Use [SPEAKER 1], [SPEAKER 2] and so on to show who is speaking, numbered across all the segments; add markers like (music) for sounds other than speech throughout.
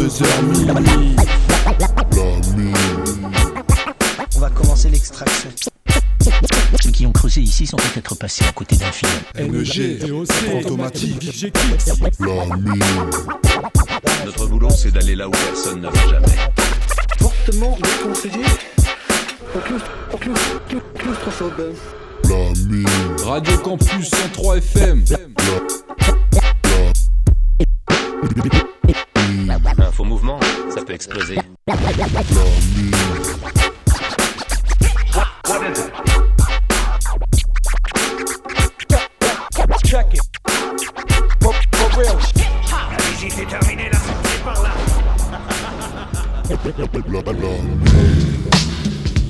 [SPEAKER 1] 22h minuit.
[SPEAKER 2] On va commencer l'extraction.
[SPEAKER 3] Ceux qui ont creusé ici sont peut-être passés à côté d'un film.
[SPEAKER 1] La mine.
[SPEAKER 4] Notre boulot, c'est d'aller là où personne ne va jamais.
[SPEAKER 2] Fortement déconseillé.
[SPEAKER 1] La mine.
[SPEAKER 5] Radio Campus 103 FM.
[SPEAKER 4] Un faux mouvement, ça peut exploser.
[SPEAKER 1] La, la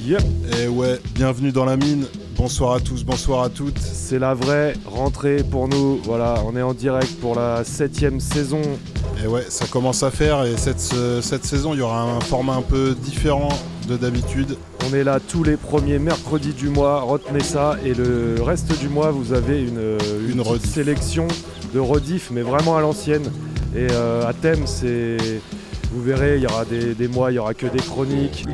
[SPEAKER 6] Yep,
[SPEAKER 7] Et ouais, bienvenue dans la mine. Bonsoir à tous, bonsoir à toutes.
[SPEAKER 6] c'est la vraie rentrée pour nous. Voilà, on est en direct pour la septième saison.
[SPEAKER 7] Et ouais, ça commence à faire et cette, ce- cette saison, il y aura un format un peu différent de d'habitude.
[SPEAKER 6] On est là tous les premiers mercredis du mois. Retenez ça. Et le reste du mois, vous avez une, sélection de rediff, mais vraiment à l'ancienne. Et euh, à thème, c'est. Vous verrez, il y aura des, des mois, il y aura que des chroniques,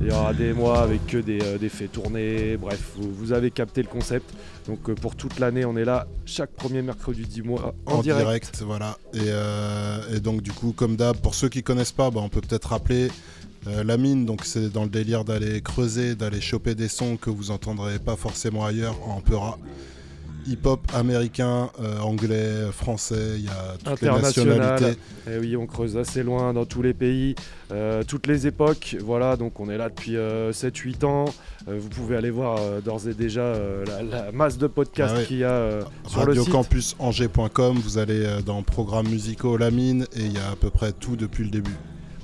[SPEAKER 6] il y aura des mois avec que des, euh, des faits tournés, bref, vous, vous avez capté le concept. Donc euh, pour toute l'année, on est là chaque premier mercredi du mois en, direct.
[SPEAKER 7] voilà. Et, euh, et donc du coup, comme d'hab, pour ceux qui connaissent pas, bah, on peut peut-être rappeler euh, la mine. Donc c'est dans le délire d'aller creuser, d'aller choper des sons que vous entendrez pas forcément ailleurs en peur. Hip-hop américain, euh, anglais, français, il y a toutes les nationalités.
[SPEAKER 6] Eh oui, on creuse assez loin dans tous les pays, euh, toutes les époques. Voilà, donc on est là depuis 7-8 ans. Euh, vous pouvez aller voir euh, d'ores et déjà euh, la, la masse de podcasts
[SPEAKER 7] Ah ouais.
[SPEAKER 6] qu'il y a euh, sur le site.
[SPEAKER 7] radiocampusangers.com, vous allez euh, dans programmes musicaux La Mine et il y a à peu près tout depuis le début.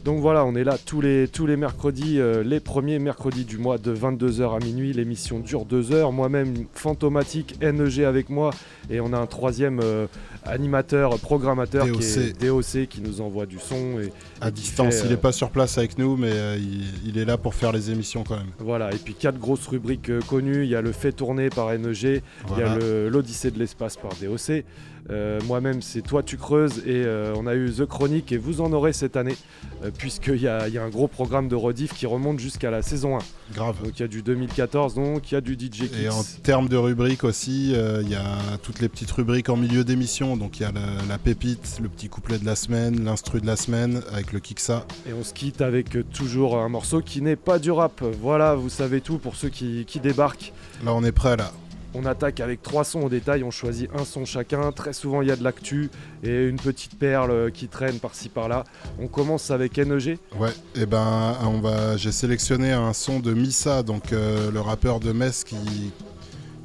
[SPEAKER 6] Donc voilà, on est là tous les, tous les mercredis, euh, les premiers mercredis du mois de 22h à minuit. L'émission dure 2 heures. Moi-même, Fantomatique, NEG avec moi. Et on a un troisième euh, animateur, programmateur qui est DOC qui nous envoie du son. Et,
[SPEAKER 7] À
[SPEAKER 6] et
[SPEAKER 7] distance,
[SPEAKER 6] fait,
[SPEAKER 7] il
[SPEAKER 6] euh,
[SPEAKER 7] n'est pas sur place avec nous, mais euh, il, il est là pour faire les émissions quand même.
[SPEAKER 6] Voilà, et puis quatre grosses rubriques euh, connues. Il y a le fait tourner par NEG, il y a l'Odyssée de l'espace par DOC. Euh, Moi-même, c'est Toi tu creuses et euh, on a eu The Chronique et vous en aurez cette année, euh, puisqu'il y a, il y a un gros programme de rediff qui remonte jusqu'à la saison 1.
[SPEAKER 7] Grave.
[SPEAKER 6] Donc il y a du 2014, donc il y a du DJ Kicks.
[SPEAKER 7] Et en termes de rubriques aussi, il y a toutes les petites rubriques en milieu d'émission. Donc il y a la, la pépite, le petit couplet de la semaine, l'instru de la semaine avec le Kiksa.
[SPEAKER 6] Et on se quitte avec toujours un morceau qui n'est pas du rap. Voilà, vous savez tout pour ceux qui, qui débarquent.
[SPEAKER 7] Là, on est prêt là.
[SPEAKER 6] On attaque avec trois sons au détail, on choisit un son chacun. Très souvent, il y a de l'actu et une petite perle euh, qui traîne par-ci par-là. On commence avec NEG.
[SPEAKER 7] Ouais. Et ben, on va. J'ai sélectionné un son de Missa, donc euh, le rappeur de Metz qui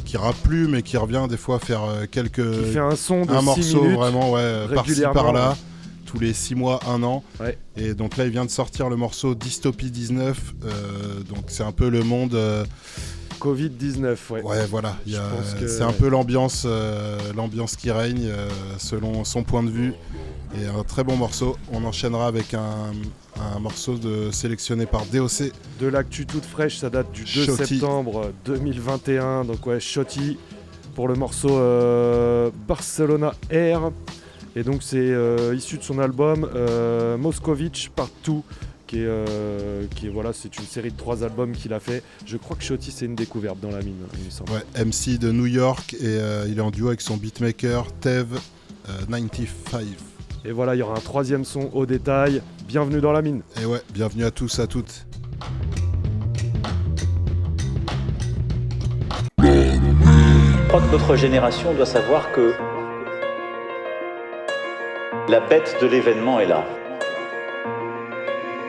[SPEAKER 7] qui rappe plus, mais qui revient des fois faire euh, quelques
[SPEAKER 6] qui fait un son de
[SPEAKER 7] un
[SPEAKER 6] 6
[SPEAKER 7] morceau
[SPEAKER 6] minutes.
[SPEAKER 7] vraiment ouais par-ci
[SPEAKER 6] régulièrement.
[SPEAKER 7] par-là tous les 6 mois, 1 an.
[SPEAKER 6] Ouais.
[SPEAKER 7] Et donc là, il vient de sortir le morceau Dystopie 19. euh, donc c'est un peu le monde. euh,
[SPEAKER 6] Covid-19, ouais.
[SPEAKER 7] ouais, voilà. C'est un peu l'ambiance, euh, l'ambiance qui règne euh, selon son point de vue. Et un très bon morceau. On enchaînera avec un, un morceau de, sélectionné par DOC.
[SPEAKER 6] De l'actu toute fraîche, ça date du 2
[SPEAKER 7] Shotty.
[SPEAKER 6] septembre 2021. Donc ouais, Shotty pour le morceau euh, Barcelona Air. Et donc c'est euh, issu de son album euh, Moscovitch Partout. Qui est, euh, qui est- voilà, c'est une série de trois albums qu'il a fait. Je crois que Shotty c'est une découverte dans la mine, il me semble.
[SPEAKER 7] Ouais, MC de New York. Et euh, il est en duo avec son beatmaker Tev euh, 95.
[SPEAKER 6] Et voilà, il y aura un troisième son au détail. Bienvenue dans la mine.
[SPEAKER 7] Et ouais, bienvenue à tous, à toutes.
[SPEAKER 8] Je crois que notre génération doit savoir que la bête de l'événement est là.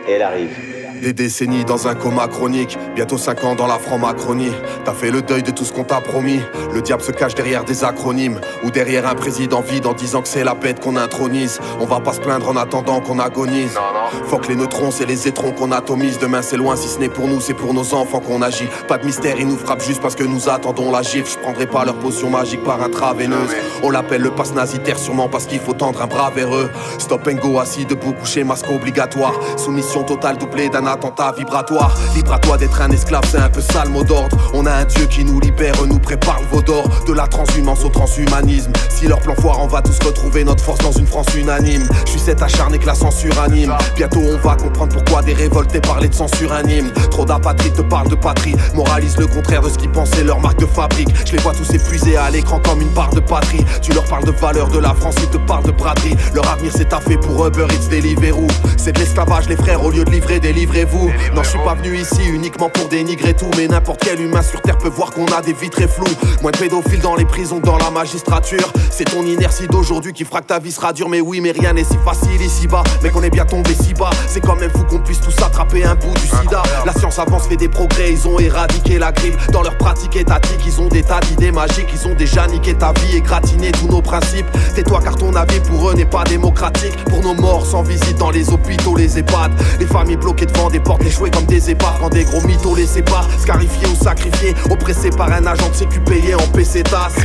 [SPEAKER 8] Et elle arrive.
[SPEAKER 9] Des décennies dans un coma chronique, bientôt 5 ans dans la franc-macronie. T'as fait le deuil de tout ce qu'on t'a promis. Le diable se cache derrière des acronymes ou derrière un président vide en disant que c'est la bête qu'on intronise. On va pas se plaindre en attendant qu'on agonise. Faut que les neutrons, c'est les étrons qu'on atomise. Demain c'est loin, si ce n'est pour nous, c'est pour nos enfants qu'on agit. Pas de mystère, ils nous frappent juste parce que nous attendons la gifle. Je prendrai pas leur potion magique par intraveineuse. On l'appelle le passe nazitaire sûrement parce qu'il faut tendre un bras vers eux. Stop and go, assis debout, couché, masque obligatoire. Soumission totale doublée d'un attentat vibratoire. Libre à toi d'être un esclave, c'est un peu sale mot d'ordre. On a un Dieu qui nous libère, nous prépare le veau d'or. De la transhumance au transhumanisme. Si leur plan foire, on va tous retrouver notre force dans une France unanime. Je suis cet acharné que la censure anime. Bientôt on va comprendre pourquoi des révoltés parlaient de censure hymne. Trop d'apatrie te parlent de patrie, moralise le contraire de ce qu'ils pensaient leur marque de fabrique. Je les vois tous épuisés à l'écran comme une part de patrie. Tu leur parles de valeur de la France, ils te parlent de braderie. Leur avenir c'est fait pour Uber Eats, Deliveroo. C'est de l'esclavage les frères, au lieu de livrer, délivrez-vous. Non, je suis pas venu ici uniquement pour dénigrer tout, mais n'importe quel humain sur terre peut voir qu'on a des vies très floues. Moins de pédophiles dans les prisons que dans la magistrature. C'est ton inertie d'aujourd'hui qui fera que ta vie sera dure, mais oui, mais rien n'est si facile ici-bas. Mais qu'on est bien tombé si bas, c'est quand même fou qu'on puisse tous attraper un bout du sida. La science avance, fait des progrès, ils ont éradiqué la grippe. Dans leur pratique étatique, ils ont des tas d'idées magiques, ils ont déjà niqué ta vie et gratiné tous nos principes. Tais-toi car ton avis pour eux n'est pas démocratique. Pour nos morts sans visite dans les hôpitaux, les EHPAD. Les familles bloquées devant des portes, échouées comme des épards. Quand des gros mythos les séparent, scarifiés ou sacrifiés, oppressés par un agent de sécu payé en PC tasse.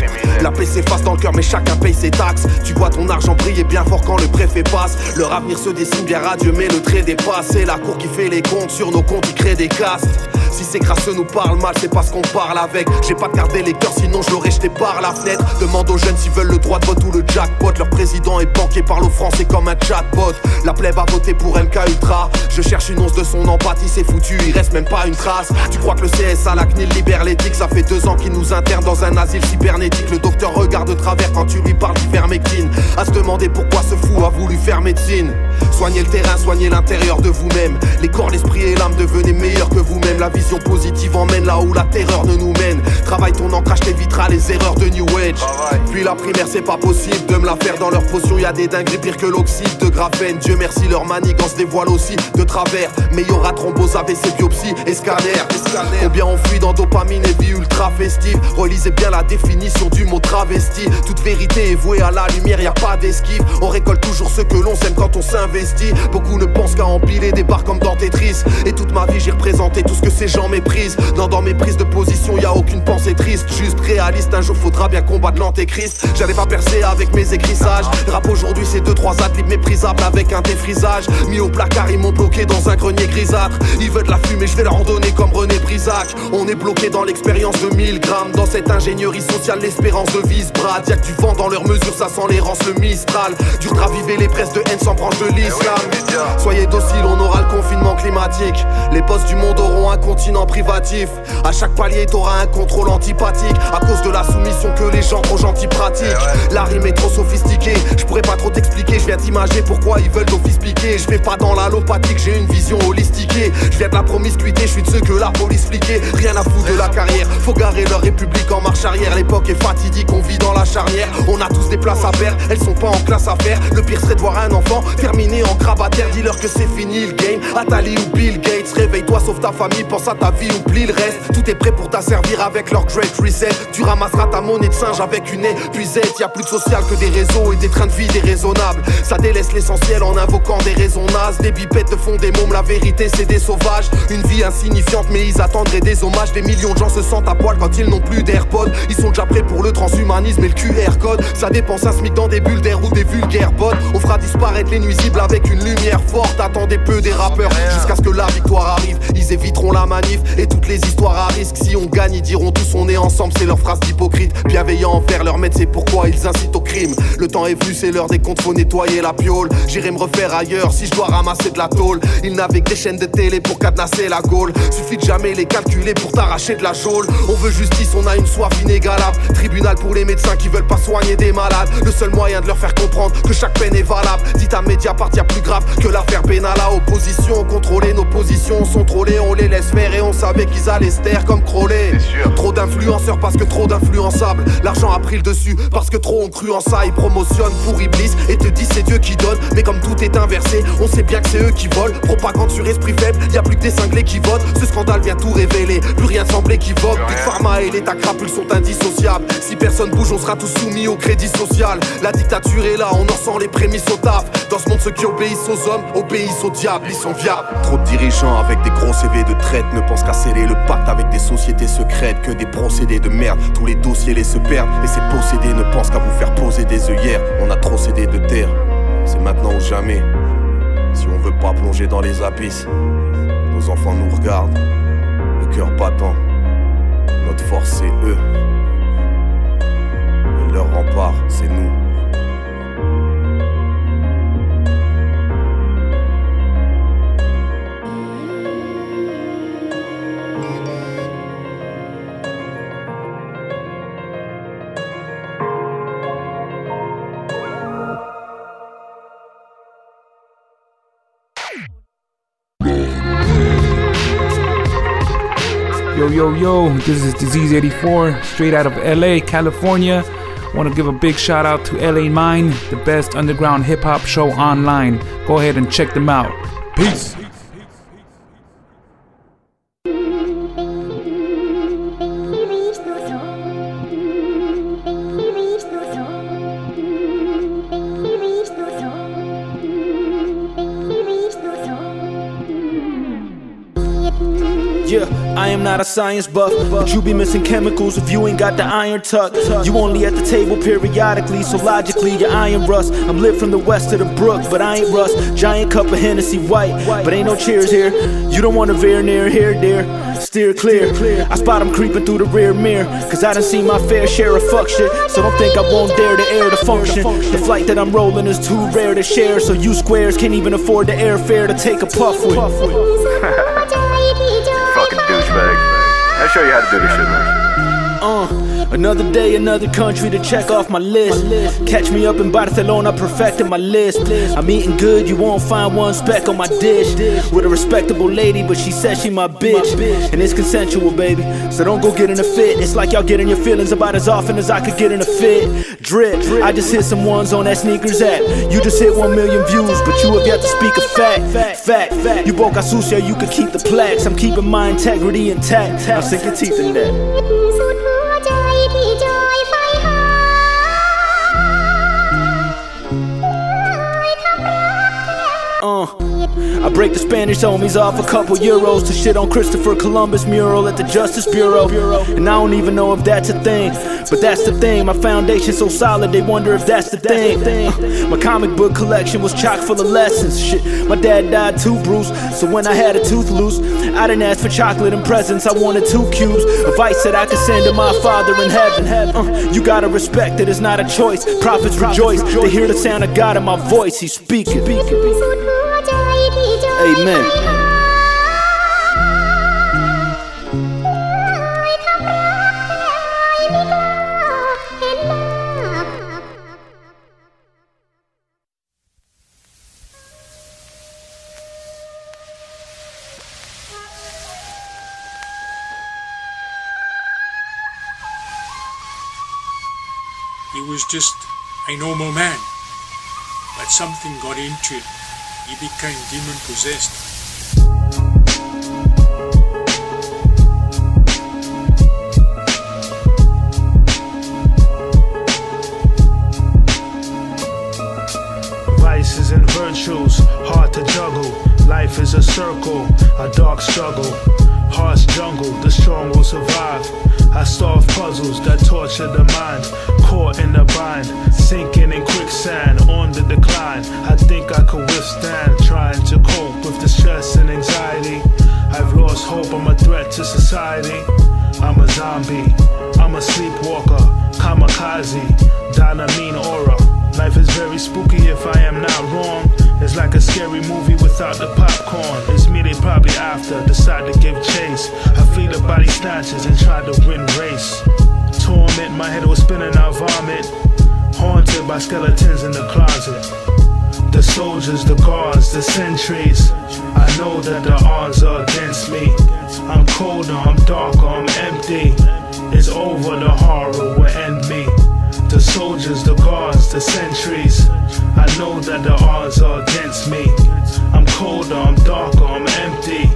[SPEAKER 9] La paix s'efface dans le cœur, mais chacun paye ses taxes. Tu vois ton argent briller bien fort quand le préfet passe. Leur avenir se dessine bien radieux, mais le trait dépasse. C'est la cour qui fait les comptes sur nos comptes, qui crée des castes. Si ces crasseux nous parlent mal, c'est parce qu'on parle avec. J'ai pas gardé les cœurs, sinon je l'aurais jeté par la fenêtre. Demande aux jeunes s'ils veulent le droit de vote ou le jackpot. Leur président est banquier, parle aux Français comme un chatbot. La plèbe a voté pour MK Ultra. Je cherche une once de son empathie, c'est foutu, il reste même pas une trace. Tu crois que le CSA, la CNIL libère l'éthique Ça fait deux ans qu'il nous interne dans un asile cybernétique. Le docteur regarde de travers quand tu lui parles d'ivermectine. À se demander pourquoi ce fou a voulu faire médecine. Soignez le terrain, soignez l'intérieur de vous-même. Les corps, l'esprit et l'âme devenez meilleurs que vous-même. La vision positive emmène là où la terreur ne nous mène. Travaille ton ancrage, t'éviteras les erreurs de New Age. Puis la primaire, c'est pas possible de me la faire dans leur potion. Y a des dingueries pires que l'oxyde de graphène. Dieu merci, leur manigance dévoile aussi de travers. Y aura thrombose, AVC, biopsie et scanner. Combien on fuit dans dopamine et vie ultra festive. Relisez bien la définition du mot travesti. Toute vérité est vouée à la lumière, y a pas d'esquive. On récolte toujours ce que l'on sème quand on s'investit. Beaucoup ne pensent qu'à empiler des barres comme dans Tetris. Et toute ma vie, j'ai représenté tout ce que ces gens méprisent. Non, dans mes prises de position, y a aucune pensée triste. Juste réaliste, un jour faudra bien combattre l'antéchrist. J'avais pas percé avec mes écrissages. Rap aujourd'hui, c'est deux, trois athlètes méprisables avec un défrisage. Mis au placard, ils m'ont bloqué dans un grenier grisâtre. Ils veulent de la fumée, je vais leur en donner comme René Brisac. On est bloqué dans l'expérience de 1000 grammes. Dans cette ingénierie sociale, l'espérance de vis brad. Y'a que du vent dans leurs mesures, ça sent l'errance, le Mistral. Dur de raviver les presses de haine sans branche de l'islam. Soyez dociles, on aura confinement climatique. Les postes du monde auront un continent privatif. À chaque palier, t'auras un contrôle antipathique. À cause de la soumission que les gens trop gentils pratiquent. La rime est trop sophistiquée. Je pourrais pas trop t'expliquer, je viens t'imager pourquoi ils veulent d'office piquer. Je vais pas dans l'allopathique, j'ai une vision holistiquée. Je viens de la promiscuité, je suis de ceux que la police fliquait. Rien à foutre de la carrière. Faut garer leur république en marche arrière. L'époque est fatidique, on vit dans la charnière. On a tous des places à perdre, elles sont pas en classe à faire. Le pire serait de voir un enfant terminé en grabataire. Dis-leur que c'est fini le game. Atali ou Bill Gates, réveille-toi, sauve ta famille, pense à ta vie, oublie le reste. Tout est prêt pour t'asservir avec leur great reset. Tu ramasseras ta monnaie de singe avec une épuisette. Y a plus de social que des réseaux et des trains de vie déraisonnables. Ça délaisse l'essentiel en invoquant des raisons nazes. Des bipettes te font des mômes, la vérité c'est des sauvages. Une vie insignifiante, mais ils attendraient des hommages. Des millions de gens se sentent à poil quand ils n'ont plus d'AirPods. Ils sont déjà prêts pour le transhumanisme et le QR code. Ça dépense un SMIC dans des bulles d'air ou des vulgaires bots. On fera disparaître les nuisibles avec une lumière forte. Attendez peu des rappeurs jusqu'à ce que la victoire arrive. Ils éviteront la manif et toutes les histoires à risque. Si on gagne, ils diront tous on est ensemble, c'est leur phrase d'hypocrite. Bienveillant envers leur maître, c'est pourquoi ils incitent au crime. Le temps est venu, c'est l'heure des comptes, faut nettoyer la piole. J'irai me refaire ailleurs si je dois ramasser de la tôle. Ils n'avaient que des chaînes de télé pour cadenasser la gaule. Suffit de jamais les calculer pour t'arracher de la geôle. On veut justice, on a une soif inégalable. Tribunal pour les médecins qui veulent pas soigner des malades. Le seul moyen de leur faire comprendre que chaque peine est valable. Dit à Mediapart, y'a plus grave que l'affaire Benalla. Opposition, contrôler nos positions sont trollés. On les laisse faire et on savait qu'ils allaient se taire comme Crowley. Trop d'influenceurs parce que trop d'influençables. L'argent a pris le dessus parce que trop ont cru en ça. Ils promotionnent pour Iblis et te disent c'est Dieu qui donne. Mais comme tout est inversé, on sait bien que c'est eux qui volent. Propagande sur esprit faible, y a plus que des cinglés qui votent. Ce scandale vient tout révéler, plus rien ne semble équivoque. Big Pharma et l'État crapules sont indissociables. Si personne bouge, on sera tous soumis au crédit social. La dictature est là, on en sent les prémices au taf. Dans ce monde, ceux qui obéissent aux hommes obéissent au diable, ils sont viables. Trop de dirigeants avec des gros CV de traite ne pensent qu'à sceller le pacte avec des sociétés secrètes. Que des procédés de merde, tous les dossiers les se perdent. Et ces possédés ne pensent qu'à vous faire poser des œillères. On a trop cédé de terre, c'est maintenant ou jamais. Si on veut pas plonger dans les abysses, nos enfants nous regardent, le cœur battant. Notre force c'est eux, et leur rempart c'est nous.
[SPEAKER 10] Yo, this is Disease 84, straight out of LA, California. Want to give a big shout out to La Mine, the best underground hip hop show online. Go ahead and check them out. Peace.
[SPEAKER 11] I am not a science buff, but you be missing chemicals if you ain't got the iron tuck. You only at the table periodically, so logically your iron rust. I'm lit from the west of the brook, but I ain't rust. Giant cup of Hennessy white, but ain't no cheers here. You don't wanna veer near here, dear. Steer clear. I spot him creeping through the rear mirror, cause I done seen my fair share of fuck shit. So don't think I won't dare to air the function. The flight that I'm rolling is too rare to share, so you squares can't even afford the airfare to take a puff with.
[SPEAKER 4] Yaşa yer dönüşünü.
[SPEAKER 11] Ah. Another day, another country to check off my list. Catch me up in Barcelona, perfecting my list. I'm eating good, you won't find one speck on my dish. With a respectable lady, but she says she my bitch. And it's consensual, baby. So don't go get in a fit. It's like y'all getting your feelings about as often as I could get in a fit. Drip, I just hit some ones on that sneakers app. You just hit one million views, but you have yet to speak a fact. Fact, fact. You broke sucia, you could keep the plaques. I'm keeping my integrity intact. I'll sink your teeth in that. I break the Spanish homies off a couple euros to shit on Christopher Columbus mural at the Justice Bureau. And I don't even know if that's a thing, but that's the thing. My foundation's so solid, they wonder if that's the thing. Uh, my comic book collection was chock full of lessons. Shit, my dad died too, Bruce. So when I had a tooth loose, I didn't ask for chocolate and presents. I wanted two cubes of ice that I could send to my father in heaven. Uh, you gotta respect that it's not a choice. Prophets rejoice to hear the sound of God in my voice. He's speaking. Amen.
[SPEAKER 12] He was just a normal man, but something got into him. He became demon possessed.
[SPEAKER 13] Vices and virtues, hard to juggle. Life is a circle, a dark struggle. Harsh jungle, the strong will survive. I solve puzzles that torture the mind. Caught in a bind, sinking in quicksand, on the decline. I think I could withstand trying to cope with the stress and anxiety. I've lost hope, I'm a threat to society. I'm a zombie, I'm a sleepwalker, kamikaze, dynamine aura. Life is very spooky if I am not wrong. It's like a scary movie without the popcorn. It's me they probably after, decide to give chase. I flee the body snatches and try to win race. Torment, my head was spinning I vomit. Haunted by skeletons in the closet. The soldiers, the guards, the sentries. I know that the odds are against me. I'm colder, I'm darker, I'm empty. It's over, the horror will end me. The soldiers, the guards, the sentries. I know that the odds are against me. I'm colder, I'm darker, I'm empty.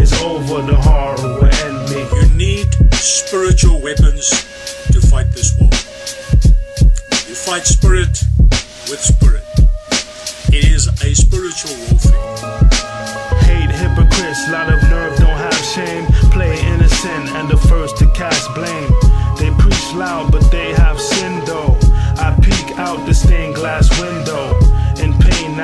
[SPEAKER 13] It's over, the horror will end me.
[SPEAKER 12] You need spiritual weapons to fight this war. You fight spirit with spirit. It is a spiritual warfare.
[SPEAKER 13] Hate hypocrites, lot of nerve, don't have shame. Play innocent and the first to cast blame. They preach loud, but they have sin though. I peek out the stained glass window.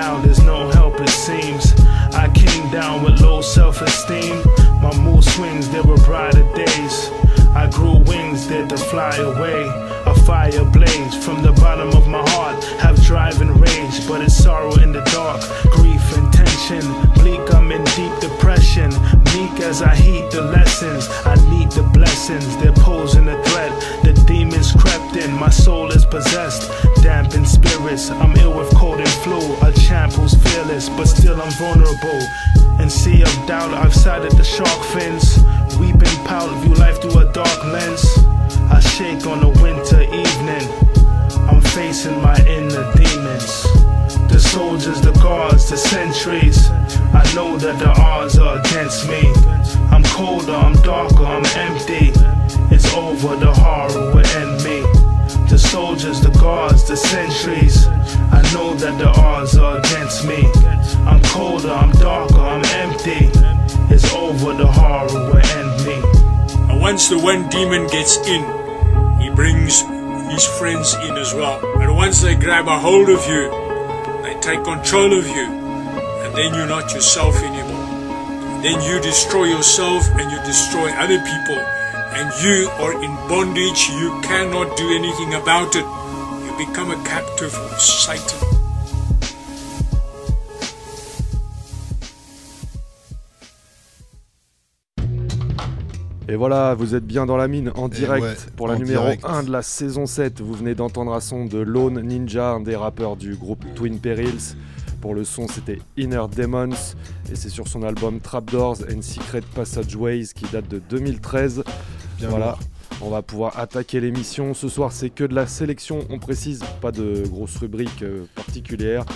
[SPEAKER 13] Now, there's no help, it seems. I came down with low self esteem. My mood swings, there were brighter days. I grew wings there to fly away. A fire blaze from the bottom of my heart. Have drive and rage, but it's sorrow in the dark. Grief and tension. Bleak, I'm in deep depression. Meek as I heed the lessons. I need the blessings. They're posing a threat. The demons crept in. My soul is possessed. Dampened spirits. I'm ill with cold and flu. A champ who's fearless, but still I'm vulnerable. And sea of doubt, I've sighted the shark fins. weeping pout, view life through a dark lens. I shake on a winter evening. I'm facing my inner demons. The soldiers, the guards, the sentries. I know that the odds are against me. I'm colder, I'm darker, I'm empty. It's over, the horror will end me. The soldiers, the guards, the sentries. I know that the odds are against me. I'm colder, I'm darker, I'm empty. It's over, the horror will end me.
[SPEAKER 12] And once the one demon gets in, he brings his friends in as well. And once they grab a hold of you, they take control of you. And then you're not yourself anymore. Then you destroy yourself and you destroy other people. And you are in bondage. You cannot do anything about it. You become a captive of Satan.
[SPEAKER 6] Et voilà, vous êtes bien dans la mine en direct
[SPEAKER 7] ouais,
[SPEAKER 6] pour la numéro
[SPEAKER 7] direct.
[SPEAKER 6] 1 de la saison 7. Vous venez d'entendre un son de Lone Ninja, un des rappeurs du groupe Twin Perils. Pour le son, c'était Inner Demons et c'est sur son album Trapdoors and Secret Passageways qui date de 2013.
[SPEAKER 7] Bien
[SPEAKER 6] voilà.
[SPEAKER 7] lourd.
[SPEAKER 6] On va pouvoir attaquer l'émission. Ce soir, c'est que de la sélection, on précise, pas de grosses rubriques euh, particulières.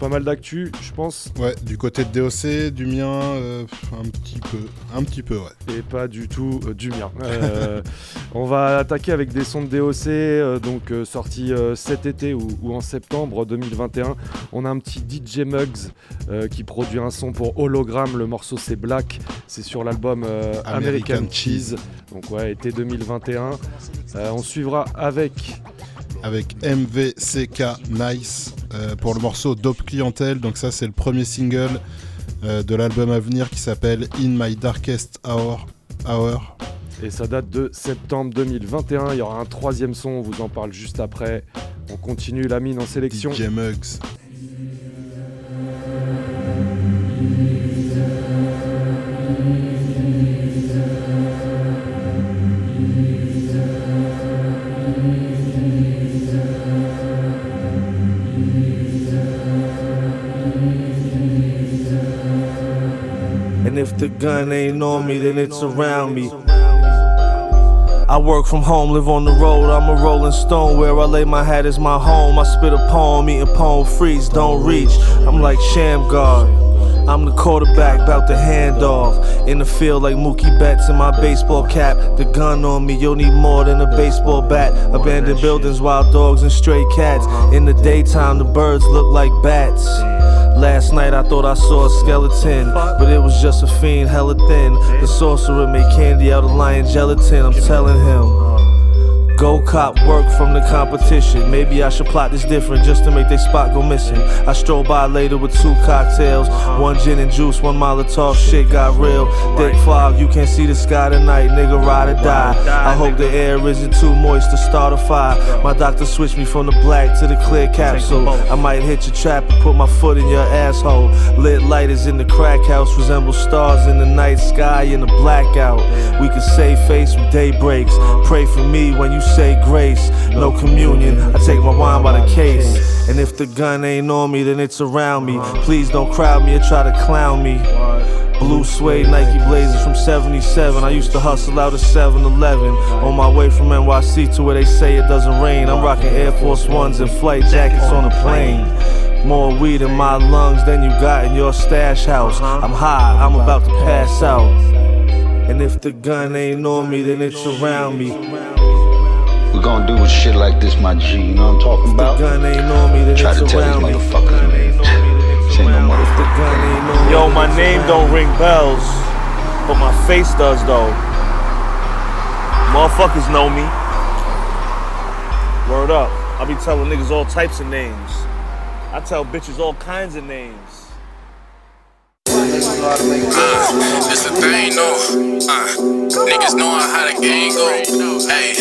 [SPEAKER 6] Pas mal d'actu, je pense.
[SPEAKER 7] Ouais, du côté de DOC, du mien, euh, un petit peu. Un petit peu, ouais.
[SPEAKER 6] et pas du tout euh, du mien. Euh, (laughs) on va attaquer avec des sons de DOC, donc sortis cet été ou, ou en septembre 2021. On a un petit DJ Muggs qui produit un son pour Hologram. Le morceau c'est Black, c'est sur l'album American,
[SPEAKER 7] American
[SPEAKER 6] Cheese. Donc ouais, été 2021. Euh, on suivra avec
[SPEAKER 7] avec MVCK Nice euh, pour le morceau Dope Clientèle. Donc ça c'est le premier single euh, de l'album à venir qui s'appelle In My Darkest Hour. Hour.
[SPEAKER 6] et ça date de septembre 2021. Il y aura un troisième son, on vous en parle juste après. On continue la mine en sélection.
[SPEAKER 7] DJ Muggs.
[SPEAKER 14] The gun ain't on me, then it's around me. I work from home, live on the road. I'm a rolling stone. Where I lay my hat is my home. I spit a poem, eating poem freeze, don't reach. I'm like sham Shamgar. I'm the quarterback, bout to hand off. In the field like Mookie Betts in my baseball cap. The gun on me, you'll need more than a baseball bat. Abandoned buildings, wild dogs, and stray cats. In the daytime, the birds look like bats. Last night I thought I saw a skeleton, but it was just a fiend, hella thin. The sorcerer made candy out of lion gelatin, I'm telling him. Go cop work from the competition. Maybe I should plot this different just to make they spot go missing. I stroll by later with two cocktails, one gin and juice, one Molotov. Shit got real. Thick fog, you can't see the sky tonight, nigga. Ride or die. I hope the air isn't too moist to start a fire. My doctor switched me from the black to the clear capsule. I might hit your trap and put my foot in your asshole. Lit lighters in the crack house resemble stars in the night sky in the blackout. We can save face from daybreaks. Pray for me when you say grace. No communion. I take my wine by the case. And if the gun ain't on me, then it's around me. Please don't crowd me or try to clown me. Blue suede Nike Blazers from 77. I used to hustle out of 7 Eleven. On my way from NYC to where they say it doesn't rain. I'm rocking Air Force Ones and flight jackets on a plane. More weed in my lungs than you got in your stash house. Uh-huh. I'm high, I'm about to pass out. And if the gun ain't on me, then it's around me.
[SPEAKER 15] We're gonna do shit like this, my G. You know what I'm talking about?
[SPEAKER 14] The gun ain't on me,
[SPEAKER 15] Try to tell
[SPEAKER 14] around
[SPEAKER 15] these
[SPEAKER 14] me.
[SPEAKER 15] motherfuckers, man. This ain't no motherfucker.
[SPEAKER 14] Yo, my name don't ring bells, but my face does though. Motherfuckers know me. Word up. I be telling niggas all types of names. I tell bitches all kinds of names.
[SPEAKER 16] Uh, this the thing, no. Uh, niggas knowing how the game go. Hey,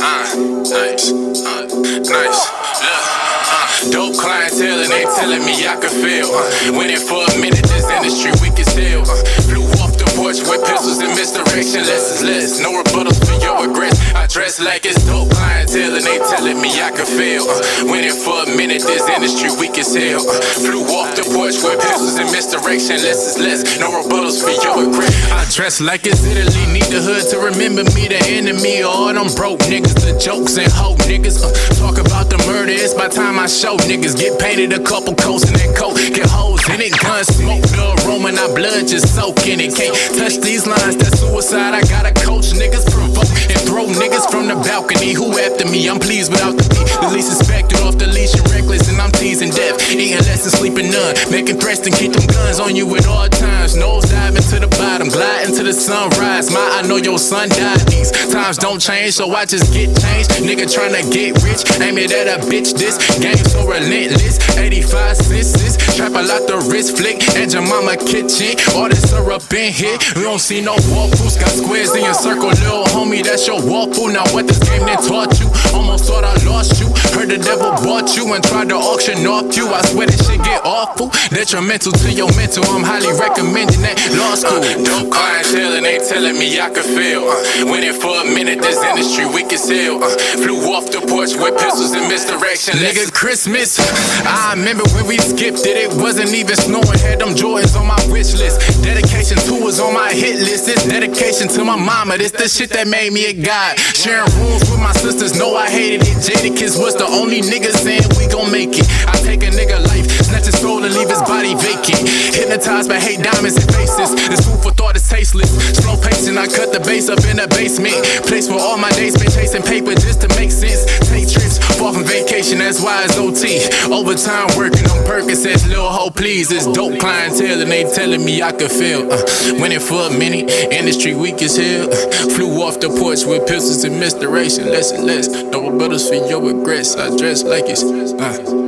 [SPEAKER 16] uh, nice, uh, nice. Look, uh, dope clientele and they telling me I can feel. Uh, winning for a minute, this industry we can steal. Uh, flew off the porch with pistols in misdirection. Less is less, no rebuttals for your regrets. I dress like it's dope clientele and they telling me I could fail. Uh, went in for a minute, this industry weak as hell. Uh, flew off the porch with pistols in misdirection. Less is less, no rebuttals for your regret. I dress like it's Italy, need the hood to remember me, the enemy. All them broke niggas, the jokes and hope niggas. Uh, talk about the murder, it's by time I show niggas. Get painted a couple coats in that coat, get holes in it, gun smoke, the aroma, not blood just soaking it. Can't touch these lines, that's suicide. I gotta coach niggas, provoke and throw niggas from the balcony. Who after me? I'm pleased without the beat. The least suspected off the leash and reckless, and I'm teasing death. Eating less and sleeping none. Making threats and keep them guns on you at all times. Nose diving to the bottom, gliding to the sunrise. My, I know your son died. These times don't change, so I just get changed. Nigga tryna get rich, aim it at a bitch. This game so relentless. 85 senses, trap a lot the wrist flick. And your mama kitchen, all this syrup in here. We don't see no walkthroughs, got squares in your circle, little homie. That's your walkthrough. Now what this game then taught you? Almost thought I lost you. Heard the devil bought you and tried to auction off you. I swear this shit get awful. Detrimental to your mental. I'm highly recommending that law school. Uh, dope clientele and they telling me I could fail. Uh, went in for a minute, this industry weak as hell. Uh, flew off the porch with pistols in misdirection. Nigga, Christmas. I remember when we skipped it, it wasn't even snowing. Had them Jordans on my wish list. Dedication to was on my hit list. This dedication to my mama. This the shit that made me a god. Sharing rooms with my sisters, know I hated it. Jadakiss was the only nigga saying we gon' make it. I take a nigga life, snatch his soul and leave his body vacant. Hypnotized by hate diamonds and faces. This food for thought is tasteless. Slow pacing, I cut the bass up in the basement. Place where all my days been chasing paper just to make sense. Take trips, far from vacation, that's why it's OT. Overtime working on Percocets, lil' ho, please. It's dope clientele and they telling me I could feel. Uh, went in for a minute, industry weak as hell. Uh, flew off the porch with pistols and misdirection. Less and less, no rebuttals for your regrets. I dress like it's. Uh,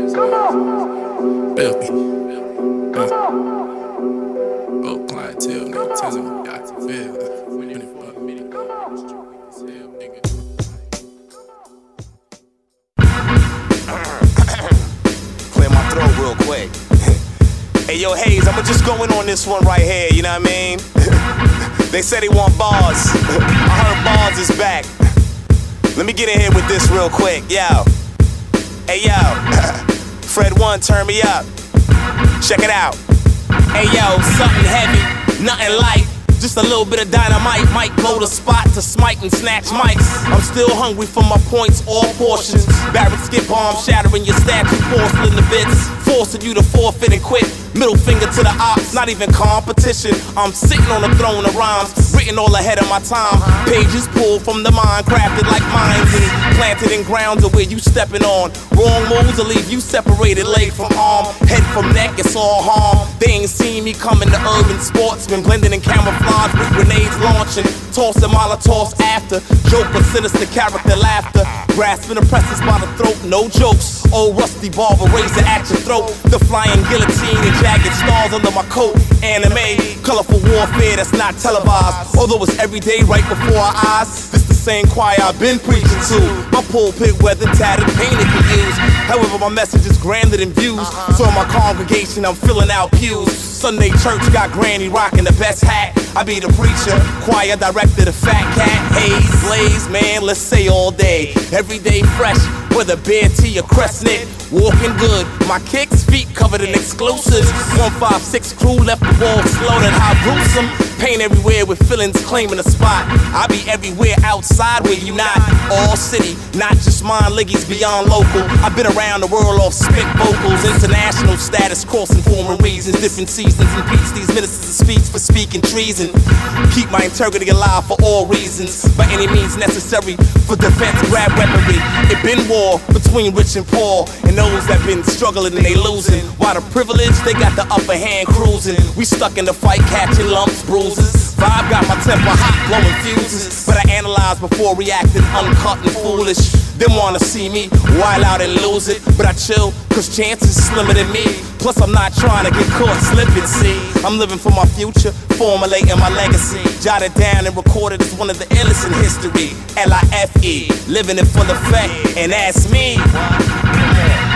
[SPEAKER 16] clientele telling me I industry weak as hell, nigga.
[SPEAKER 17] Clear my throat real quick. hey, yo, Hayes, I'ma just go in on this one right here, you know what I mean? (laughs) they said they want bars. I heard bars is back. Let me get in here with this real quick, yo. Hey, yo. (laughs) Fred 1, turn me up. Check it out.
[SPEAKER 18] Hey yo, something heavy, nothing light. Just a little bit of dynamite might blow the spot to smite and snatch mics. I'm still hungry for my points, all portions. Barrett skip bomb shattering your statue, porcelain to bits. Forcing you to forfeit and quit. Middle finger to the ops, not even competition. I'm sitting on a throne of rhymes, written all ahead of my time. Pages pulled from the mind, crafted like mines and planted in grounds of where you stepping on. Wrong moves will leave you separated, leg from arm, head from neck, it's all harm. They ain't seen me coming to urban sportsmen, blending in camouflage with grenades launching, tossing molotovs after. Joker, sinister character, laughter, grasping the oppressors by the throat, no jokes. Old rusty barber razor at your throat, the flying guillotine and jagged stars under my coat. Anime, colorful warfare that's not televised, although it's every day right before our eyes. This same choir I've been preaching to. My pulpit weather tattered, painted, confused. However, my message is grander than views. Uh-huh. So in my congregation, I'm filling out pews. Sunday church got Granny rocking the best hat. I be the preacher, choir director, the fat cat. Haze, blaze, man, let's say all day. Every day fresh, whether bare tea or crest knit. Walking good, my kicks, feet covered in exclusives. 156 crew left the wall slaughtered, how gruesome. Pain everywhere with feelings claiming a spot. I be everywhere outside where you not. All city, not just mine, liggies beyond local. I've been around the world off spit vocals, international status, crossing foreign reasons, different seasons. and Impeach these ministers of speech for speaking treason. Keep my integrity alive for all reasons, by any means necessary for defense. Grab weaponry. It been war between rich and poor, and those that been struggling and they losing. While the privileged, they got the upper hand cruising. We stuck in the fight, catching lumps, bruises. Vibe got my temper hot, blowing fuses. But I analyze before reacting, uncut and foolish. Them wanna see me wild out and lose it. But I chill, cause chances slimmer than me. Plus, I'm not trying to get caught slipping, see. I'm living for my future, formulating my legacy. Jotted down and recorded as one of the illest in history. L I F E, living it for the fact. And that's me.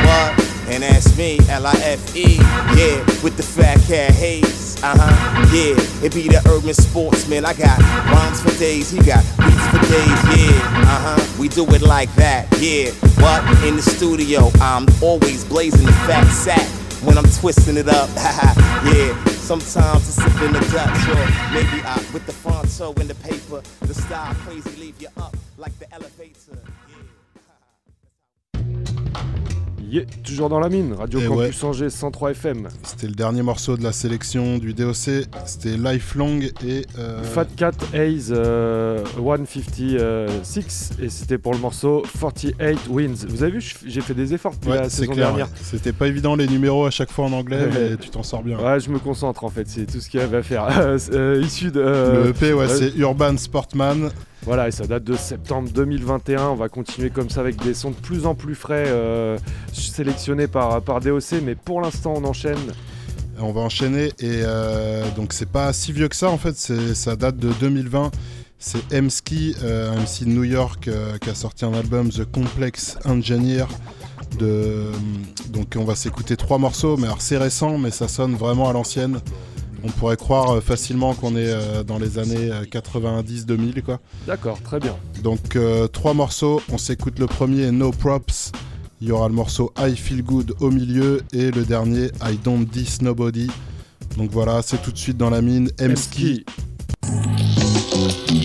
[SPEAKER 18] What? And that's me, L-I-F-E, yeah, with the fat cat haze, uh-huh, yeah, it be the urban sportsman, I got rhymes for days, he got beats for days, yeah, uh-huh, we
[SPEAKER 17] do it like that, yeah. But In the studio, I'm always blazing the fat sack when I'm twisting it up, (laughs) yeah. Sometimes it's up in the Dutch, or maybe I with the fronto in the paper. The style crazy leave you up like the elevator.
[SPEAKER 6] Yeah, toujours dans la mine, Radio
[SPEAKER 7] Et
[SPEAKER 6] Campus
[SPEAKER 7] ouais.
[SPEAKER 6] Angers 103 FM.
[SPEAKER 7] C'était le dernier morceau de la sélection du DOC. C'était Lifelong et. euh,
[SPEAKER 6] Fat Cat Haze euh, 156 et c'était pour le morceau 48 Wins. Vous avez vu, j'ai fait des efforts depuis
[SPEAKER 7] ouais,
[SPEAKER 6] la saison
[SPEAKER 7] clair.
[SPEAKER 6] dernière.
[SPEAKER 7] ouais. C'était pas évident les numéros à chaque fois en anglais, (laughs) mais tu t'en sors bien.
[SPEAKER 6] Ouais, je me concentre en fait, c'est tout ce qu'il y avait à faire. (laughs) Euh, euh, issu de. euh,
[SPEAKER 7] Le EP, ouais,
[SPEAKER 6] euh,
[SPEAKER 7] c'est Urban Sportman.
[SPEAKER 6] Voilà, et ça date de septembre 2021. On va continuer comme ça avec des sons de plus en plus frais euh, sélectionnés par, DOC, mais pour l'instant, on enchaîne.
[SPEAKER 7] On va enchaîner et euh, donc c'est pas si vieux que ça en fait, ça date de 2020. C'est M-Ski, euh, MC de New York euh, qui a sorti un album The Complex Engineer. Donc on va s'écouter trois morceaux, mais alors c'est récent, mais ça sonne vraiment à l'ancienne. On pourrait croire euh, facilement qu'on est euh, dans les années 90-2000 quoi.
[SPEAKER 6] D'accord, très bien.
[SPEAKER 7] Donc euh, trois morceaux, on s'écoute le premier No Props, il y aura le morceau I Feel Good au milieu et le dernier I Don't Diss Nobody. Donc voilà, c'est tout de suite dans la mine M-Ski.
[SPEAKER 19] I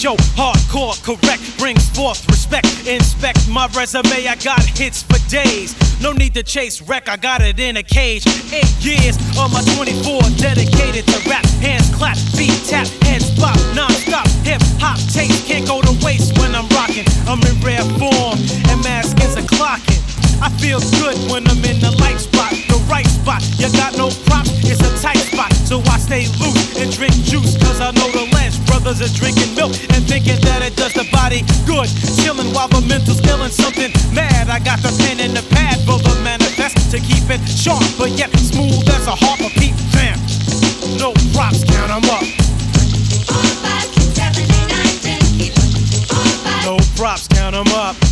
[SPEAKER 19] show. Hardcore, correct, brings forth respect. Inspect my resume, I got hits for days. No need to chase wreck, I got it in a cage. Eight years on my 24, dedicated to rap. Hands clap, feet tap, heads bop, non-stop. Hip hop taste can't go to waste when I'm rocking. I'm in rare form, and maskins are clocking. I feel good when I'm in the light spot, the right spot. You got no props, it's a tight spot. So I stay loose and drink juice, cause I know the Brothers are drinking milk and thinking that it does the body good. Chilling while the mental's feeling something mad. I got the pen and the pad for the manifest to keep it sharp, but yet smooth as a harp of Pete Vamp. No props, count 'em up. No props, count 'em up.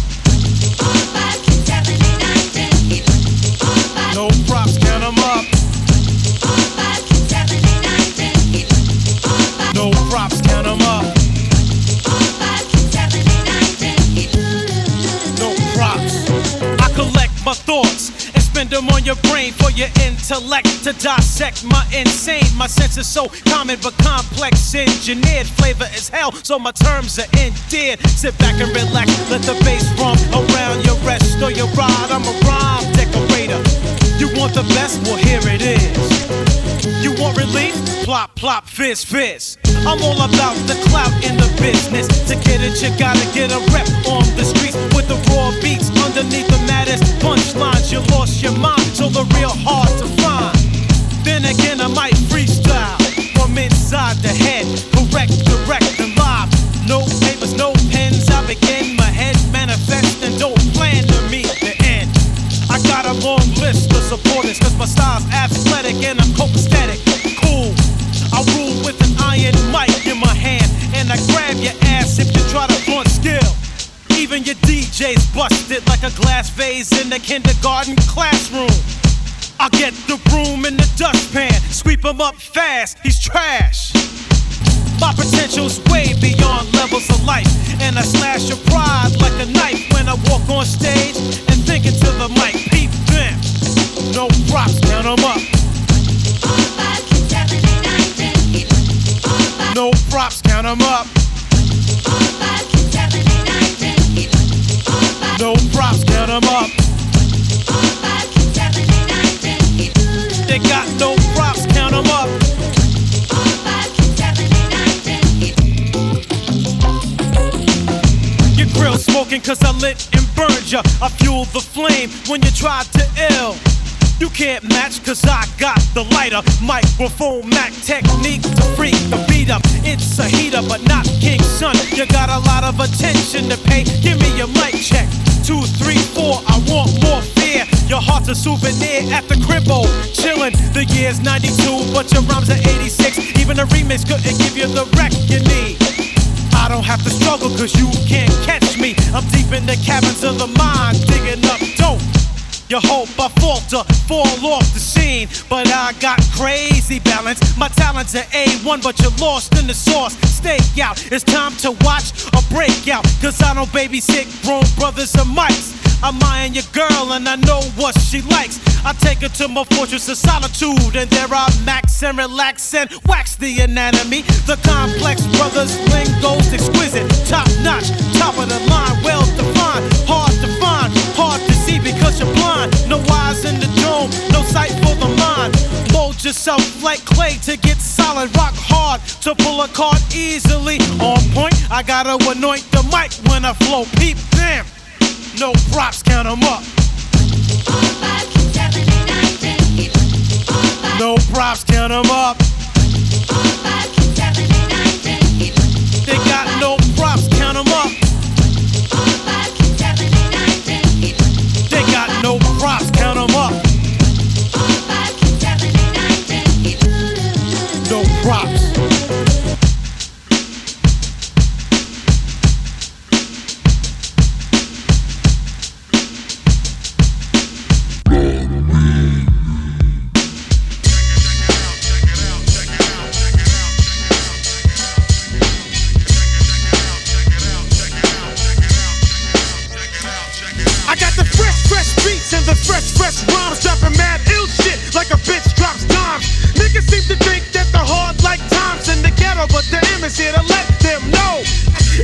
[SPEAKER 19] On your brain for your intellect to dissect my insane. My sense is so common but complex, engineered. Flavor is hell, so my terms are endeared. Sit back and relax, let the bass rump around your rest or your ride. I'm a rhyme decorator. You want the best? Well, here it is. You want relief? Plop, plop, fizz, fizz. I'm all about the clout in the business. To get it, you gotta get a rep on the streets with the raw beats underneath the maddest punchlines. You lost your mind, so the real hard to find. Then again, I might freestyle from inside the head. Correct, direct, and live. No papers, no pens. I begin my head manifest and don't plan to meet the end. I got a long list of supporters, cause my style's athletic and I'm copacetic. Cool. I rule with an iron mic in my hand, and I grab your ass if you try to blunt skill. Even your DJ's busted like a glass vase in the kindergarten classroom. I get the broom in the dustpan, sweep him up fast, he's trash. My potential's way beyond levels of life, and I slash your pride like a knife when I walk on stage and think into the mic. Peep them, no props, count 'em up. No props, count 'em up. No props, count 'em up. They got no props, count 'em up. Your grill smoking cause I lit and burned ya. I fueled the flame when you tried to ill. You can't match cause I got the lighter. Microphone Mac technique to freak the beat up. It's a heater, but not King Sun. You got a lot of attention to pay. Give me your mic check. two, three, four. I want more fear. Your heart's a souvenir at the cribbo. Oh, chillin', the year's 92, but your rhymes are 86. Even a remix couldn't give you the wreck you need. I don't have to struggle cause you can't catch me. I'm deep in the caverns of the mind, digging up dope. You hope I falter, fall off the scene. But I got crazy balance. My talents are A1, but you're lost in the sauce. Stay out, it's time to watch a breakout. Cause I don't babysit grown brothers and mics. I'm eyeing your girl and I know what she likes. I take her to my fortress of solitude, and there I max and relax and wax the anatomy. The complex brothers lingo's exquisite, top notch, top of the line, well defined, hard you're blind. No eyes in the dome, no sight for the mind. Mold yourself like clay to get solid, rock hard to pull a card easily. On point, I gotta anoint the mic when I flow. Peep, damn, no props, count 'em up. No props, count 'em up. Props. I got the fresh, fresh beats and the fresh, fresh rhymes, dropping mad ill shit like a bitch drops dimes. Niggas seem to think hard like times in the ghetto, but the M is here to let them know.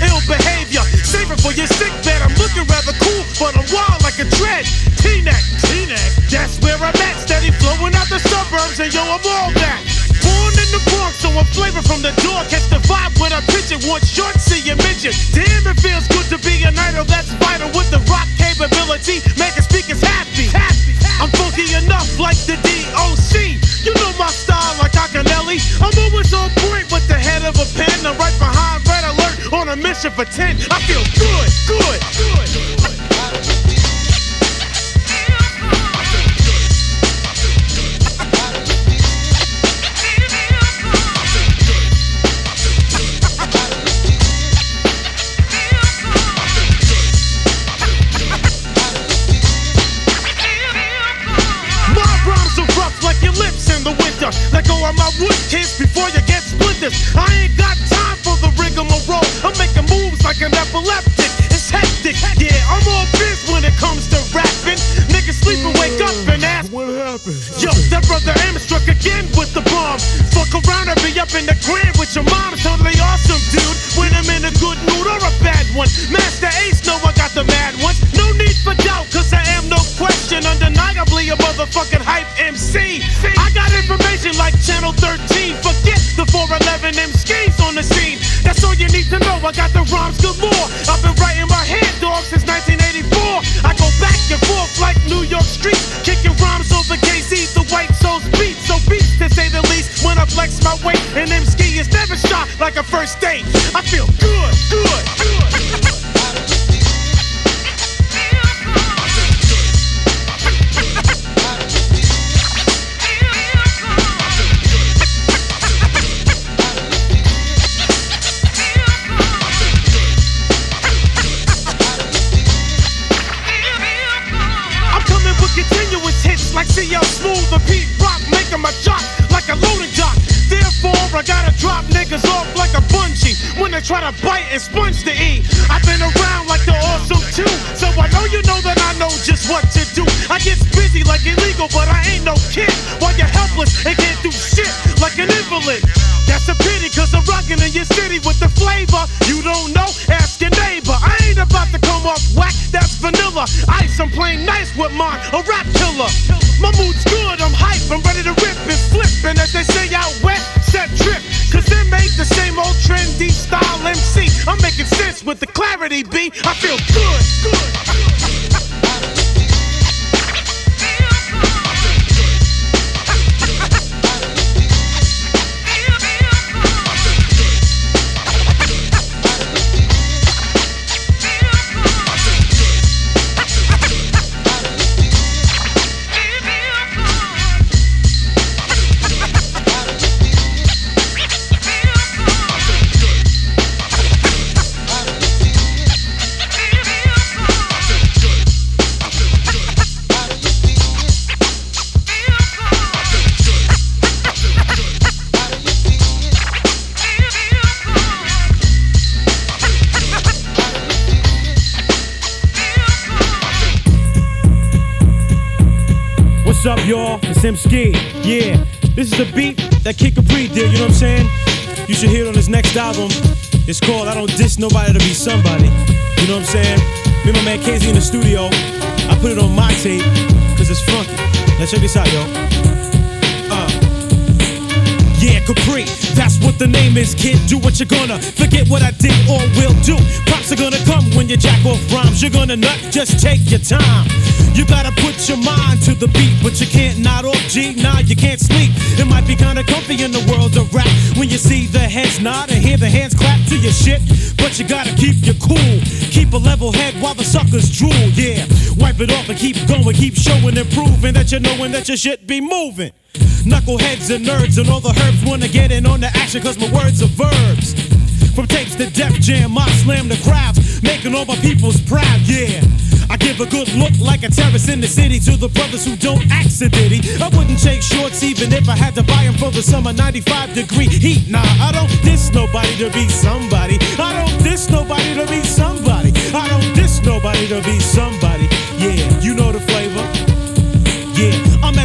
[SPEAKER 19] Ill behavior, save it for your sick bed. I'm looking rather cool, but I'm wild like a dread. T-neck, T-neck, that's where I'm at. Steady flowing out the suburbs, and yo, I'm all that. The Bronx, so I'm flavor from the door. Catch the vibe when I pitch it. Want short, see you midget. Damn, it feels good to be an idol that's vital with the rock capability. Making speakers happy. happy. I'm funky enough like the DOC. You know my style like Akinelli. I'm always on point with the head of a pen. I'm right behind Red Alert on a mission for 10. I feel good, good, good. My Let go of my wood kids before you get splinters. I ain't got time for the rigmarole. I'm making moves like an epileptic. Yeah, I'm all biz when it comes to rapping. Niggas sleep and wake up and ask what happened. Yo, that brother M struck again with the bomb. Fuck around and be up in the crib with your mom. Totally awesome, dude. When I'm in a good mood or a bad one. Masta Ace know I got the mad ones. No need for doubt, cause I am no question. Undeniably a motherfucking hype MC. I got information like Channel 13. Forget the 411 M schemes on the scene. That's all you need to know. I got the rhymes galore. I've been writing my head, dog, since 1984. I go back and forth like New York streets. Kicking rhymes over KZ, the white soul's beat. So beats to say the least. When I flex my weight, and them ski is never shot like a first date. I feel good, good, good. (laughs) CL Smooth or Pete Rock, making my jock like a loading dock. Therefore, I gotta drop niggas off like a bungee when they try to bite and sponge the E. I've been around like the awesome two, so I know you know that I know just what to do. I get busy like illegal, but I ain't no kid. While you're helpless and can't do shit like an invalid. That's a pity, cause I'm rocking in your city with the flavor. You don't know? Ask your neighbor. I ain't about to come off whack, that's vanilla. Ice, I'm playing nice with mine, a rap killer. My mood's good, I'm hype, I'm ready to rip and flip. And as they say out wet, set trip. Cause they made the same old trendy style MC. I'm making sense with the clarity, B. I feel good, good. Y'all? It's Emskee. Yeah, this is the beat that Kid Capri did, you know what I'm saying? You should hear it on his next album. It's called I Don't Diss Nobody to Be Somebody. You know what I'm saying? Me and my man Casey in the studio. I put it on my tape, cause it's funky. Now check this out, yo. Yeah, Capri, that's what the name is, kid. Do what you're gonna, forget what I did or will do. Props are gonna come when you jack off rhymes. You're gonna nut, just take your time. You gotta put your mind to the beat, but you can't nod off G. Nah, you can't sleep. It might be kinda comfy in the world of rap when you see the heads nod and hear the hands clap to your shit. But you gotta keep your cool, keep a level head while the suckers drool. Yeah, wipe it off and keep going, keep showing and proving that you're knowing that your shit be moving. Knuckleheads and nerds and all the herbs wanna get in on the action cause my words are verbs. From tapes to Def Jam, I slam the crowds, making all my peoples proud, yeah. I give a good look like a terrorist in the city to the brothers who don't accidentally. I wouldn't take shorts even if I had to buy them for the summer 95 degree heat. Nah, I don't diss nobody to be somebody. I don't diss nobody to be somebody. I don't diss nobody to be somebody. Yeah, you know the flavor.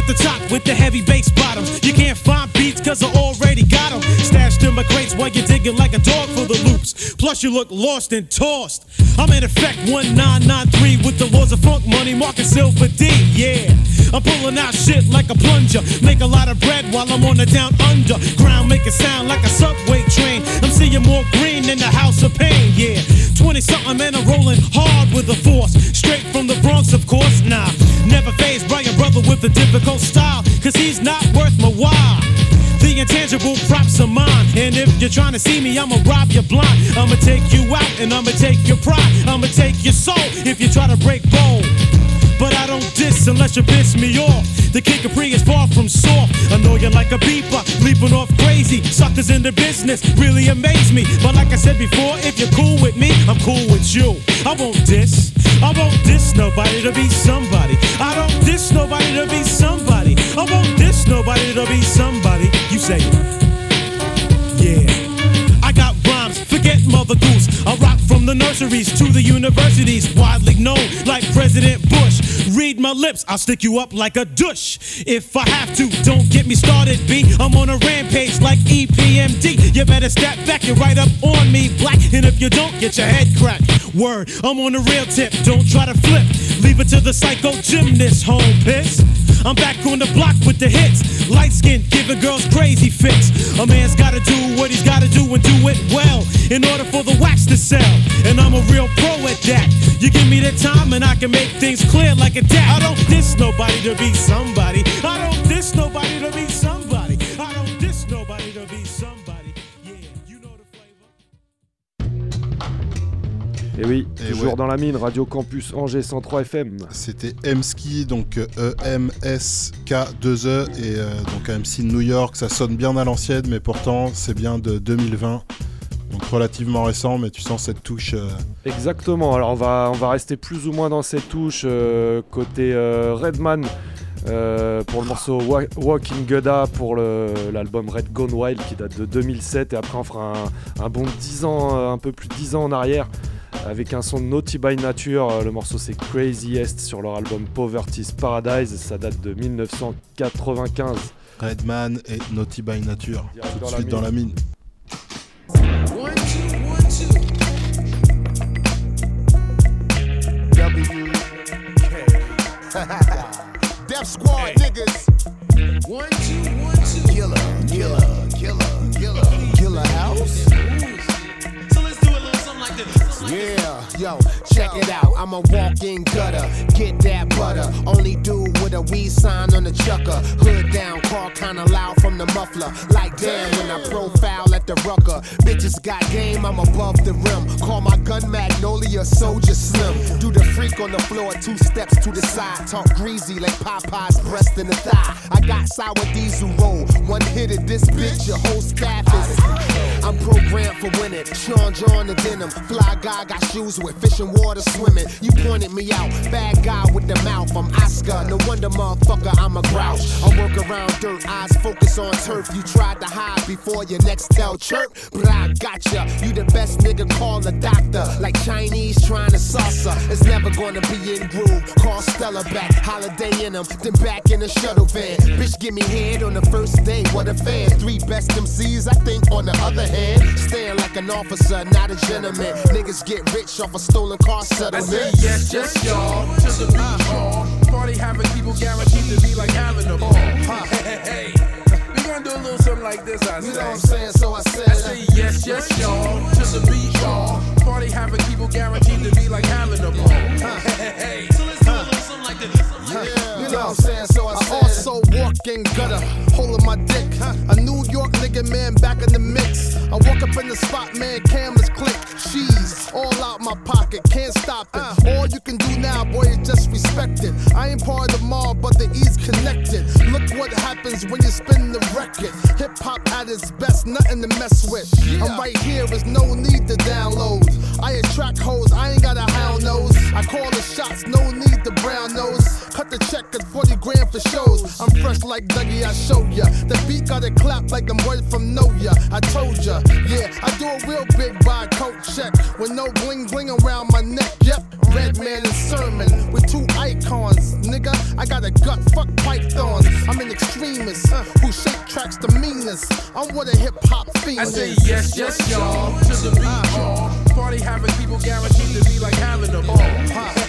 [SPEAKER 19] At the top with the heavy bass bottoms. You can't find beats cause I already got them. Stashed in my crates while you're digging like a dog for the loops. Plus, you look lost and tossed. I'm in effect 1993 with the laws of funk money, marking silver D. Yeah, I'm pulling out shit like a plunger. Make a lot of bread while I'm on the down under. Ground make it sound like a subway train. I'm seeing more green than the house of pain. Yeah, 20 something and I'm rolling hard with the force. Straight from the Bronx, of course. Nah, never phased by your brother with a difficult style. Cause he's not worth my while. Intangible props are mine. And if you're trying to see me, I'ma rob you blind. I'ma take you out and I'ma take your pride. I'ma take your soul if you try to break bold. But I don't diss unless you piss me off. The Kid Capri is far from soft. I know you like a beeper, leaping off crazy. Suckers in the business really amaze me. But like I said before, if you're cool with me, I'm cool with you. I won't diss. I won't diss nobody to be somebody. I don't diss nobody to be somebody. I won't diss nobody to be somebody. Say. Yeah. I got rhymes, forget Mother Goose. I rock from the nurseries to the universities, widely known like President Bush. Read my lips, I'll stick you up like a douche. If I have to, don't get me started, B. I'm on a rampage like EPMD. You better step back, you're right up on me, black. And if you don't, get your head cracked. Word, I'm on the real tip, don't try to flip. Leave it to the psycho gymnast, home piss. I'm back on the block with the hits. Light skin, giving girls crazy fits. A man's gotta do what he's gotta do and do it well in order for the wax to sell. And I'm a real pro at that. You give me the time and I can make things clear like a dad. I don't diss nobody to be somebody. I don't diss nobody to be
[SPEAKER 6] Et oui,
[SPEAKER 7] Et
[SPEAKER 6] toujours
[SPEAKER 7] ouais.
[SPEAKER 6] dans la mine, Radio Campus Angers 103 FM.
[SPEAKER 7] C'était M-Ski, donc E E-M-S-K-2-E, et euh, donc un MC de New York, ça sonne bien à l'ancienne, mais pourtant c'est bien de 2020, donc relativement récent, mais tu sens cette touche. euh,
[SPEAKER 6] Exactement, alors on va, on va rester plus ou moins dans cette touche euh, côté euh, Redman euh, pour le morceau Wa- Walking Gouda pour l'album Red Gone Wild qui date de 2007 et après on fera un, un bon 10 ans, euh, un peu plus de 10 ans en arrière avec un son de Naughty by Nature, euh, le morceau c'est Craziest sur leur album Poverty's Paradise, ça date de 1995.
[SPEAKER 7] Redman et Naughty by Nature,
[SPEAKER 6] Direct
[SPEAKER 7] tout de suite dans la mine.
[SPEAKER 20] One, two, one, two. W K. Death Squad niggas. One, two, one, two. Killer, killer, killer, killer. Killer house. Yeah, yo, check it out. I'm a walking gutter. Get that butter. Only dude with a weed sign on the chucker. Hood down, car kinda loud from the muffler. Like damn when I profile at the rucker. Bitches got game, I'm above the rim. Call my gun Magnolia Soulja Slim. Do the freak on the floor, two steps to the side. Talk greasy like Popeye's breast in the thigh. I got sour diesel roll. One hit of this bitch, your whole staff is. I'm programmed for winning. Sean John the denim. Fly guy got shoes with fish and water swimming. You pointed me out. Bad guy with the mouth. I'm Oscar. No wonder, motherfucker, I'm a grouch. I work around dirt. Eyes focus on turf. You tried to hide before your next tell chirp. But I gotcha. You the best nigga. Call a doctor. Like Chinese trying to salsa. It's never gonna be in groove. Call Stella back. Holiday in them. Then back in the shuttle van. Bitch, give me head on the first day. What a fan. Three best MCs, I think, on the other hand. Stand like an officer, not a gentleman. Niggas get rich off a stolen car
[SPEAKER 21] I
[SPEAKER 20] settlement.
[SPEAKER 21] say yes, yes, y'all, to the beat, y'all. Party having people guaranteed to be like having a ball. Hey, hey, hey. We gonna do a little something like this, I say.
[SPEAKER 20] You know what I'm saying? So I said,
[SPEAKER 21] I say yes, yes, y'all, to the beat, y'all. Party having people guaranteed to be like having a ball. Hey, hey, hey. So let's do a little something like this.
[SPEAKER 20] You know I'm saying? So I,
[SPEAKER 21] said-
[SPEAKER 20] also walk in gutter, holding my dick. A New York nigga, man, back in the mix. I walk up in the spot, man, cameras click. She's all out my pocket, can't stop it. Uh. All you can do now, boy, is just respect it. I ain't part of the mall, but the E's connected. Look what happens when you spin the record. Hip hop at its best, nothing to mess with. I'm right here, there's no need to download. I attract hoes, I ain't got a hound nose. I call the shots, no need to brown nose. Cut the check at 40 grand for shows. I'm fresh like Dougie, I show ya. The beat got it clap like them words from Know Ya. I told ya, yeah, I do a real big by coat check. With no bling bling around my neck, yep. Redman and sermon with two icons, nigga. I got a gut, fuck pythons. I'm an extremist uh, who shake tracks the meanest. I'm what a hip hop fiend
[SPEAKER 21] I say yes, yes, y'all, to the beat, y'all. Party having people guaranteed to be like having a ball.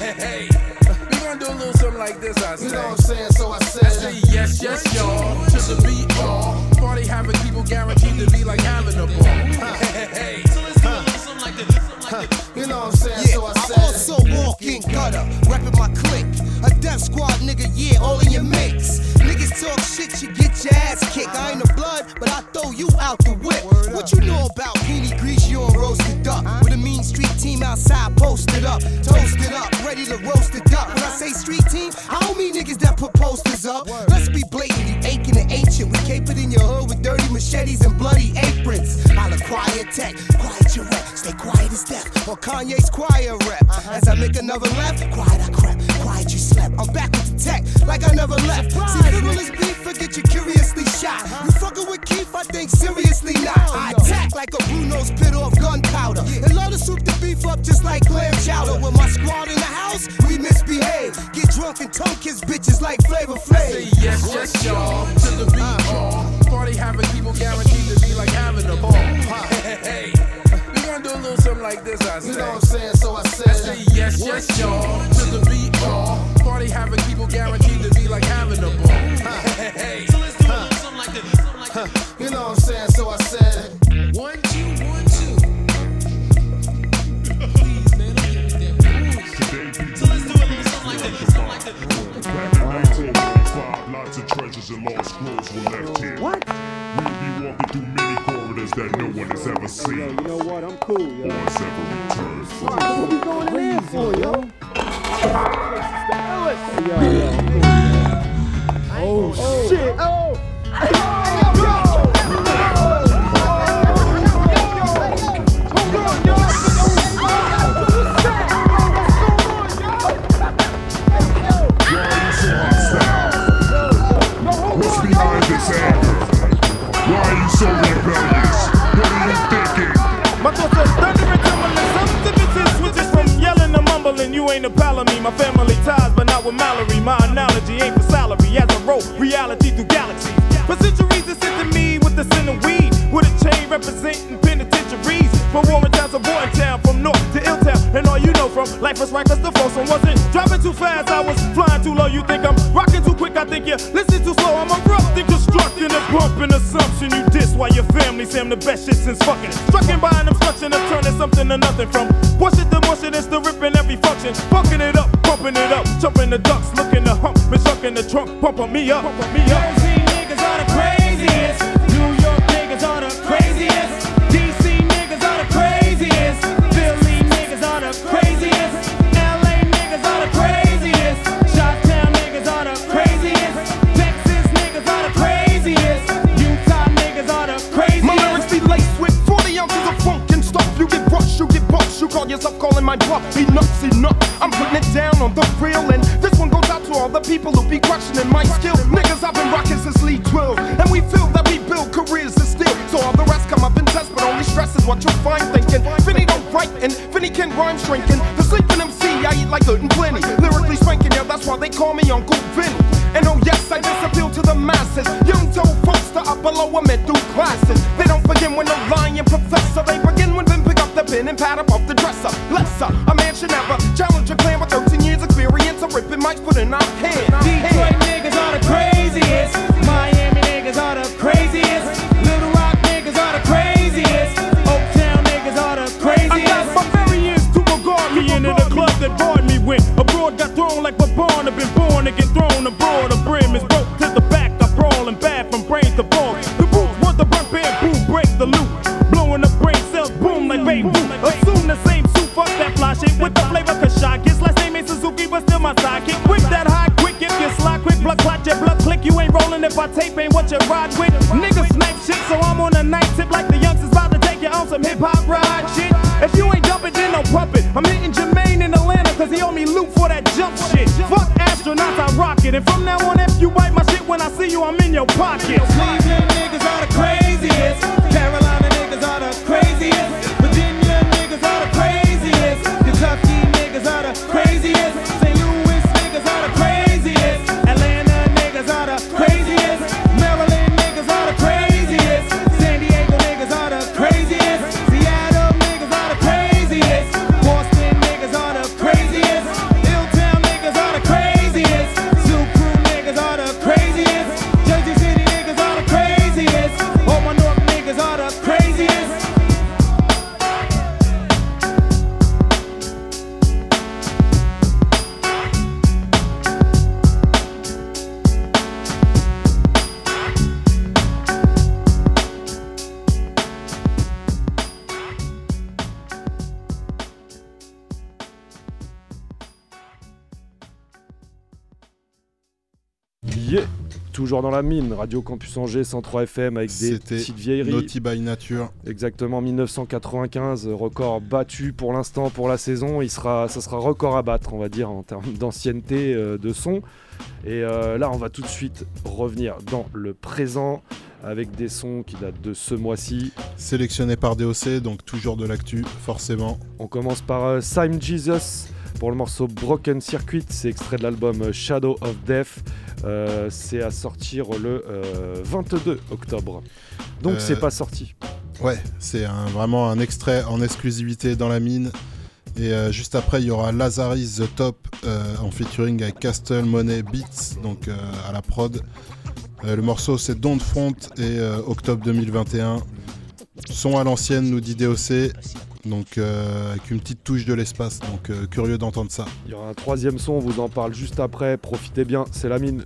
[SPEAKER 21] Like this, I say.
[SPEAKER 20] You know what I'm saying? So I said,
[SPEAKER 21] I say yes, yes, y'all, to the beat, y'all. Party having people guaranteed to be like having a ball. Hey, hey, hey. So let's do a little something like this.
[SPEAKER 20] You know what I'm saying?
[SPEAKER 22] Yeah,
[SPEAKER 20] so I said.
[SPEAKER 22] Also walk in gutter, reppin' my clique. A death squad nigga, yeah, all in your mix. Niggas talk shit, you get your ass kicked. I ain't a blood, but I throw you out the whip. What you know about Pinot Grigio and roasted duck? With a mean street team outside, posted up, toasted up, ready to roast it up. When I say street team, I don't mean niggas that put posters up. Let's be blatant, you aching and ancient. We capered in your hood with dirty machetes and bloody aprons. I'll acquire tech, quiet your rep, stay quiet as death. Or Kanye's choir rep. As I make another left, quiet I crept, quiet you slept. I'm back with the tech, like I never left. See, frivolous beef, forget you curiously shot. You fucking with Keith, I think seriously not. I attack like a Bruno's pit off gunpowder. And love to soup the beef up just like clam chowder. With my squad in the house, we misbehave. Get drunk and tongue kiss bitches like Flavor Flav.
[SPEAKER 21] Say yes, yes, y'all, to the beat, y'all. Party having people guaranteed to be like having a ball. Hey, like this, I say.
[SPEAKER 20] You know what I'm saying? So I said.
[SPEAKER 21] I say yes, yes, y'all, to the beat, y'all. Party having people guaranteed to be like having a ball. Hey, (laughs) hey, hey. So let's do a little something like this. Something like this.
[SPEAKER 20] You know what I'm saying? So I said.
[SPEAKER 21] One, two, one, two. Please, man, don't give that. So let's do a little something like this. Something like this.
[SPEAKER 23] Back in 1995, lots of treasures and lost scrolls were left here. What? We'll be walking through many that no one has ever seen. Yo, you know what? I'm cool, yo. Or has ever returned from.
[SPEAKER 1] What we going in for, yo?
[SPEAKER 23] Oh,
[SPEAKER 1] shit. Oh.
[SPEAKER 24] Ain't a pal of me. My family ties, but not with Mallory. My analogy ain't for salary. As I roll reality through galaxies. For centuries, it's to me with the sin of weed. With a chain representing penitentiaries. From Warren Town to Town, from North to Ill Town. And all you know from life is reckless to Folsom wasn't dropping too fast. I was flying too low. You think I'm rocking too quick? I think you listen too slow. I'm erupting, constructing a pumping assumption. You diss while your family say I'm the best shit since fucking. Strucking by an obstruction of turning something to nothing from push it to mush it, it's the ripping every function. Fucking it up, pumping it up, jumping the ducks, looking to hump, been stuck in the trunk, pumping me up, pumping me up.
[SPEAKER 9] Jersey niggas are the craziest.
[SPEAKER 24] My bluff. Enough's enough. I'm putting it down on the real, and this one goes out to all the people who be questioning my skill. Niggas, I've been rocking since Lee 12, and we feel that we build careers and still. So all the rest come up and test, but only stress is what you'll find thinking. Vinny don't write, and Vinny can rhyme shrinking. The sleeping MC, I eat like good and plenty. Lyrically spanking, yeah, that's why they call me Uncle Vinny. And oh yes, I just appeal to the masses. Young told folks to upper lower middle classes.
[SPEAKER 6] Dans la mine, Radio Campus Angers 103 FM avec des petites vieilleries.
[SPEAKER 7] Naughty by Nature.
[SPEAKER 6] Exactement, 1995, record battu pour l'instant pour la saison. Il sera, ça sera record à battre, on va dire, en termes d'ancienneté euh, de son. Et euh, là, on va tout de suite revenir dans le présent avec des sons qui datent de ce mois-ci.
[SPEAKER 7] Sélectionné par DOC, donc toujours de l'actu, forcément.
[SPEAKER 6] On commence par euh, Sime Jesus pour le morceau Broken Circuit. C'est extrait de l'album euh, Shadow of Death. Euh, c'est à sortir le euh, 22 octobre. Donc
[SPEAKER 7] Euh,
[SPEAKER 6] c'est pas sorti.
[SPEAKER 7] Ouais, c'est vraiment un extrait en exclusivité dans la mine. Et euh, juste après, il y aura Lazarus The Top euh, en featuring avec Castle Money Beats, donc euh, à la prod. Euh, le morceau c'est Don't Front et euh, octobre 2021. Son à l'ancienne, nous dit DOC. Donc euh, avec une petite touche de l'espace, donc euh, curieux d'entendre ça.
[SPEAKER 6] Il y aura un troisième son, on vous en parle juste après. Profitez bien, c'est la mine.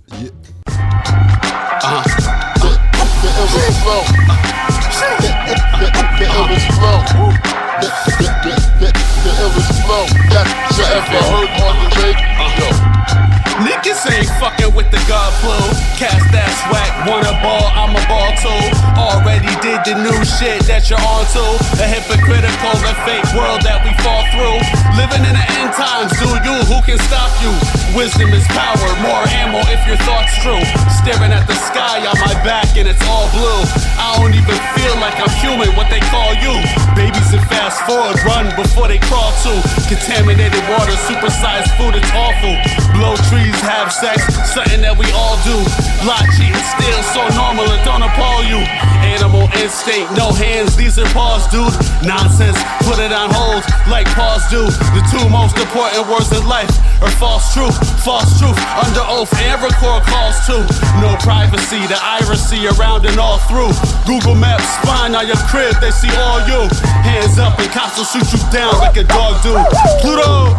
[SPEAKER 25] Niggas ain't fucking with the God flu. Cast that swag, wanna ball, I'm a ball too. Already did the new shit that you're on to. A hypocritical and fake world that we fall through. Living in the end times, do you? Who can stop you? Wisdom is power, more ammo if your thoughts true. Staring at the sky on my back and it's all blue. I don't even feel like I'm human, what they call you. Babies and fast forward, run before they crawl to. Contaminated water, supersized food, it's awful. Blow trees, have sex, something that we all do. Lie, cheat, and steal, so normal it don't appall you. Animal instinct, no hands, these are paws, dude. Nonsense, put it on hold like paws do. The two most important words in life are false truth, false truth. Under oath and record calls too. No privacy, the iracy around and all through. Google Maps, spine on your crib, they see all you. Hands up and cops will shoot you down like a dog do. Pluto,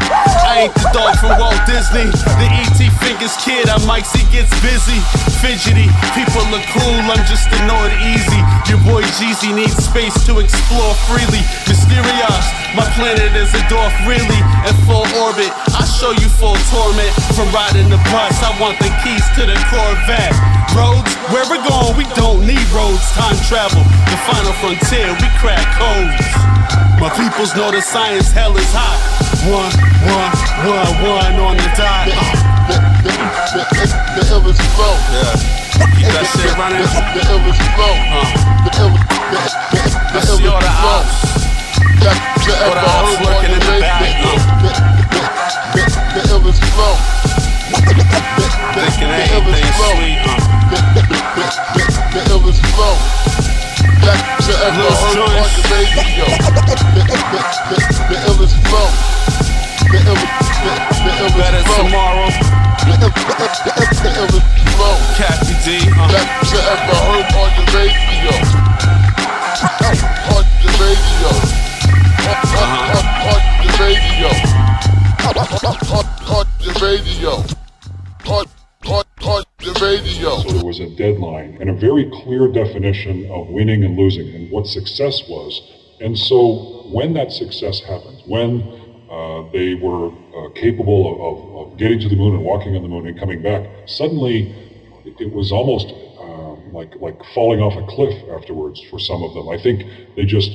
[SPEAKER 25] I ain't the dog from Walt Disney. The ET fingers kid, I might see gets busy. Fidgety, people look cool, I'm just annoyed easy. Your boy Jeezy needs space to explore freely. Mysterious, my planet is a dwarf really in full orbit. I show you full torment from riding the bus. I want the keys to the Corvette. Roads. Where we're going, we don't need roads. Time travel, the final frontier, we crack codes. My peoples know the science, hell is hot. One, one, one, one on the dot. Uh.
[SPEAKER 26] The, the, the illest flow.
[SPEAKER 25] Yeah. Keep that shit running.
[SPEAKER 26] The illest flow.
[SPEAKER 25] Uh.
[SPEAKER 26] The the, the, the
[SPEAKER 25] the
[SPEAKER 26] flow.
[SPEAKER 25] ops.
[SPEAKER 26] That, the
[SPEAKER 25] the
[SPEAKER 26] heard
[SPEAKER 25] in the back.
[SPEAKER 26] radio.
[SPEAKER 25] Uh.
[SPEAKER 26] The, the, the, the illest flow.
[SPEAKER 25] Thinking everything sweet. Uh.
[SPEAKER 26] The, the, the, the illest flow. The
[SPEAKER 25] Little
[SPEAKER 26] heard on
[SPEAKER 25] joints.
[SPEAKER 26] the radio. The, the, the, the illest flow. The illest, the, the illest
[SPEAKER 25] Better
[SPEAKER 26] flow.
[SPEAKER 25] tomorrow.
[SPEAKER 26] The, the, the, the illest flow.
[SPEAKER 25] Cappy D. Uh.
[SPEAKER 26] You ever heard on the radio. On the radio. The radio. On, on, on the radio. The radio.
[SPEAKER 27] So there was a deadline and a very clear definition of winning and losing and what success was. And so when that success happened, when uh, they were uh, capable of, of, of getting to the moon and walking on the moon and coming back, suddenly it, was almost um, like like falling off a cliff afterwards for some of them. I think they just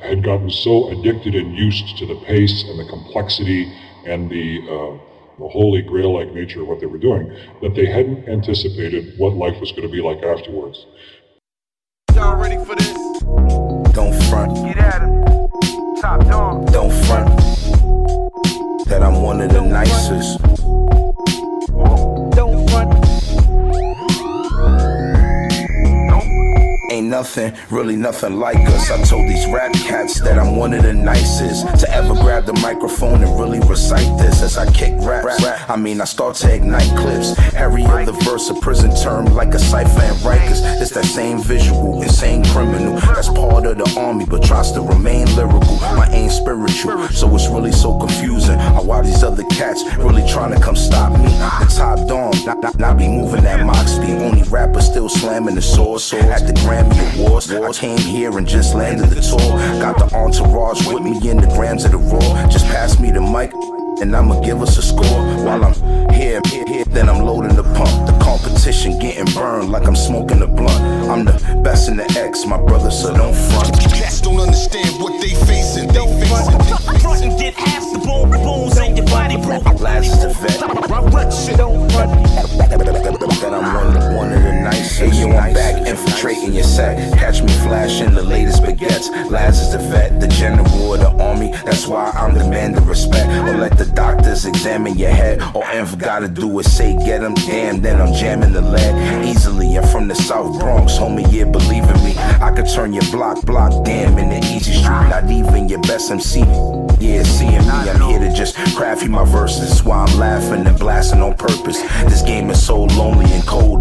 [SPEAKER 27] had gotten so addicted and used to the pace and the complexity and the uh, the holy grail-like nature of what they were doing that they hadn't anticipated what life was going to be like afterwards.
[SPEAKER 20] Y'all ready for this?
[SPEAKER 28] Don't front,
[SPEAKER 20] Get at him. Top dog.
[SPEAKER 28] don't front. That I'm one of the nicest. Ain't nothing, really nothing like us. I told these rap cats that I'm one of the nicest to ever grab the microphone and really recite this as I kick rap. I mean, I start to ignite clips. Every other verse a prison term like a cipher and Rikers. It's that same visual, insane criminal. That's part of the army, but tries to remain lyrical. My aim spiritual, so it's really so confusing. I why these other cats really trying to come stop me? The top dog, not, not, not be moving that mock speed. Only rapper still slamming the sword. At the Grammy Awards, I came here and just landed the tour. Got the entourage with me in the grams of the raw. Just pass me the mic. And I'ma give us a score while I'm here, here, here. Then I'm loading the pump. The competition getting burned like I'm smoking a blunt. I'm the best in the X, my brother, so don't front.
[SPEAKER 20] Cats don't understand what they facing. They facing.
[SPEAKER 22] Front and get half the bone bones in your body, bro.
[SPEAKER 28] Last is the vet. That I'm one, one of the nicest. Hey, yo, I'm back infiltrating your set. Catch me flashing the latest baguettes. Last is the vet, the general of the army. That's why I'm the man demanding respect. Or let the doctors examine your head. All Env gotta do is say, get them damn, then I'm jamming the lead. Easily, I'm from the South Bronx, homie, yeah, believe in me. I could turn your block, block, damn, in the easy street. Not even your best MC. Yeah, seeing me, I'm here to just craft you my verses. That's why I'm laughing and blasting on purpose. This game is so lonely and cold,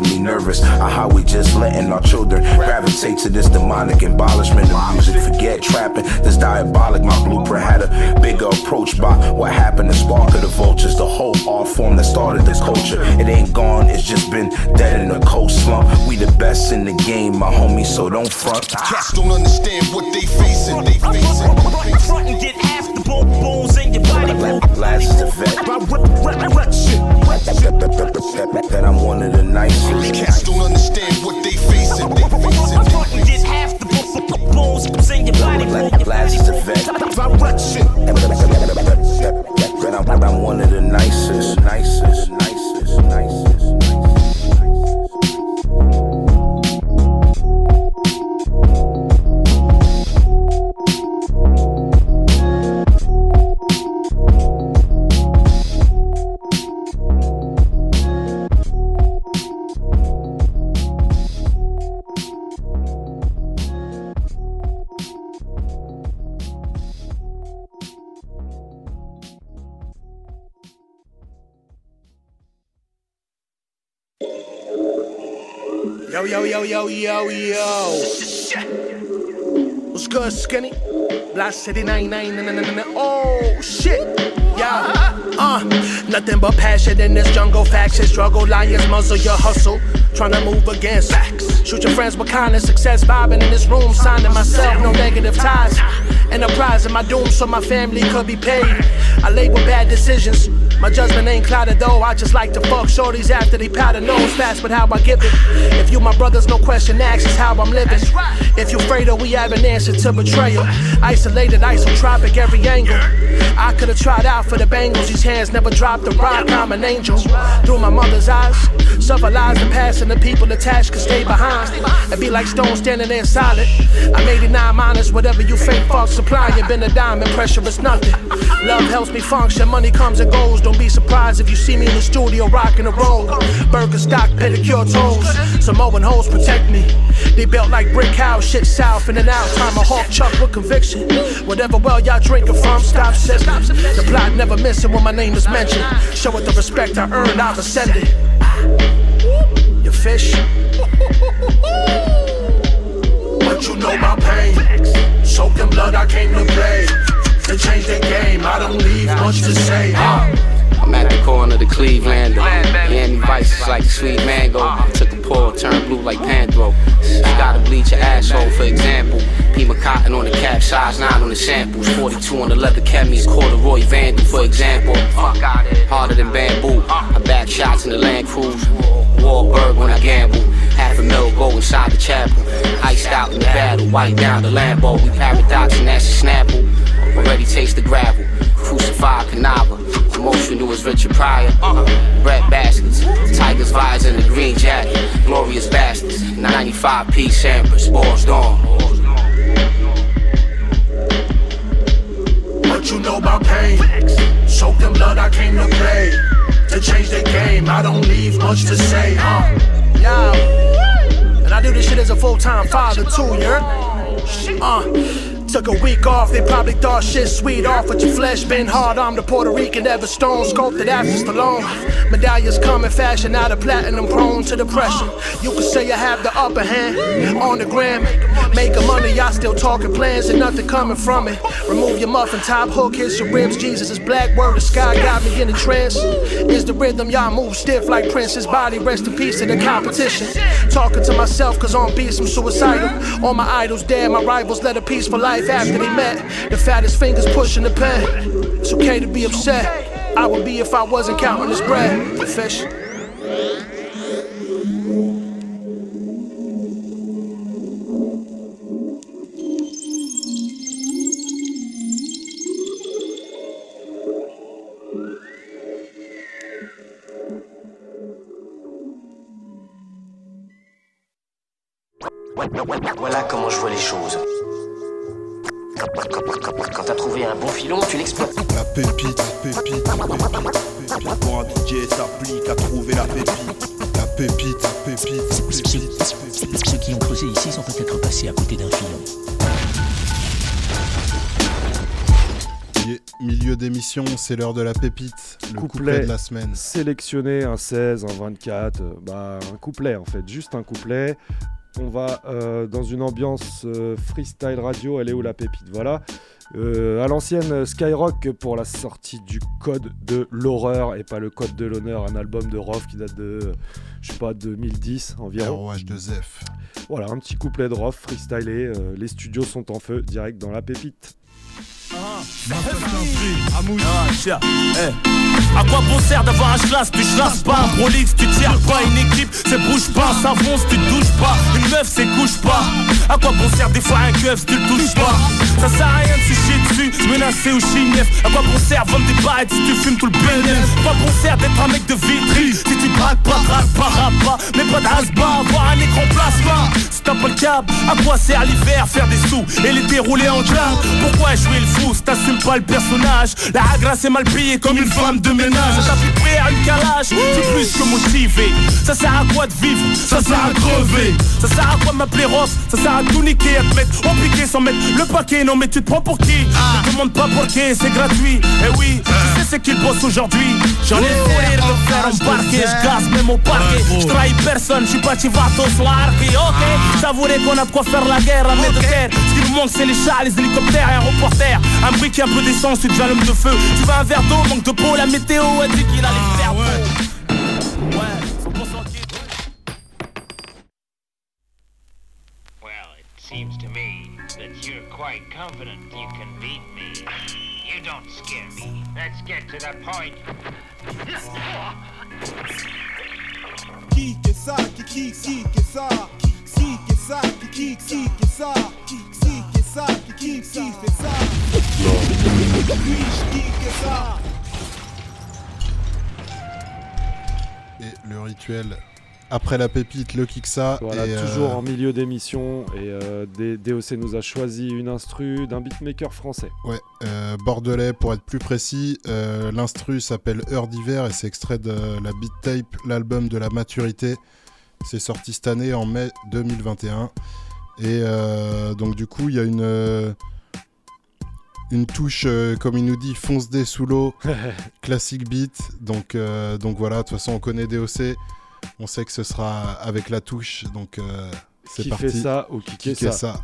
[SPEAKER 28] making me nervous. On how we just letting our children gravitate to this demonic abolishment of music. Forget trapping, this diabolic. My blueprint had a bigger approach by what happened to Spark of the Vultures. The whole art form that started the culture. It ain't gone, it's just been dead in a cold slump. We the best in the game, my homie, so don't front.
[SPEAKER 20] Cats don't understand what they facing. They facing.
[SPEAKER 22] Front and get half the bones in your body.
[SPEAKER 28] Last is the vet. That I'm one of the nicest.
[SPEAKER 20] Cats don't understand what they facing. They facing.
[SPEAKER 22] Front and get half the bo- bones in your body.
[SPEAKER 28] Last is the. That I'm, I'm one of the nicest, nicest, nicest, nicest.
[SPEAKER 19] Yo, yo, yo. What's good, skinny? Black City 99, na, na, na, na, na. oh shit. Yeah, uh, nothing but passion in this jungle. Facts and struggle, lions muzzle your hustle. Tryna move against facts. Shoot your friends with kindness, success vibing in this room, signing myself, no negative ties. Enterprise in my doom so my family could be paid. I label bad decisions. My judgment ain't clouded though. I just like to fuck shorties after they powder nose fast, but how I give it. If you my brothers, no question asked, is how I'm living. If you afraid of we have an answer to betrayal. Isolated, isotropic, every angle. I could have tried out for the Bengals. These hands never dropped the rock. I'm an angel. Through my mother's eyes, suffer lies the past and the people attached can stay behind. And be like stone standing there solid. I made it nine minus whatever you fake fuck supply. You been a diamond, pressure is nothing. Love helps me function, money comes and goes. Don't be surprised if you see me in the studio rocking a roll. Burger stock, pedicure toes. Samoan hoes protect me. They built like brick house, shit south in and out. Time a hawk chuck with conviction. Whatever well y'all drinking from, stop sipping. The plot never missing when my name is mentioned. Show it the respect I earned, I've ascended. You fish. But you know my pain. Soaked in blood, I came to play. To change the game, I don't leave much to say.
[SPEAKER 29] I'm at the corner of the Cleveland. Miami Vice is like a sweet mango. Took a pull, turned blue like Pandro. You gotta bleach your asshole, for example. Pima cotton on the cap, size 9 on the samples. 42 on the leather chemis, corduroy vandal, for example. Harder than bamboo. I back shots in the Land Cruise. Wahlberg when I gamble. Half a mil go inside the chapel. Iced out in the battle, white down the Lambo. We paradox and that's a snapple. Already taste the gravel. Crucified Canava. Knew was Richard Pryor. Bread baskets. Tigers vibes in the green jacket. Glorious bastards. 95 P Sampras. Balls dawn.
[SPEAKER 19] But you know my pain. Soaked in blood, I came to play. To change the game, I don't leave much to say, huh? Yo. And I do this shit as a full time father, too, you? Uh. Took a week off, they probably thought shit sweet off with your flesh. Been hard, I'm the Puerto Rican ever stone, sculpted after Stallone. Medallions come in fashion, out of platinum, prone to depression. You could say I have the upper hand on the gram. Making money, I still talking plans and nothing coming from it. Remove your muffin top, hook, hits your ribs. Jesus is black, word the sky got me in a trance. Is the rhythm, y'all move stiff like Prince's body, rest in peace to the competition. Talking to myself, cause on beats I'm suicidal. All my idols dead, my rivals led a peaceful life after they met. The fattest fingers pushing the pen. It's okay to be upset. I would be if I wasn't counting this bread. Fish.
[SPEAKER 30] Voilà comment je vois les choses. Filon, tu l'exploites.
[SPEAKER 7] La pépite, pépite, pépite, pépite. Pour un DJ s'applique à trouver la pépite. La pépite, pépite, pépite, pépite.
[SPEAKER 31] Ceux qui ont creusé ici sont peut-être passés à côté d'un filon.
[SPEAKER 32] Mi- Milieu d'émission, c'est l'heure de la pépite, le couplet, de la semaine.
[SPEAKER 6] Sélectionné un 16, un 24, euh, bah, un couplet en fait, juste un couplet. On va euh, dans une ambiance euh, freestyle radio, elle est où la pépite? Voilà. Euh, à l'ancienne Skyrock pour la sortie du code de l'horreur et pas le code de l'honneur, un album de Rof qui date de, je sais pas, 2010 environ.
[SPEAKER 32] ROH de Zef.
[SPEAKER 6] Voilà, un petit couplet de Rof freestylé. les studios sont en feu, direct dans la pépite.
[SPEAKER 33] Ah, eh. À quoi bon sert d'avoir un schlass, tu chlasses pas Un tu tires pas Une équipe, c'est bouge pas savon, si tu touches pas Une meuf, c'est couche pas À quoi bon sert des fois un keuf si tu le touches pas Ça sert à rien de se dessus Menacé ou chignef À quoi bon sert vendre des barrettes si tu fumes tout le bénéf À quoi bon sert d'être un mec de vitri Si tu braques pas, drague pas, rappe pas Mais pas de hasba, avoir un écran plasma Si t'as pas le câble, à quoi sert l'hiver Faire des sous et les dérouler en club Pourquoi jouer le t'assumes pas le personnage. La hagra c'est mal payé comme une femme de ménage. T'as plus prêt à une calage, t'es plus que motivé. Ça sert à quoi de vivre? Ça sert à crever. Ça sert à quoi m'appeler Ross? Ça sert à tout niquer, à te mettre au piqué sans mettre le paquet. Non mais tu te prends pour qui? Ne demande pas pour qui, c'est gratuit. Eh oui, tu sais c'est qui le boss aujourd'hui. J'en ai fait de me faire embarquer Je gaze même au parquet. Je trahis personne, je suis pas chivato soirqué Ok, savourer qu'on a de quoi faire la guerre à de terre Ce qui nous manque c'est les chars, les hélicoptères et un briquet, un peu d'essence, tu deviens l'homme de feu Tu veux un verre d'eau, manque de peau, la météo a dit qu'il allait faire beau. Ouais, 100%
[SPEAKER 34] seems to me that you're quite confident you can beat me. You don't scare me. Let's get to the point.
[SPEAKER 35] Qui que ça, qui qui qui que ça, qui que ça, qui qui qui que ça, qui qui que ça, qui qui qui fait ça?
[SPEAKER 7] Et le rituel après la pépite, le Kiksa.
[SPEAKER 6] Voilà,
[SPEAKER 7] et, euh,
[SPEAKER 6] toujours en milieu d'émission. Et euh, DOC nous a choisi une instru d'un beatmaker français.
[SPEAKER 7] Ouais, euh, bordelais pour être plus précis. L'instru s'appelle Heure d'hiver et c'est extrait de la beat tape, l'album de la maturité. C'est sorti cette année en mai 2021. Et donc du coup, il y a une une touche, euh, comme il nous dit, fonce des sous l'eau, (laughs) classique beat. Donc euh, donc voilà, de toute façon, on connaît DOC. On sait que ce sera avec la touche. Donc euh, c'est
[SPEAKER 6] Qui
[SPEAKER 7] parti.
[SPEAKER 6] fait ça ou qui
[SPEAKER 7] Qui
[SPEAKER 6] ça.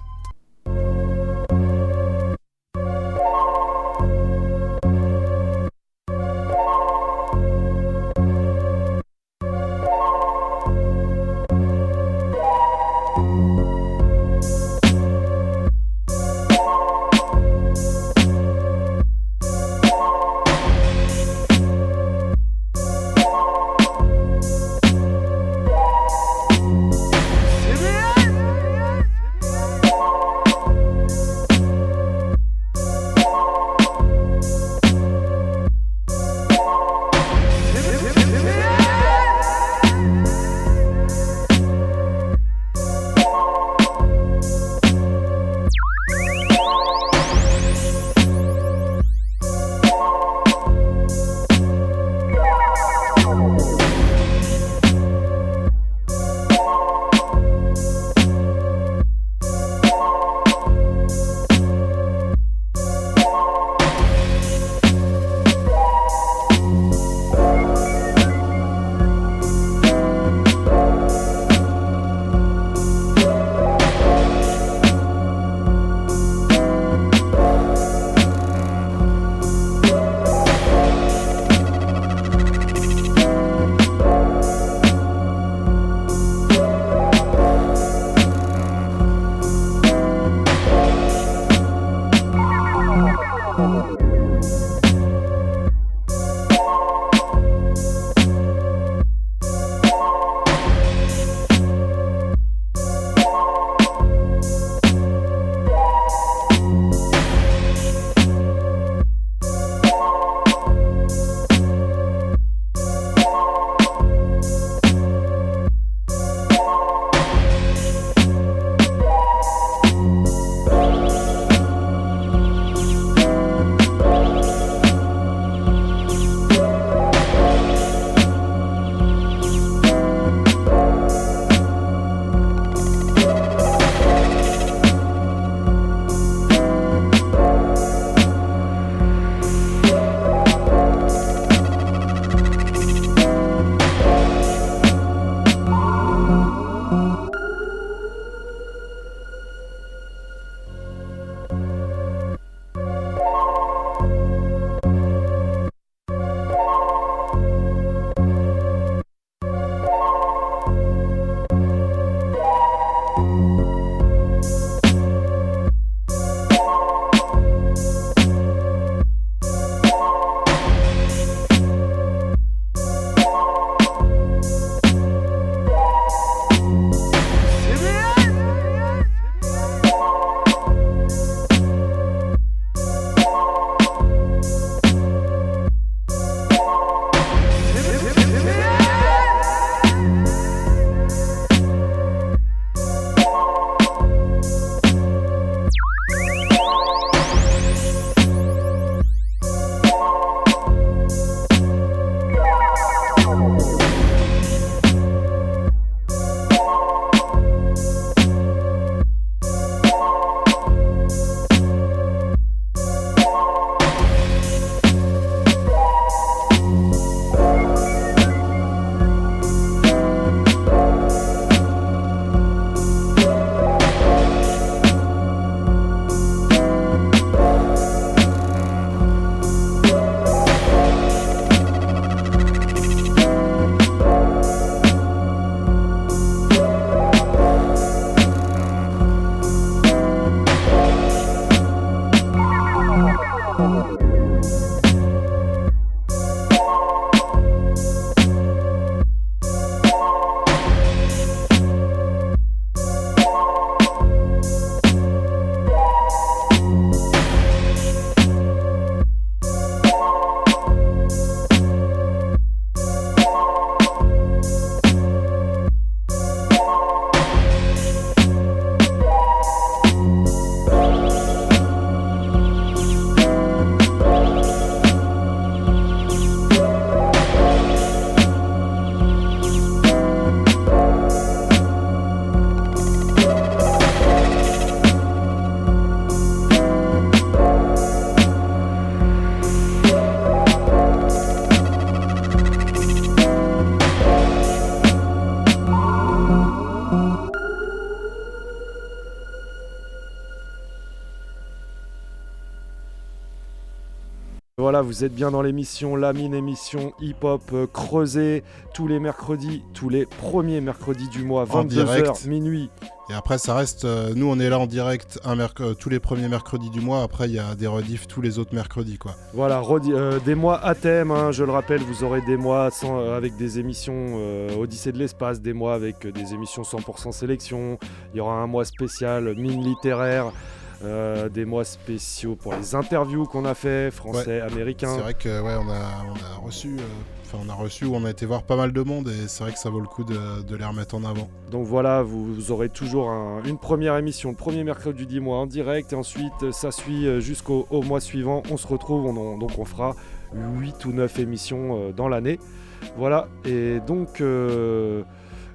[SPEAKER 6] Voilà, vous êtes bien dans l'émission La Mine, émission hip-hop euh, creusée tous les mercredis, tous les premiers mercredis du mois,
[SPEAKER 7] En
[SPEAKER 6] 22h,
[SPEAKER 7] direct.
[SPEAKER 6] minuit.
[SPEAKER 7] Et après, ça reste. euh, nous, on est là en direct un euh, tous les premiers mercredis du mois. Après, il y a des rediffs tous les autres mercredis, quoi.
[SPEAKER 6] Voilà, euh, des mois à thème, hein, je le rappelle, vous aurez des mois sans- euh, avec des émissions Odyssée de l'espace, des mois avec des émissions 100% sélection, il y aura un mois spécial mine littéraire, euh, des mois spéciaux pour les interviews qu'on a fait, français, américains.
[SPEAKER 7] C'est vrai que ouais, on a, on a reçu, euh, enfin on a reçu, ou on a été voir pas mal de monde et c'est vrai que ça vaut le coup de, de les remettre en avant.
[SPEAKER 6] Donc voilà, vous, vous aurez toujours un- une première émission le premier mercredi du mois en direct et ensuite euh, ça suit jusqu'au au mois suivant. On se retrouve, on donc on fera 8 ou 9 émissions euh, dans l'année. Voilà, et donc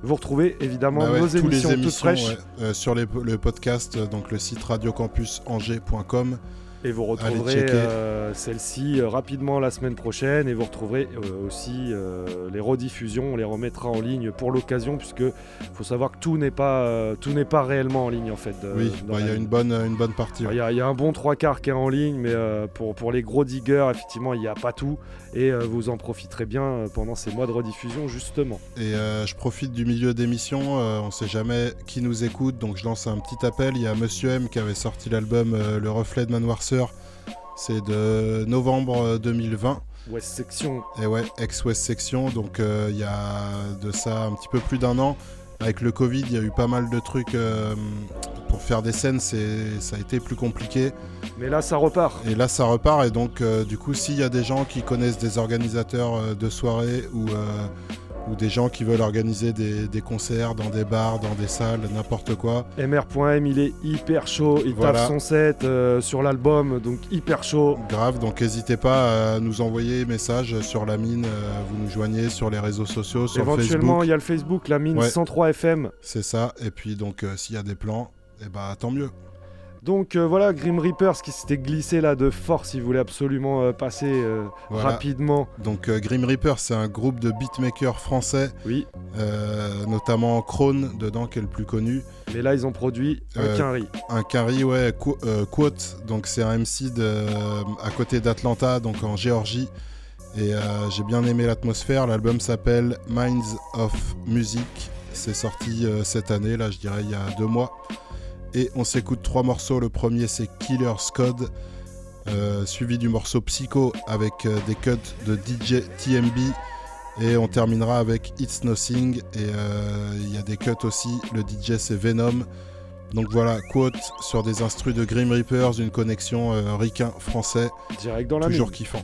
[SPEAKER 6] vous retrouvez évidemment
[SPEAKER 7] Bah ouais,
[SPEAKER 6] nos émissions
[SPEAKER 7] les
[SPEAKER 6] toutes fraîches.
[SPEAKER 7] ouais, euh, sur les- le podcast, euh, donc le site radiocampusangers.com.
[SPEAKER 6] Et vous retrouverez euh, celle-ci euh, rapidement la semaine prochaine et vous retrouverez euh, aussi les rediffusions, on les remettra en ligne pour l'occasion puisque faut savoir que tout n'est pas tout n'est pas réellement en ligne en fait.
[SPEAKER 7] oui, bah, il y a une bonne, une bonne partie.
[SPEAKER 6] Il
[SPEAKER 7] ouais.
[SPEAKER 6] y, a- il y a un bon trois quarts qui est en ligne, mais pour, pour les gros diggers, effectivement, il n'y a pas tout. Et euh, vous en profiterez bien euh, pendant ces mois de rediffusion, justement.
[SPEAKER 7] Et euh, je profite du milieu d'émission, on sait jamais qui nous écoute, donc je lance un petit appel. Il y a Monsieur M qui avait sorti l'album Le Reflet de Manoirceur, c'est de novembre euh, 2020.
[SPEAKER 6] West Section.
[SPEAKER 7] Et ouais, ex-West Section, donc il y a de ça un petit peu plus d'un an. Avec le Covid, il y a eu pas mal de trucs euh, pour faire des scènes, c'est, ça a été plus compliqué.
[SPEAKER 6] Mais là, ça repart.
[SPEAKER 7] Et là, ça repart. Et donc, euh, du coup, s'il y a des gens qui connaissent des organisateurs euh, de soirées ou, ou des gens qui veulent organiser des, des concerts dans des bars, dans des salles, n'importe quoi,
[SPEAKER 6] MR.M, il est hyper chaud. Il
[SPEAKER 7] Voilà.
[SPEAKER 6] tape son set euh, sur l'album, donc hyper chaud.
[SPEAKER 7] grave. Donc, n'hésitez pas à nous envoyer message sur la mine. euh, vous nous joignez sur les réseaux sociaux, sur
[SPEAKER 6] Éventuellement,
[SPEAKER 7] Facebook.
[SPEAKER 6] il y a le Facebook, la mine
[SPEAKER 7] Ouais.
[SPEAKER 6] 103 FM.
[SPEAKER 7] C'est ça. Et puis, donc, euh, s'il y a des plans, et bah, tant mieux.
[SPEAKER 6] Donc euh, voilà, Grim Reapers qui s'était glissé là de force, il voulait absolument euh, passer euh,
[SPEAKER 7] Voilà.
[SPEAKER 6] rapidement.
[SPEAKER 7] Donc Grim Reaper, c'est un groupe de beatmakers français,
[SPEAKER 6] oui.
[SPEAKER 7] notamment Krone dedans qui est le plus connu.
[SPEAKER 6] Mais là, ils ont produit un Quinry.
[SPEAKER 7] Un Quinry, ouais, Qu- Quote, donc c'est un MC de, à côté d'Atlanta, donc en Géorgie. Et j'ai bien aimé l'atmosphère. L'album s'appelle Minds of Music. C'est sorti cette année, là, je dirais il y a deux mois. Et on s'écoute trois morceaux. Le premier, c'est Killer's Code, euh, suivi du morceau Psycho avec euh, des cuts de DJ TMB. Et on terminera avec It's Nothing. Et euh, il y a des cuts aussi. Le DJ, c'est Venom. Donc voilà, quote sur des instrus de Grim Reapers, une connexion euh, ricain français.
[SPEAKER 6] Direct dans la
[SPEAKER 7] Toujours
[SPEAKER 6] mine.
[SPEAKER 7] kiffant.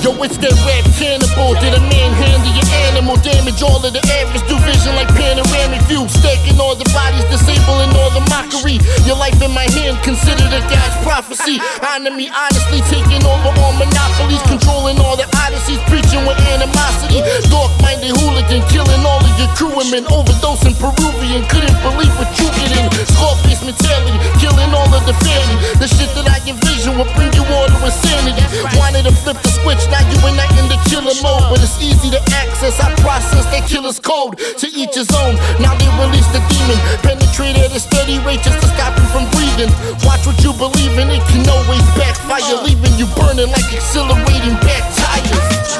[SPEAKER 36] Yo, it's that rap cannibal. Did a manhandle your animal? Damage all of the areas. Do vision like panoramic view. Stacking all the bodies, disabling all the mockery. Your life in my hand, considered a God's prophecy. Enemy honestly taking over all monopolies. Controlling all the odysseys. Preaching with animosity. Dark minded hooligan. Killing all of your crewmen. Overdosing Peruvian. Couldn't believe what you get in. Scarface mentality. Killing all of the family. The shit that I envision will bring you all to insanity. Wanted to flip the switch, now you and I in the killer mode. But it's easy to access. I process that killer's code to each his own. Now they release the demon. Penetrate at a steady rate just to stop him from breathing. Watch what you believe in, it can always backfire. Leaving you burning like accelerating back tires.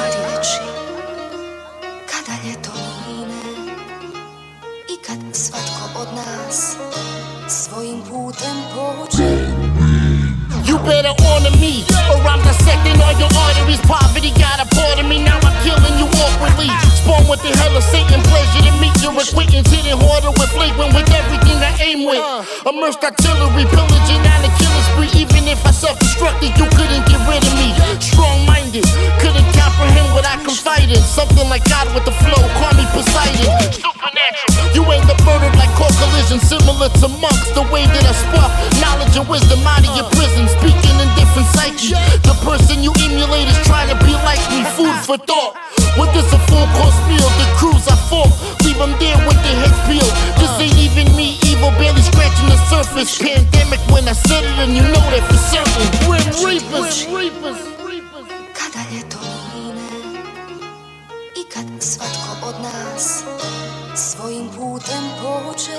[SPEAKER 37] Od nas
[SPEAKER 36] You better honor me, or I'm dissecting all your arteries. Poverty got a part of me, now I'm killing you awkwardly. Spawn with the hell of Satan, pleasure to meet your acquaintance. Hitting harder with flagrant with everything I aim with. Uh. Immersed artillery, pillaging on a killing spree. Even if I self destructed, you couldn't get rid of me. Strong minded, couldn't comprehend what I confide in. Something like God with the flow, call me Poseidon. Supernatural, you ain't the murdered like core collision, similar to monks. The way that I spark knowledge and wisdom out of your prison, speaking in different psyche. The person you emulate is trying to be like me, food for thought. With this a full course meal, the crews I fought, leave them there with their heads peeled. This ain't even me, evil, barely scratching the surface. Pandemic when I said it, and you know that for certain. Grim Reapers, Reapers.
[SPEAKER 37] słodko od nas swoim płutem poczy.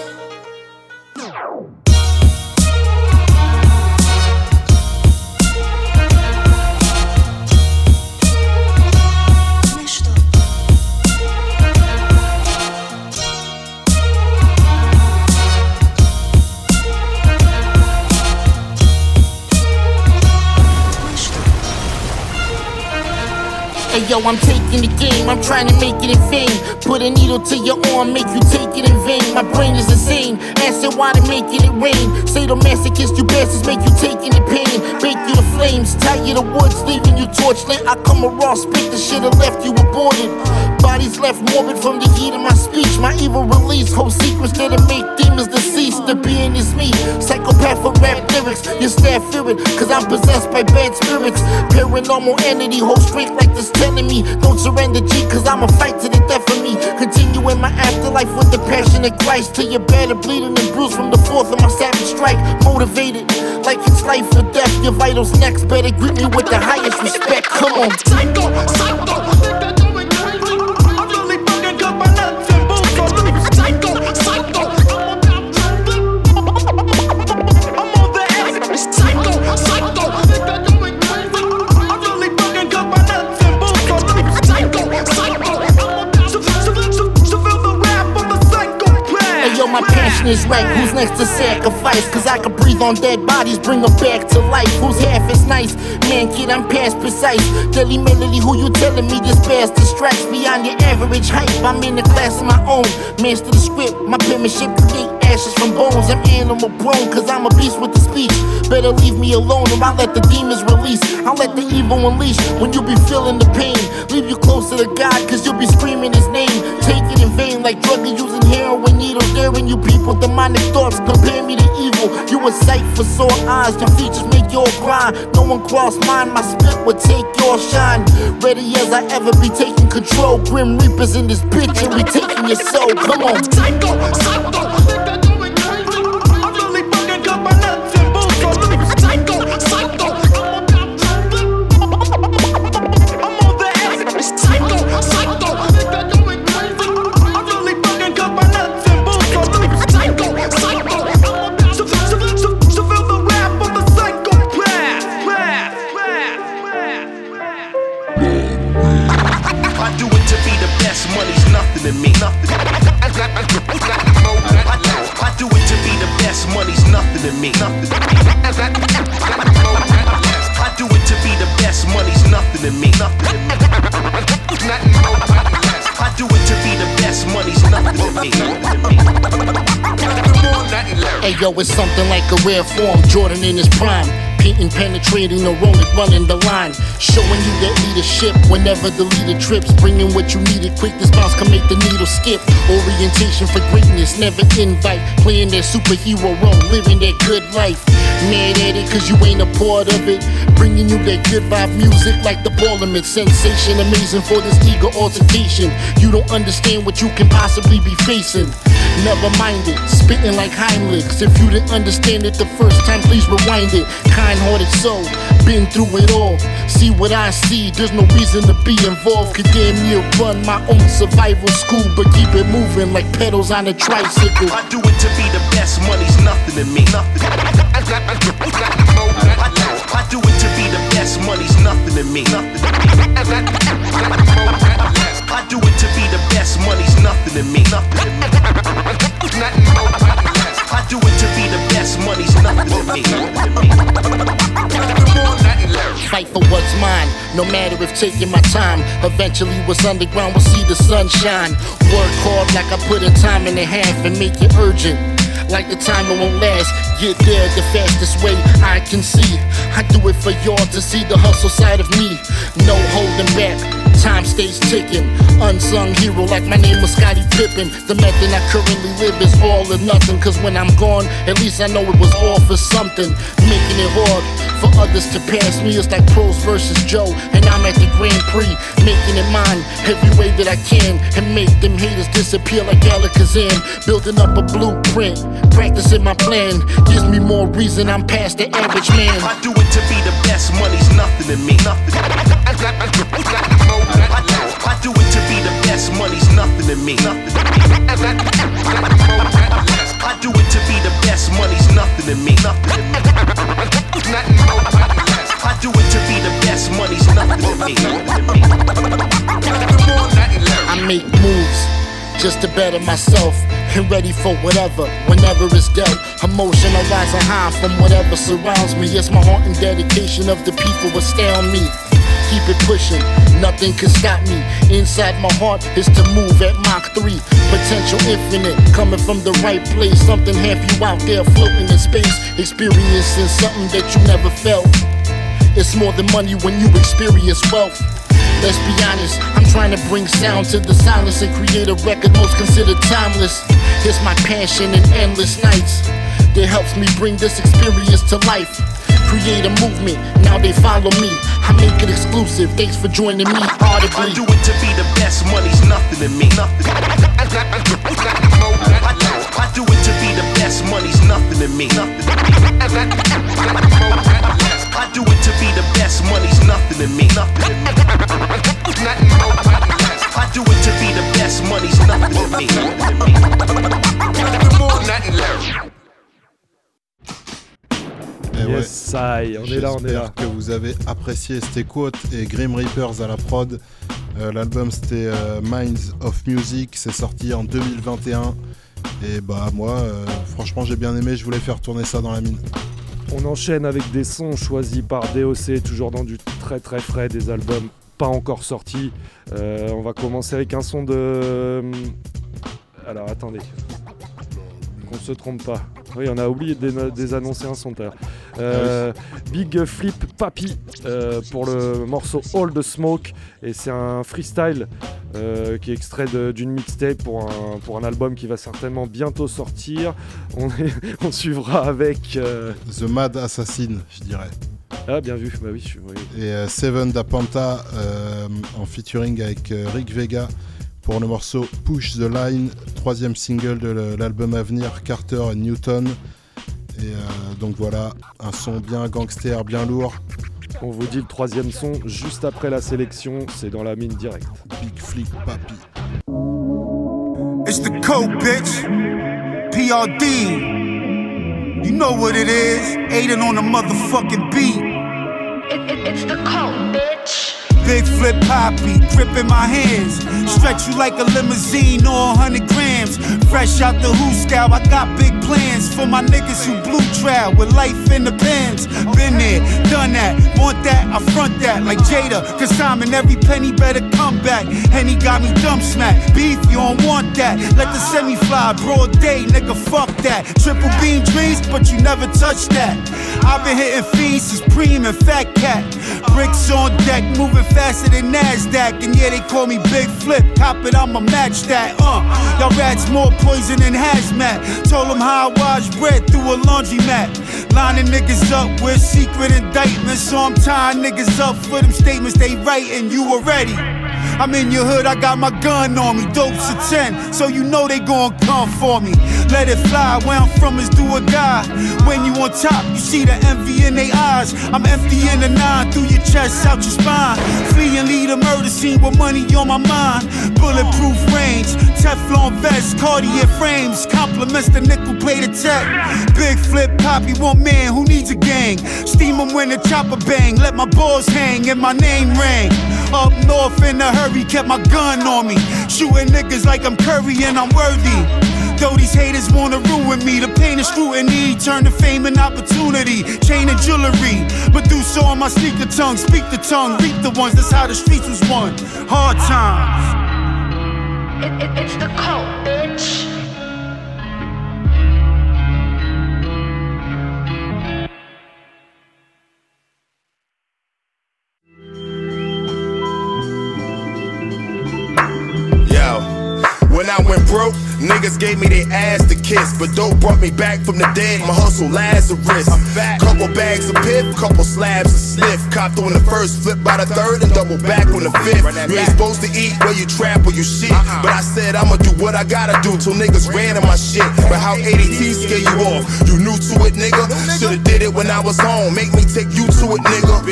[SPEAKER 36] Hey yo, I'm taking the game, I'm trying to make it in vain. Put a needle to your arm, make you take it in vain. My brain is insane, acid water making it rain. Say the Sadomasochist, you bastards make you taking the pain. Bake you the flames, tie you the woods, leaving you torchlit. I come raw, spit the shit and left you aborted. Bodies left morbid from the heat of my speech. My evil release, whole secrets that'll make demons deceased. The being is me, psychopath for rap lyrics. You stare fearing, cause I'm possessed by bad spirits. Paranormal entity, hold strength like this telling me. Don't surrender, G, cause I'ma fight to the death of me. Continue in my afterlife with the passion of Christ. Till you're better, bleeding and bruised from the fourth of my savage strike. Motivated, like it's life or death. Your vitals next, better greet me with the highest respect. Come on. Psycho, psycho. My passion is right. Who's next to sacrifice? Cause I can breathe on dead bodies, bring them back to life. Who's half as nice? Man, kid, I'm past precise. Deadly melody, who you telling me this bastard strikes beyond your average height? I'm in the class of my own. Master the script, my penmanship create ashes from bones. I'm animal prone, cause I'm a beast with the speech. Better leave me alone or I'll let the demons release. I'll let the evil unleash when you be feeling the pain. Leave you closer to God, cause you'll be screaming his name. Take it in vain like drug using heroin needles. Daring you people, demonic thoughts compare me to evil. You a sight for sore eyes, your features make your grind. No one cross mine, my spit will take your shine. Ready as I ever be taking control. Grim Reapers in this bitch, and we taking your soul. Come on. Psycho, psycho.
[SPEAKER 38] Me. I do it to be the best, money's nothing to me. I do it to be the best, money's nothing to me.
[SPEAKER 36] Hey yo, it's something like a rare form. Jordan in his prime. Painting, penetrating the road, running the line. Showing you that leadership whenever the leader trips. Bringing what you needed quick, this bounce can make the needle skip. Orientation for greatness, never invite. Playing that superhero role, living that good life. Mad at it, cause you ain't a part of it. Bringing you that good vibe music like the Parliament. Sensation, amazing for this eager altercation. You don't understand what you can possibly be facing. Never mind it, spitting like Heimlichs. If you didn't understand it the first time, please rewind it. Kind hearted soul, been through it all. See what I see, there's no reason to be involved. Could damn near run my own survival school, but keep it moving like pedals on a tricycle.
[SPEAKER 38] I do it to be the best, money's nothing to me. Nothing. (laughs) I do it to best, money's nothing to me. I do it to be the best, money's nothing to me. I do it to be the best, money's nothing to me.
[SPEAKER 36] Fight for what's mine, no matter if taking my time. Eventually, what's underground will see the sunshine. Work hard like I put in time and a half and make it urgent. Like the time it won't last, get there the fastest way I can see. I do it for y'all to see the hustle side of me. No holding back, time stays ticking. Unsung hero like my name was Scottie Pippen. The method I currently live is all or nothing. Cause when I'm gone, at least I know it was all for something. Making it hard for others to pass me is like pros versus Joe. And I'm at the Grand Prix, making it mine every way that I can. And make them haters disappear like Alakazam. Building up a blueprint, practicing my plan. Gives me more reason I'm past the average man.
[SPEAKER 38] I do it to be the best, money's nothing to me. Nothing. (laughs) I do it to be the best, money's nothing to me. Nothing. nothing to be me. Nothing more, nothing less. I do it to be the best, money's nothing to me.
[SPEAKER 36] I make moves just to better myself and ready for whatever, whenever it's dealt. Emotion arising high from whatever surrounds me. It's my heart and dedication of the people astound me. Keep it pushing, nothing can stop me. Inside my heart is to move at Mach 3. Potential infinite, coming from the right place. Something have you out there floating in space, experiencing something that you never felt. It's more than money when you experience wealth. Let's be honest, I'm trying to bring sound to the silence and create a record most considered timeless. It's my passion in endless nights that helps me bring this experience to life. Create a movement, now they follow me. I make it exclusive, thanks for joining me
[SPEAKER 38] I
[SPEAKER 36] audibly.
[SPEAKER 38] do it to be the best, money's nothing to me. Nothing. Nothing more, nothing less. I do it to be the best, money's nothing to me. Nothing. Nothing more, nothing less. I do it to be the best, money's nothing to me. Nothing. I do it to be the best, money's nothing to me. Nothing more, nothing less.
[SPEAKER 7] Eh ouais.
[SPEAKER 6] Yes, I, on est là, on est là.
[SPEAKER 7] J'espère que vous avez apprécié. C'était Quote et Grim Reapers à la prod. Euh, L'album c'était euh, Minds of Music. C'est sorti en 2021. Et bah moi, euh, franchement, j'ai bien aimé. Je voulais faire tourner ça dans la mine.
[SPEAKER 6] On enchaîne avec des sons choisis par DOC, toujours dans du très très frais, des albums pas encore sortis. On va commencer avec un son de. Alors attendez, qu'on se trompe pas. Oui, on a oublié de désannoncer un son tout à l'heure. Euh, Big Flip Papi euh, pour le morceau All the Smoke. Et c'est un freestyle euh, qui est extrait d'une mixtape pour un, pour un album qui va certainement bientôt sortir. On, est- (laughs) on suivra avec. euh,
[SPEAKER 7] The Mad Assassin, je dirais.
[SPEAKER 6] Ah, bien vu, bah oui, je suis. oui.
[SPEAKER 7] Et Seven da Panta en featuring avec Rick Vega pour le morceau Push the Line, troisième single de l'album à venir Carter and Newton. Et euh, donc voilà, un son bien gangster, bien lourd.
[SPEAKER 6] On vous dit le troisième son juste après la sélection, c'est dans la mine directe.
[SPEAKER 7] Big Flip Papi.
[SPEAKER 39] It's the code, bitch. PRD. You know what it is. Aiden on the motherfucking beat.
[SPEAKER 37] It's the code, bitch.
[SPEAKER 39] Big Flip Papi, grip in my hands. Stretch you like a limousine or 100 grams. Fresh out the scout, I got big plans for my niggas who blue trail with life in the pens. Been there, done that, want that, I front that like Jada. Cause time and every penny better come back. And he got me dumb smack. Beef, you don't want that. Let the semi fly, broad day, nigga, fuck that. Triple beam dreams, but you never touch that. I've been hitting fiends since Preem and Fat Cat. Bricks on deck, moving faster than NASDAQ. And yeah, they call me Big Flip. Cop it, I'ma match that. Uh, y'all rats more poison than hazmat. Told them how I wash bread through a laundromat. Lining niggas up with secret indictments. So I'm tying niggas up for them statements they writing. You already. I'm in your hood, I got my gun on me. Dopes a 10, so you know they gon' come for me. Let it fly, where I'm from is do or die. When you on top, you see the envy in their eyes. I'm emptying the nine through your chest, out your spine. Flee and lead a murder scene with money on my mind. Bulletproof range, Teflon vest, Cartier frames. Compliments the nickel plated tech. Big Flip Papi, one man who needs a gang. Steam 'em when the chopper bang. Let my balls hang and my name ring. Up north in a hurry, kept my gun on me. Shooting niggas like I'm Curry and I'm worthy. Though these haters wanna ruin me, the pain and scrutiny turn to fame and opportunity. Chain and jewelry, but Medusa on my sneaker tongue. Speak the tongue, reap the ones. That's how the streets was won. Hard times.
[SPEAKER 37] It, it, it's the cult, bitch.
[SPEAKER 40] Gave me their ass to kiss. But dope brought me back from the dead, my hustle Lazarus. Couple bags of piff, couple slabs of sniff. Copped on the first, flip by the third, and double back on the fifth. You ain't supposed to eat where you trap or you shit. But I said I'ma do what I gotta do till niggas ran in my shit. But how ADT scare you off? You new to it, nigga? Shoulda did it when I was home. Make me take you to it, nigga.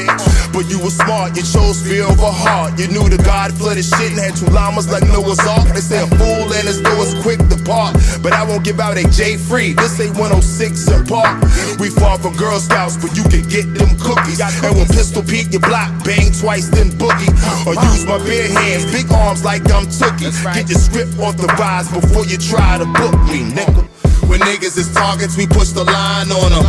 [SPEAKER 40] But you was smart, you chose fear over heart. You knew the God flooded shit and had two llamas like Noah's Ark. They say a fool and his door is quick
[SPEAKER 39] to the park. But I won't give out a J free. This ain't 106 and Park. We far from Girl Scouts, but you can get them cookies. And when Pistol Pete your block, bang twice, then boogie. Or use my bare hands, big arms like I'm Tookie. Get your script authorized before you try to book me, nigga. When niggas is targets, we push the line on them.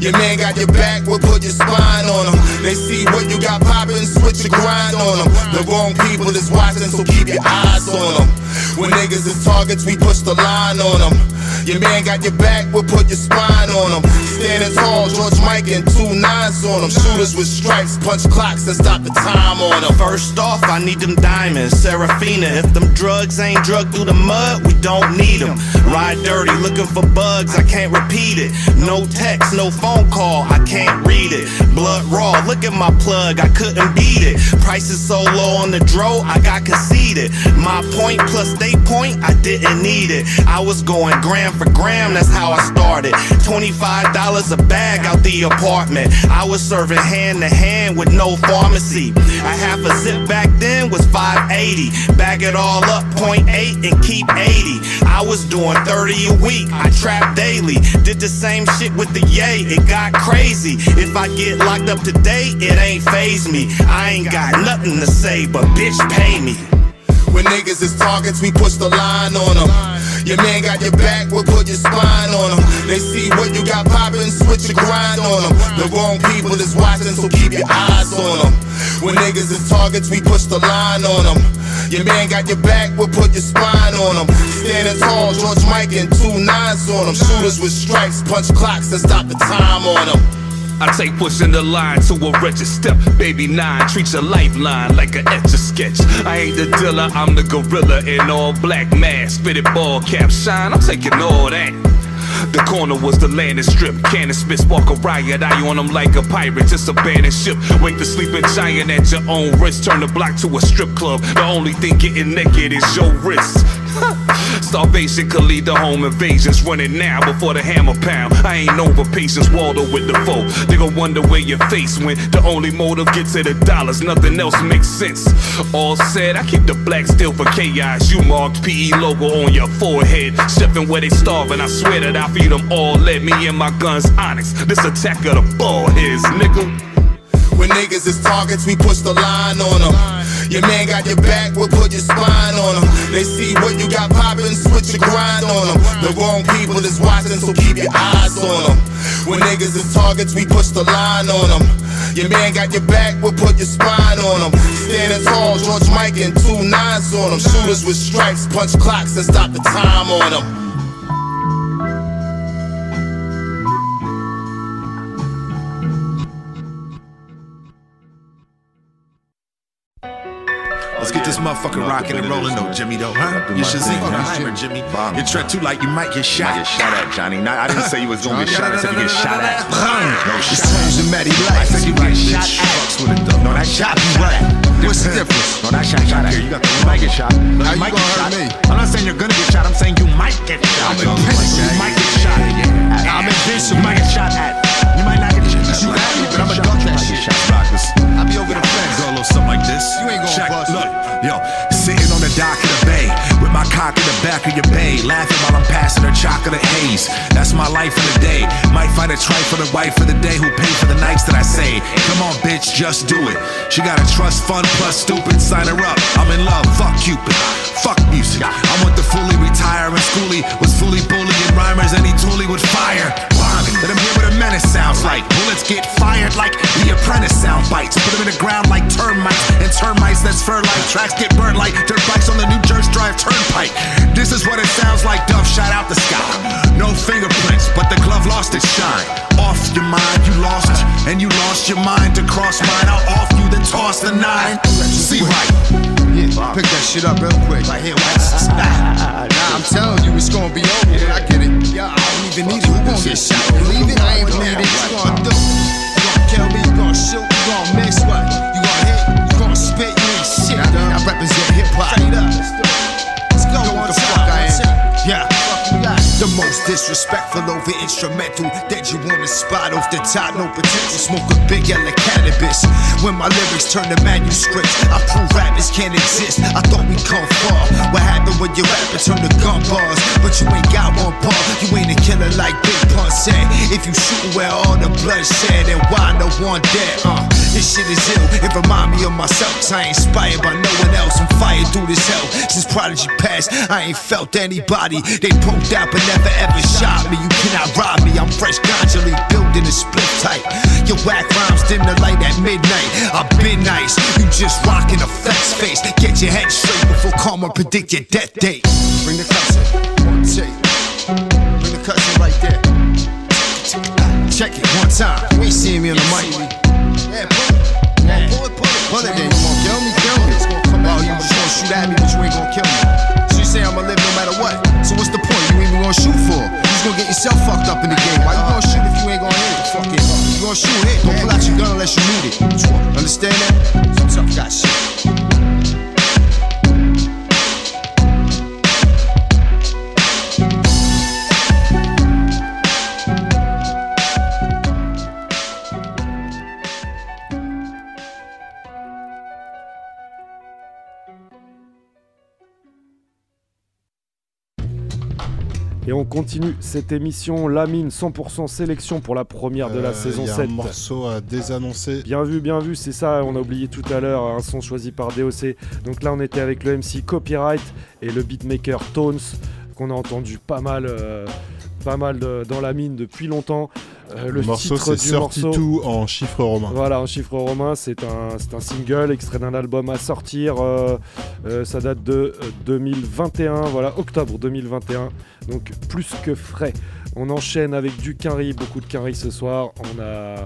[SPEAKER 39] Your man got your back, we'll put your spine on them. They see what you got poppin', switch your grind on them. The wrong people is watching, so keep your eyes on them. When niggas is targets, we push the line on them. Your man got your back, we'll put your spine on them. Standing tall, George Mike and two nines on them. Shooters with stripes, punch clocks and stop the time on them.
[SPEAKER 18] First off, I need them diamonds, Serafina. If them drugs ain't drug through the mud, we don't need them. Ride dirty, looking for bugs, I can't repeat it. No text, no phone call, I can't read it. Blood raw, look at my plug, I couldn't beat it. Prices so low on the dro, I got conceited. My point plus they point, I didn't need it. I was going gram for gram, that's how I started. $25 a bag out the apartment. I was serving hand to hand with no pharmacy. A half a zip back then was 580. Bag it all up, point eight and keep 80. I was doing 30 a week, I trap daily. Did the same shit with the yay, it got crazy. If I get locked up today, it ain't phase me. I ain't got nothing to say, but bitch, pay me.
[SPEAKER 39] When niggas is targets, we push the line on them. Your man got your back, we'll put your spine on them. They see what you got poppin', switch your grind on them. The wrong people is watching, so keep your eyes on them. When niggas is targets, we push the line on them. Your man got your back, we'll put your spine on them. Standing tall, George Mike and two nines on them. Shooters with stripes, punch clocks and stop the time on them.
[SPEAKER 41] I take pushing the line to a wretched step. Baby nine treats a lifeline like an etch a sketch. I ain't the dealer, I'm the gorilla in all black mask, fitted ball cap shine. I'm taking all that. The corner was the landing strip. Cannon spit, spark a riot. Eye on them like a pirate, just abandoned ship. Wake the sleeping giant at your own risk. Turn the block to a strip club. The only thing getting naked is your wrist. (laughs) Starvation could lead to home invasions. Running now before the hammer pound. I ain't over patience. Waldo with the foe. They gon' wonder where your face went. The only motive get to the dollars. Nothing else makes sense. All said, I keep the black still for chaos. You marked PE logo on your forehead. Stepping where they starving. I swear that I feed them all. Let me and my guns honest. This attack of the ball heads, nigga.
[SPEAKER 39] When niggas is targets, we push the line on them. Your man got your back, we'll put your spine on them. They see what you got poppin', switch your grind on them. The wrong people is watching, so keep your eyes on them. When niggas is targets, we push the line on them. Your man got your back, we'll put your spine on them. Standing tall, George Mike and two nines on them. Shooters with stripes, punch clocks and stop the time on them.
[SPEAKER 22] Let's get this motherfucker rocking and rolling though, Jimmy though, huh? You should see the hammer, Jimmy. You tread too light, you might get shot.
[SPEAKER 42] Get shot at, Johnny. Not, I didn't say you was gonna get shot. I said you get shot at. (laughs)
[SPEAKER 22] No shit. Matty
[SPEAKER 42] I said you get shot at. No, that shot you right.
[SPEAKER 22] What's the difference?
[SPEAKER 42] No, that shot shot at. You got the you might get shot.
[SPEAKER 22] How you
[SPEAKER 42] might
[SPEAKER 22] gonna hurt
[SPEAKER 42] shot.
[SPEAKER 22] me?
[SPEAKER 42] I'm not saying you're gonna get shot. I'm saying you might get shot.
[SPEAKER 22] I'm invincible.
[SPEAKER 42] You might get shot.
[SPEAKER 22] I'm
[SPEAKER 42] You
[SPEAKER 22] invincible.
[SPEAKER 42] might get shot at. You might not get shot.
[SPEAKER 22] You got me, but I'm a
[SPEAKER 42] shot.
[SPEAKER 22] duck
[SPEAKER 42] You
[SPEAKER 22] that shit.
[SPEAKER 42] shot.
[SPEAKER 22] I'll be over the fence. A little something like this. You ain't gonna Check, bust. Look, yo, sitting on the dock of the bay with my cock in the back of your bay, laughing while I'm passing her chocolate haze. That's my life for the day. Might find a tripe for the wife for the day who pay for the nights that I say. Come on, bitch, just do it. She got a trust fund plus stupid. Sign her up. I'm in love. Fuck Cupid. Fuck music. I want the fully retiring schoolie was fully bullying rhymers and he toolie with fire. Bonnie, let him hear what a menace sounds like. Bullets get fired like the apprentice sound bites. Put them in the ground like termites. And termites that's fur like tracks get burned like dirt bikes on the New Jersey Drive Turnpike. This is what it sounds like. Duff shot out the sky. No fingerprints, but the glove lost its shine. Off your mind, you lost, and you lost your mind to cross mine. I'll off you, then toss the nine. See right.
[SPEAKER 20] Yeah, pick that shit up real quick. Right here, (laughs) Nah, I'm telling you, it's gonna be over. I get it. Yeah, even need it. Who gonna get shot? Believe it? I ain't believe it. You gonna do? You gonna kill me? You gonna shoot? You gonna miss what? You gonna hit? You gonna spit? You ain't shit. I, I represent hip hop. Straight up. Let's go. What the fuck I am? Yeah. The most disrespectful over instrumental that you wanna spot off the top, no potential. Smoke a big yellow cannabis. When my lyrics turn to manuscripts, I prove
[SPEAKER 22] rappers can't exist. I thought we come far. What happened when your rapper turned to gun bars? But you ain't got one bar. You ain't a killer like Big Pun said. If you shoot where all the blood shed, then why no one dead? Uh, this shit is ill. It remind me of myself. Cause I ain't inspired by no one else. I'm fired through this hell. Since Prodigy passed, I ain't felt anybody. They poked out but never ever shot me. You cannot rob me. I'm fresh constantly building a split type. Your whack rhymes dim the light at midnight. I've been nice. You just rocking a flex face. Get your head straight before karma predict your death date. Bring the cousin. One take. Bring the cousin right there. Check it one time. You ain't seeing me on the mic. It, it. It. You gonna kill me? Kill me. Oh, you just gonna shoot at me, but you ain't gonna kill me. So you say I'ma live no matter what. So what's the point? You ain't even gonna shoot for? You just gonna get yourself fucked up in the game. Why you gonna shoot if you ain't gonna hit? Fuck it. You gonna shoot hit. Don't pull out your gun unless you need it. Understand that? Some tough guy shit.
[SPEAKER 6] Et on continue cette émission, la mine 100% sélection pour la première de la
[SPEAKER 7] Euh,
[SPEAKER 6] saison
[SPEAKER 7] y a
[SPEAKER 6] 7.
[SPEAKER 7] un morceau à désannoncer.
[SPEAKER 6] Bien vu, bien vu, c'est ça, on a oublié tout à l'heure, un son choisi par DOC. Donc là on était avec le MC Copyright et le beatmaker Tones, qu'on a entendu pas mal, euh, pas mal de- dans la mine depuis longtemps. Euh,
[SPEAKER 7] Le morceau,
[SPEAKER 6] titre du morceau-
[SPEAKER 7] 32 en chiffres romains.
[SPEAKER 6] Voilà, en chiffre romain, c'est un, c'est un single extrait d'un album à sortir. euh, euh, ça date de euh, 2021, voilà, octobre 2021. Donc plus que frais. On enchaîne avec du Quinry, beaucoup de Quinry ce soir. On a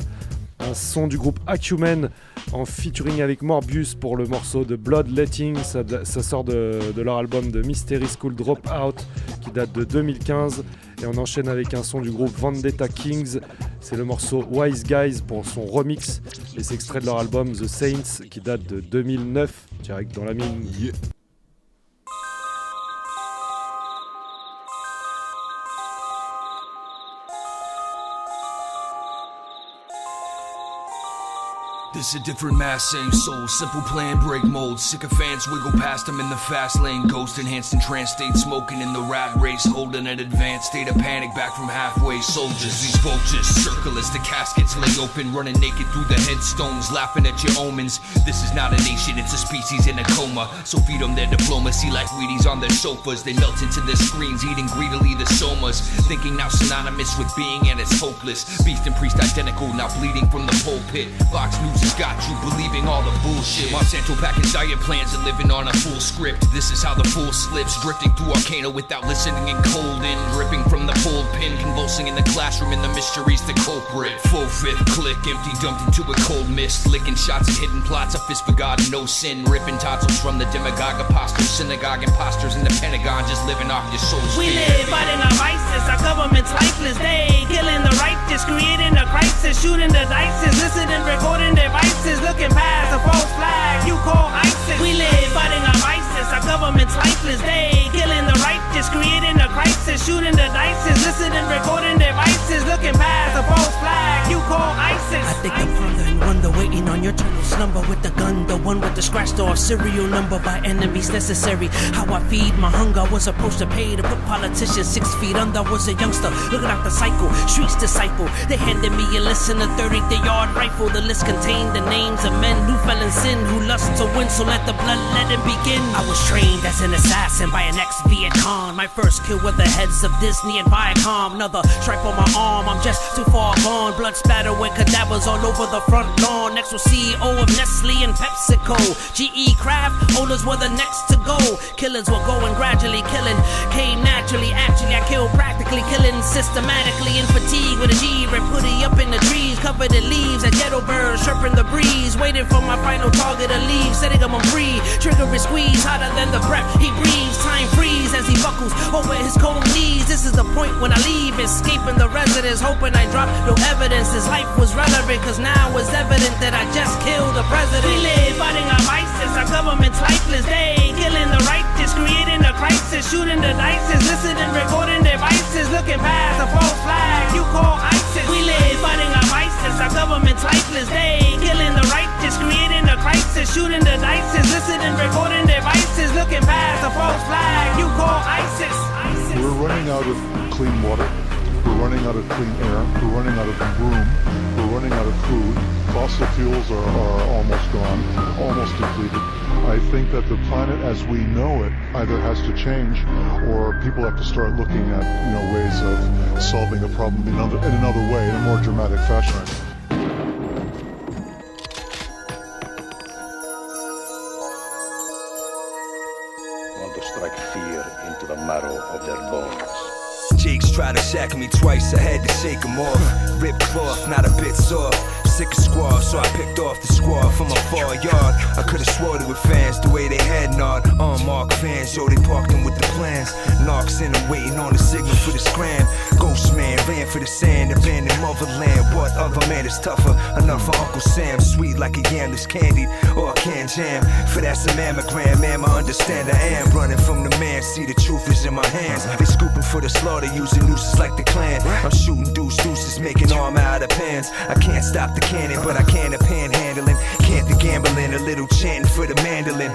[SPEAKER 6] un son du groupe Acumen en featuring avec Morbius pour le morceau de Bloodletting. Ça, ça sort de, de leur album de Mystery School Dropout qui date de 2015. Et on enchaîne avec un son du groupe Vendetta Kings. C'est le morceau Wise Guys pour son remix. Et c'est extrait de leur album The Saints qui date de 2009. Direct dans la mine.
[SPEAKER 43] This a different mass, same soul. Simple plan, break mold. Sycophants wiggle past them in the fast lane. Ghost enhanced in trance state, smoking in the rat race. Holding an advanced state of panic back from halfway. Soldiers, these vultures circle as the caskets lay open. Running naked through the headstones, laughing at your omens. This is not a nation, it's a species in a coma. So feed them their diplomacy like Wheaties on their sofas. They melt into their screens, eating greedily the somas. Thinking now synonymous with being and it's hopeless. Beast and priest identical, now bleeding from the pulpit. Fox News got you believing all the bullshit. Monsanto package diet plans and living on a full script. This is how the fool slips, drifting through Arcana without listening and cold in. Dripping from the pulled pin, convulsing in the classroom in the mysteries, the culprit. Full fifth click, empty dumped into a cold mist. Licking shots at hidden plots, a fist for God, no sin. Ripping tonsils from the demagogue apostles, synagogue imposters in the Pentagon, just living off your soul's
[SPEAKER 44] We
[SPEAKER 43] fear.
[SPEAKER 44] live fighting our vices, our government's lifeless. They killing the righteous, creating a crisis, shooting the dices, listening, recording devices, looking past a false flag you call ISIS. We live fighting our vices, our government's lifeless. They killing the righteous, creating a crisis, shooting the dices, listening, recording devices, looking past a false flag you call ISIS.
[SPEAKER 45] I think I'm further and wonder, waiting on your turn slumber with the gun, the one with the scratched off serial number by enemies necessary. How I feed my hunger was approached to pay to put politicians six feet under. Was a youngster looking out the cycle, streets disciple. They handed me a list and a 30 yard rifle. The list contained the names of men who fell in sin, who lust to win. So let the blood let it begin. I was trained as an assassin by an ex Viet Cong. My first kill were the heads of Disney and Viacom. Another stripe on my arm, I'm just too far gone. Blood spatter with cadavers all over the front lawn. Next was CEO of Nestle and PepsiCo. GE Kraft owners were the next to go. Killers were going gradually, killing came naturally. Actually, I killed practically, killing systematically in fatigue with a G. Red hoodie up in the trees, covered in leaves. A ghetto bird chirping the breeze, waiting for my final target to leave. Setting him on free, trigger is squeeze hotter than the breath he breathes. Time freeze as he buckles over his cold knees. This is the point when I leave, escaping the residence, hoping I drop no evidence. His life was relevant, cause now it's evident that I just killed the president.
[SPEAKER 44] We live fighting our vices, our government's lifeless. They killing the righteous, creating a crisis, shooting the dices, listening, recording devices, looking past a false flag you call ISIS. We live fighting our vices, crisis. Our government's lifeless. They ain't killing the righteous, creating a crisis, shooting the dice, listening, recording devices, looking past false flag you call ISIS. ISIS.
[SPEAKER 46] We're running out of clean water. We're running out of clean air. We're running out of room. We're running out of food. Fossil fuels are, are almost gone, almost depleted. I think that the planet as we know it either has to change or people have to start looking at you know ways of solving the problem in another, in another way, in a more dramatic fashion.
[SPEAKER 47] want to strike fear into the marrow of their bones.
[SPEAKER 48] Jakes tried to shackle me twice, I had to shake them off. Ripped cloth, not a bit soft. Sick of squaw, so I picked off the squad from a far yard. I could've swore it with fans the way they had nod. Unmarked fans, yo, they parked them with the plans. Knocks in them waiting on the signal for the scram. Ghost man ran for the sand, abandoned motherland. What other man is tougher? Enough for Uncle Sam, sweet like a yam that's candied or a canned jam. For that some mammogram, man, I understand I am running from the man. See the truth is in my hands. They scooping for the slaughter, using nooses like the clan. I'm shooting deuce deuces, making armor out of pans. I can't stop the cannon, but I can the panhandling. Can't the gambling, a little chanting for the mandolin.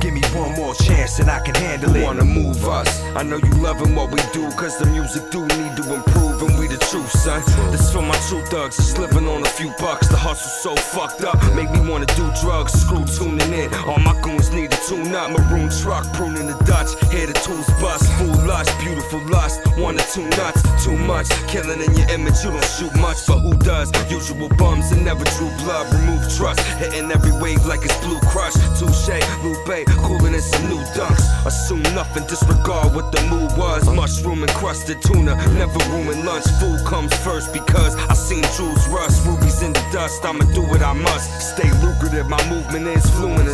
[SPEAKER 48] Give me one more chance and I can handle it.
[SPEAKER 22] Wanna move us? I know you loving what we do, cause the music do need to improve, and we the truth, son. This for my true thugs, that's living on a few bucks. The hustle so fucked up, make me wanna do drugs. Screw tuning in, all my goons need to tune up. Maroon truck, pruning the Dutch, hear the tools bust. Full lust, beautiful lust, one or two nuts, too much. Killing in your image, you don't shoot much, but who does? Usual bums and never drew blood, remove trust. Hitting every wave like it's blue crush. Touche, Lupe, cooling in some new dunks. Assume nothing, disregard what the mood was. Mushroom encrusted tuna, never ruin lunch. Food comes first because I seen jewels rust. Rubies in the dust, I'ma do what I must. Stay lucrative, my movement is fluent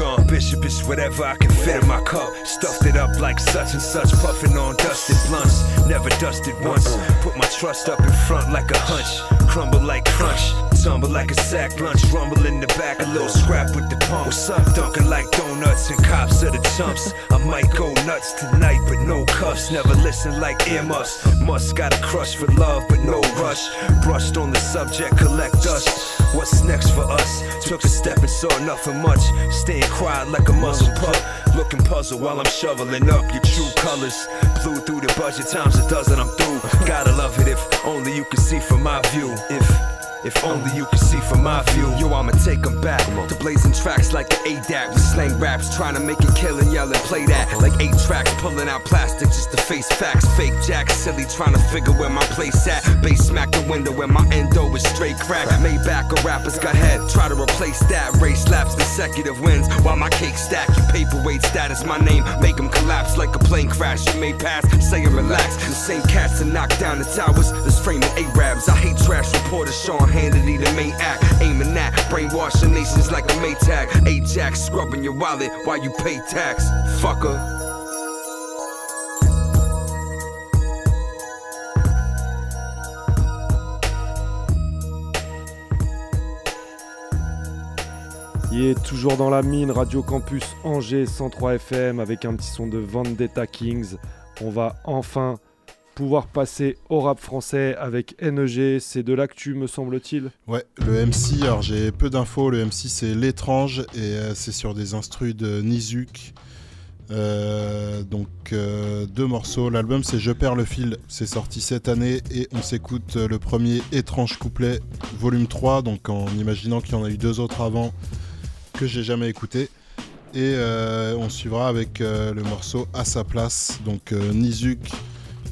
[SPEAKER 22] Dawn Bishop is whatever I can fit in my cup. Stuffed it up like such and such, puffing on dusted blunts. Never dusted once. Put my trust up in front like a hunch. Crumble like crunch. Tumble like a sack lunch. Rumble in the back, a little scrap with the pump. What's up? Dunking like donuts and cops are the chumps. I might go nuts tonight, but no cuffs. Never listen like earmuffs. Must got a crush for love, but no rush. Brushed on the subject, collect dust. What's next for us? Took a step and saw nothing much. Staying quiet like a muzzle pup. Looking puzzled while I'm shoveling up your true colors. Blew through the budget times a dozen, I'm through. Gotta love it if only you could see from my view. If if only you could see from my view. Yo, I'ma take 'em back to blazing tracks like an ADAC with slang raps, trying to make it kill and yell and play that. Like eight tracks, pulling out plastic just to face facts. Fake jack, silly, trying to figure where my place at. Bass smack the window where my endo is straight crack. Maybach, a rapper's got head, try to replace that. Race laps, consecutive wins while my cake stack. You paperweight status, my name, make 'em collapse like a plane crash. You may pass, say and relax. The same cats to knock down the towers, that's framing A-Rabs. I hate trash reporters, Sean Hannity, the main act. Aiming at, brainwashing nations like a Maytag. Ajax, scrubbing your wallet while you pay tax. Fucker.
[SPEAKER 6] Il est toujours dans la mine, Radio Campus Angers 103 FM avec un petit son de Vendetta Kings. On va enfin pouvoir passer au rap français avec NEG. C'est de l'actu, me semble-t-il.
[SPEAKER 7] Ouais, le MC, alors j'ai peu d'infos. Le MC, c'est L'étrange et euh, c'est sur des instrus de Nizuk. Euh, donc euh, deux morceaux. L'album c'est Je perds le fil, c'est sorti cette année et on s'écoute le premier étrange couplet, volume 3, donc en imaginant qu'il y en a eu deux autres avant que j'ai jamais écouté. Et on suivra avec le morceau à sa place, donc Nizuk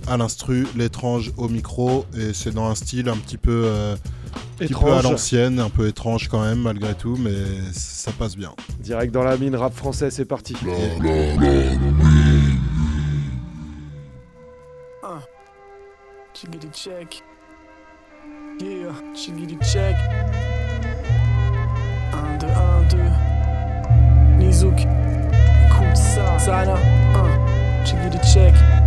[SPEAKER 7] à l'instru, l'étrange au micro, et c'est dans un style un petit peu, euh, un petit peu à l'ancienne, un peu étrange quand même malgré tout, mais ça passe bien.
[SPEAKER 6] Direct dans la mine, rap français, c'est parti.
[SPEAKER 49] Check.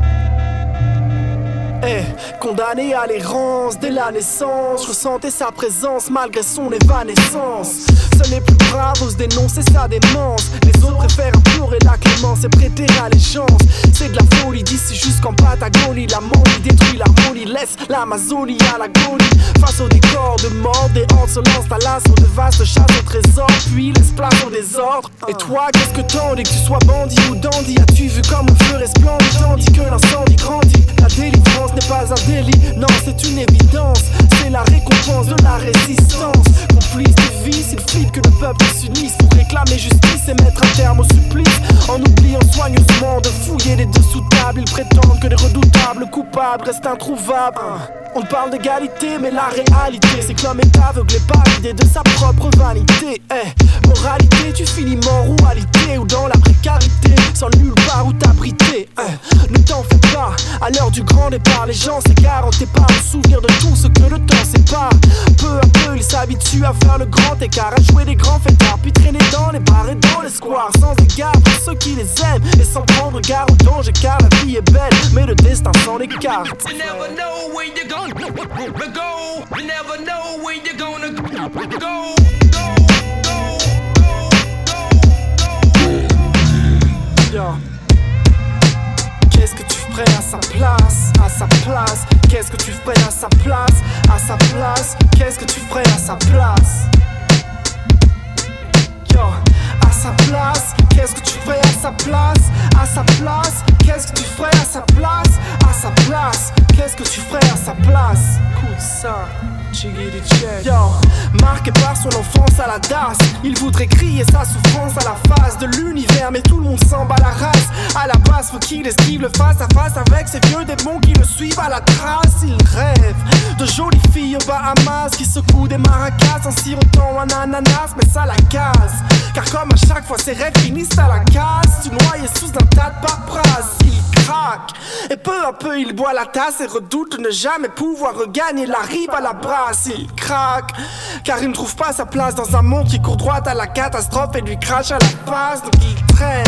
[SPEAKER 49] Condamné à l'errance dès la naissance, je ressentais sa présence malgré son évanescence. Seuls les plus braves osent dénoncer sa démence. Les autres préfèrent implorer la clémence et prêter allégeance. C'est de la folie d'ici jusqu'en Patagonie. La molie détruit l'harmonie, laisse l'Amazonie à l'agonie. Face au décor de mort, des hantes se lancent à l'assaut de vastes chasses au trésor, puis laisse place au désordre. Et toi, qu'est-ce que t'en dis que tu sois bandit ou dandy? As-tu vu comme un feu resplendit tandis que l'incendie grandit La délivrance n'est pas un délit, non, c'est une évidence. C'est la récompense de la résistance. Complice de vice, il que le peuple s'unisse pour réclamer justice et mettre un terme au supplice. En oubliant soigneusement de fouiller les dessous tables, ils prétendent que les redoutables coupables restent introuvables. On parle d'égalité, mais la réalité, c'est que l'homme est aveuglé par l'idée de sa propre vanité. Eh, moralité, tu finis mort ou ou dans la précarité, sans nulle part où t'abriter. Eh, ne t'en fais pas, à l'heure du grand départ, les gens s'égarent en pas le souvenir de tout ce que le temps sépare. Peu à peu, ils s'habituent à faire le grand écart, à jouer des grands fêtards, puis traîner dans les bars et dans les squares, sans égard pour ceux qui les aiment, et sans prendre garde au danger, car la vie est belle, mais le destin s'en écarte.
[SPEAKER 50] Never know where you're gonna go. Gonna go.
[SPEAKER 49] Yo. Qu'est-ce que tu ferais à sa place, à sa place? Qu'est-ce que tu ferais à sa place, à sa place? Qu'est-ce que tu ferais à sa place? À qu'est-ce que tu ferais à sa place, à sa place. Qu'est-ce que tu ferais à sa place, à sa place. Qu'est-ce que tu ferais à sa place? Yo, marqué par son enfance à la DAS, il voudrait crier sa souffrance à la face de l'univers, mais tout le monde s'en bat la race. À la base, faut qu'il esquive le face à face avec ces vieux démons qui le suivent à la trace. Il rêve de jolies filles aux Bahamas qui secouent des maracas en sirotant un ananas, mais ça la casse. Car comme à chaque fois, ses rêves finissent à la casse, tu noyé sous un tas de paperasse. Il craque, et peu à peu, il boit la tasse et redoute ne jamais pouvoir regagner la rive à la brasse. Il craque, car il ne trouve pas sa place dans un monde qui court droit à la catastrophe et lui crache à la face, donc il traîne.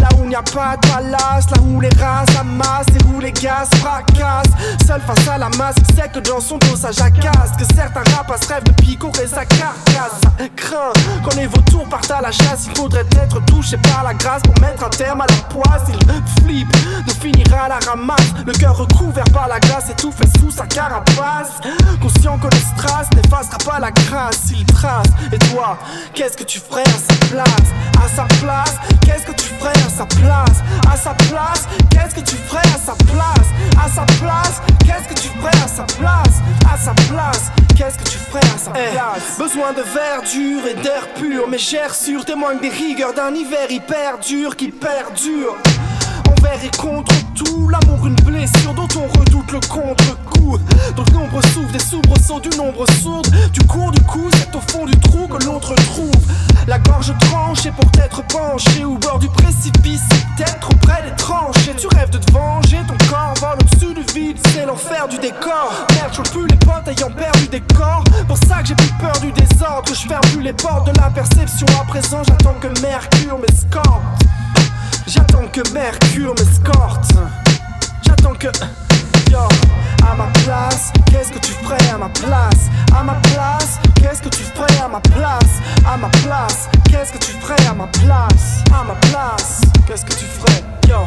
[SPEAKER 49] Là où il n'y a pas de palace, là où les races amassent et où les gaz fracassent. Seul face à la masse, sait que dans son dos ça jacasse. Que certains rapaces rêvent de picorer sa carcasse. Craint quand les vautours partent à la chasse. Il faudrait être touché par la grâce pour mettre un terme à la poisse. Il flippe de finir à la ramasse. Le cœur recouvert par la glace, étouffé sous sa carapace. Conscient strass n'effacera pas la grâce. Il trace. Et toi, qu'est-ce que tu ferais à sa place? À sa place, qu'est-ce que tu ferais à sa place? À sa place, qu'est-ce que tu ferais à sa place? À sa place, qu'est-ce que tu ferais à sa place? À sa place, qu'est-ce que tu ferais à sa
[SPEAKER 50] Eh,
[SPEAKER 49] place? Besoin de verdure et d'air pur Mes chers sûrs témoignent des rigueurs d'un hiver hyper dur qui perdure envers et contre tout. L'amour une blessure dont on redoute le contre-coup. Donc nombre souffle des soubresauts du nombre sourde. Du cours du coup c'est au fond du trou que l'autre trouve. La gorge tranchée pour t'être penché. Au bord du précipice peut-être auprès des tranchées. Tu rêves de te venger, ton corps vole au-dessus du vide. C'est l'enfer du décor. Merde je plus les potes ayant perdu des corps. Pour ça que j'ai plus peur du désordre. Je ferme plus les portes de la perception. À présent j'attends que Mercure m'escorte J'attends que Mercure m'escorte. J'attends que. Yo, à ma place, qu'est-ce que tu ferais à ma place? À ma place, qu'est-ce que tu ferais à ma place? À ma place, qu'est-ce que tu ferais à ma place? À ma place, qu'est-ce que tu ferais? Yo,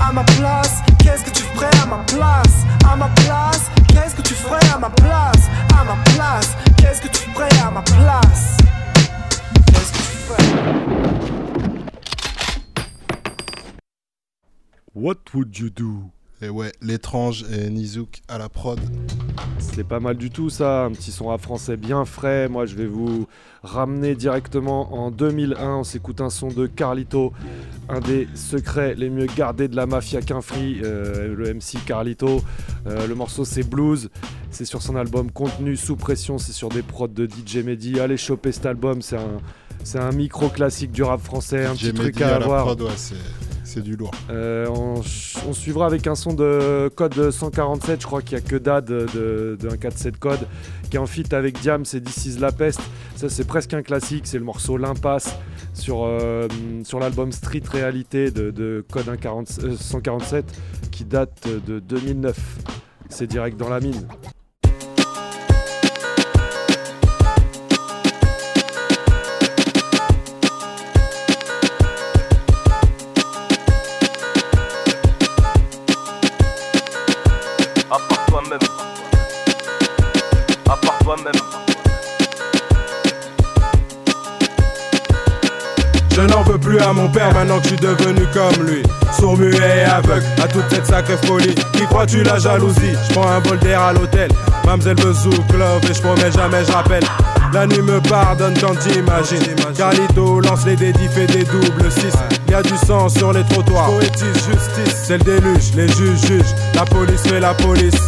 [SPEAKER 49] à ma place, qu'est-ce que tu ferais à ma place? À ma place, qu'est-ce que tu ferais à ma place? À ma place, qu'est-ce que tu ferais à ma place? Qu'est-ce que tu ferais?
[SPEAKER 6] What would you do?
[SPEAKER 7] Et ouais, l'étrange et Nizouk à la prod.
[SPEAKER 6] C'est pas mal du tout ça, un petit son rap français bien frais. Moi je vais vous ramener directement en 2001. On s'écoute un son de Carlito, un des secrets les mieux gardés de la mafia Quinfree, euh, le MC Carlito. Euh, le morceau c'est Blues, c'est sur son album Contenu sous pression, c'est sur des prods de DJ Mehdi. Allez choper cet album, c'est un, c'est un micro classique du rap français, un petit truc à
[SPEAKER 7] à la
[SPEAKER 6] avoir.
[SPEAKER 7] prod, ouais, c'est- du lourd.
[SPEAKER 6] Euh, on, suivra avec un son de code 147, je crois qu'il n'y a que Dad de, de, de 147 code, qui est en feat avec Diam, c'est This is la peste. Ça c'est presque un classique, c'est le morceau L'impasse sur, euh, l'album Street Réalité de, de code 140 euh, 147 qui date de 2009. C'est direct dans la mine.
[SPEAKER 51] Je n'en veux plus à mon père maintenant que je suis devenu comme lui. Sourd, muet et aveugle à toute cette sacrée folie. Qui crois-tu la jalousie? Je prends un bol d'air à l'hôtel. Mamselle veut zouk, love et je promets jamais, je rappelle. La nuit me pardonne quand t'imagines. Carlito lance les dédits, fait des doubles 6. Y a du sang sur les trottoirs. Poétise, justice, c'est le déluge. Les juges jugent, la police fait la police.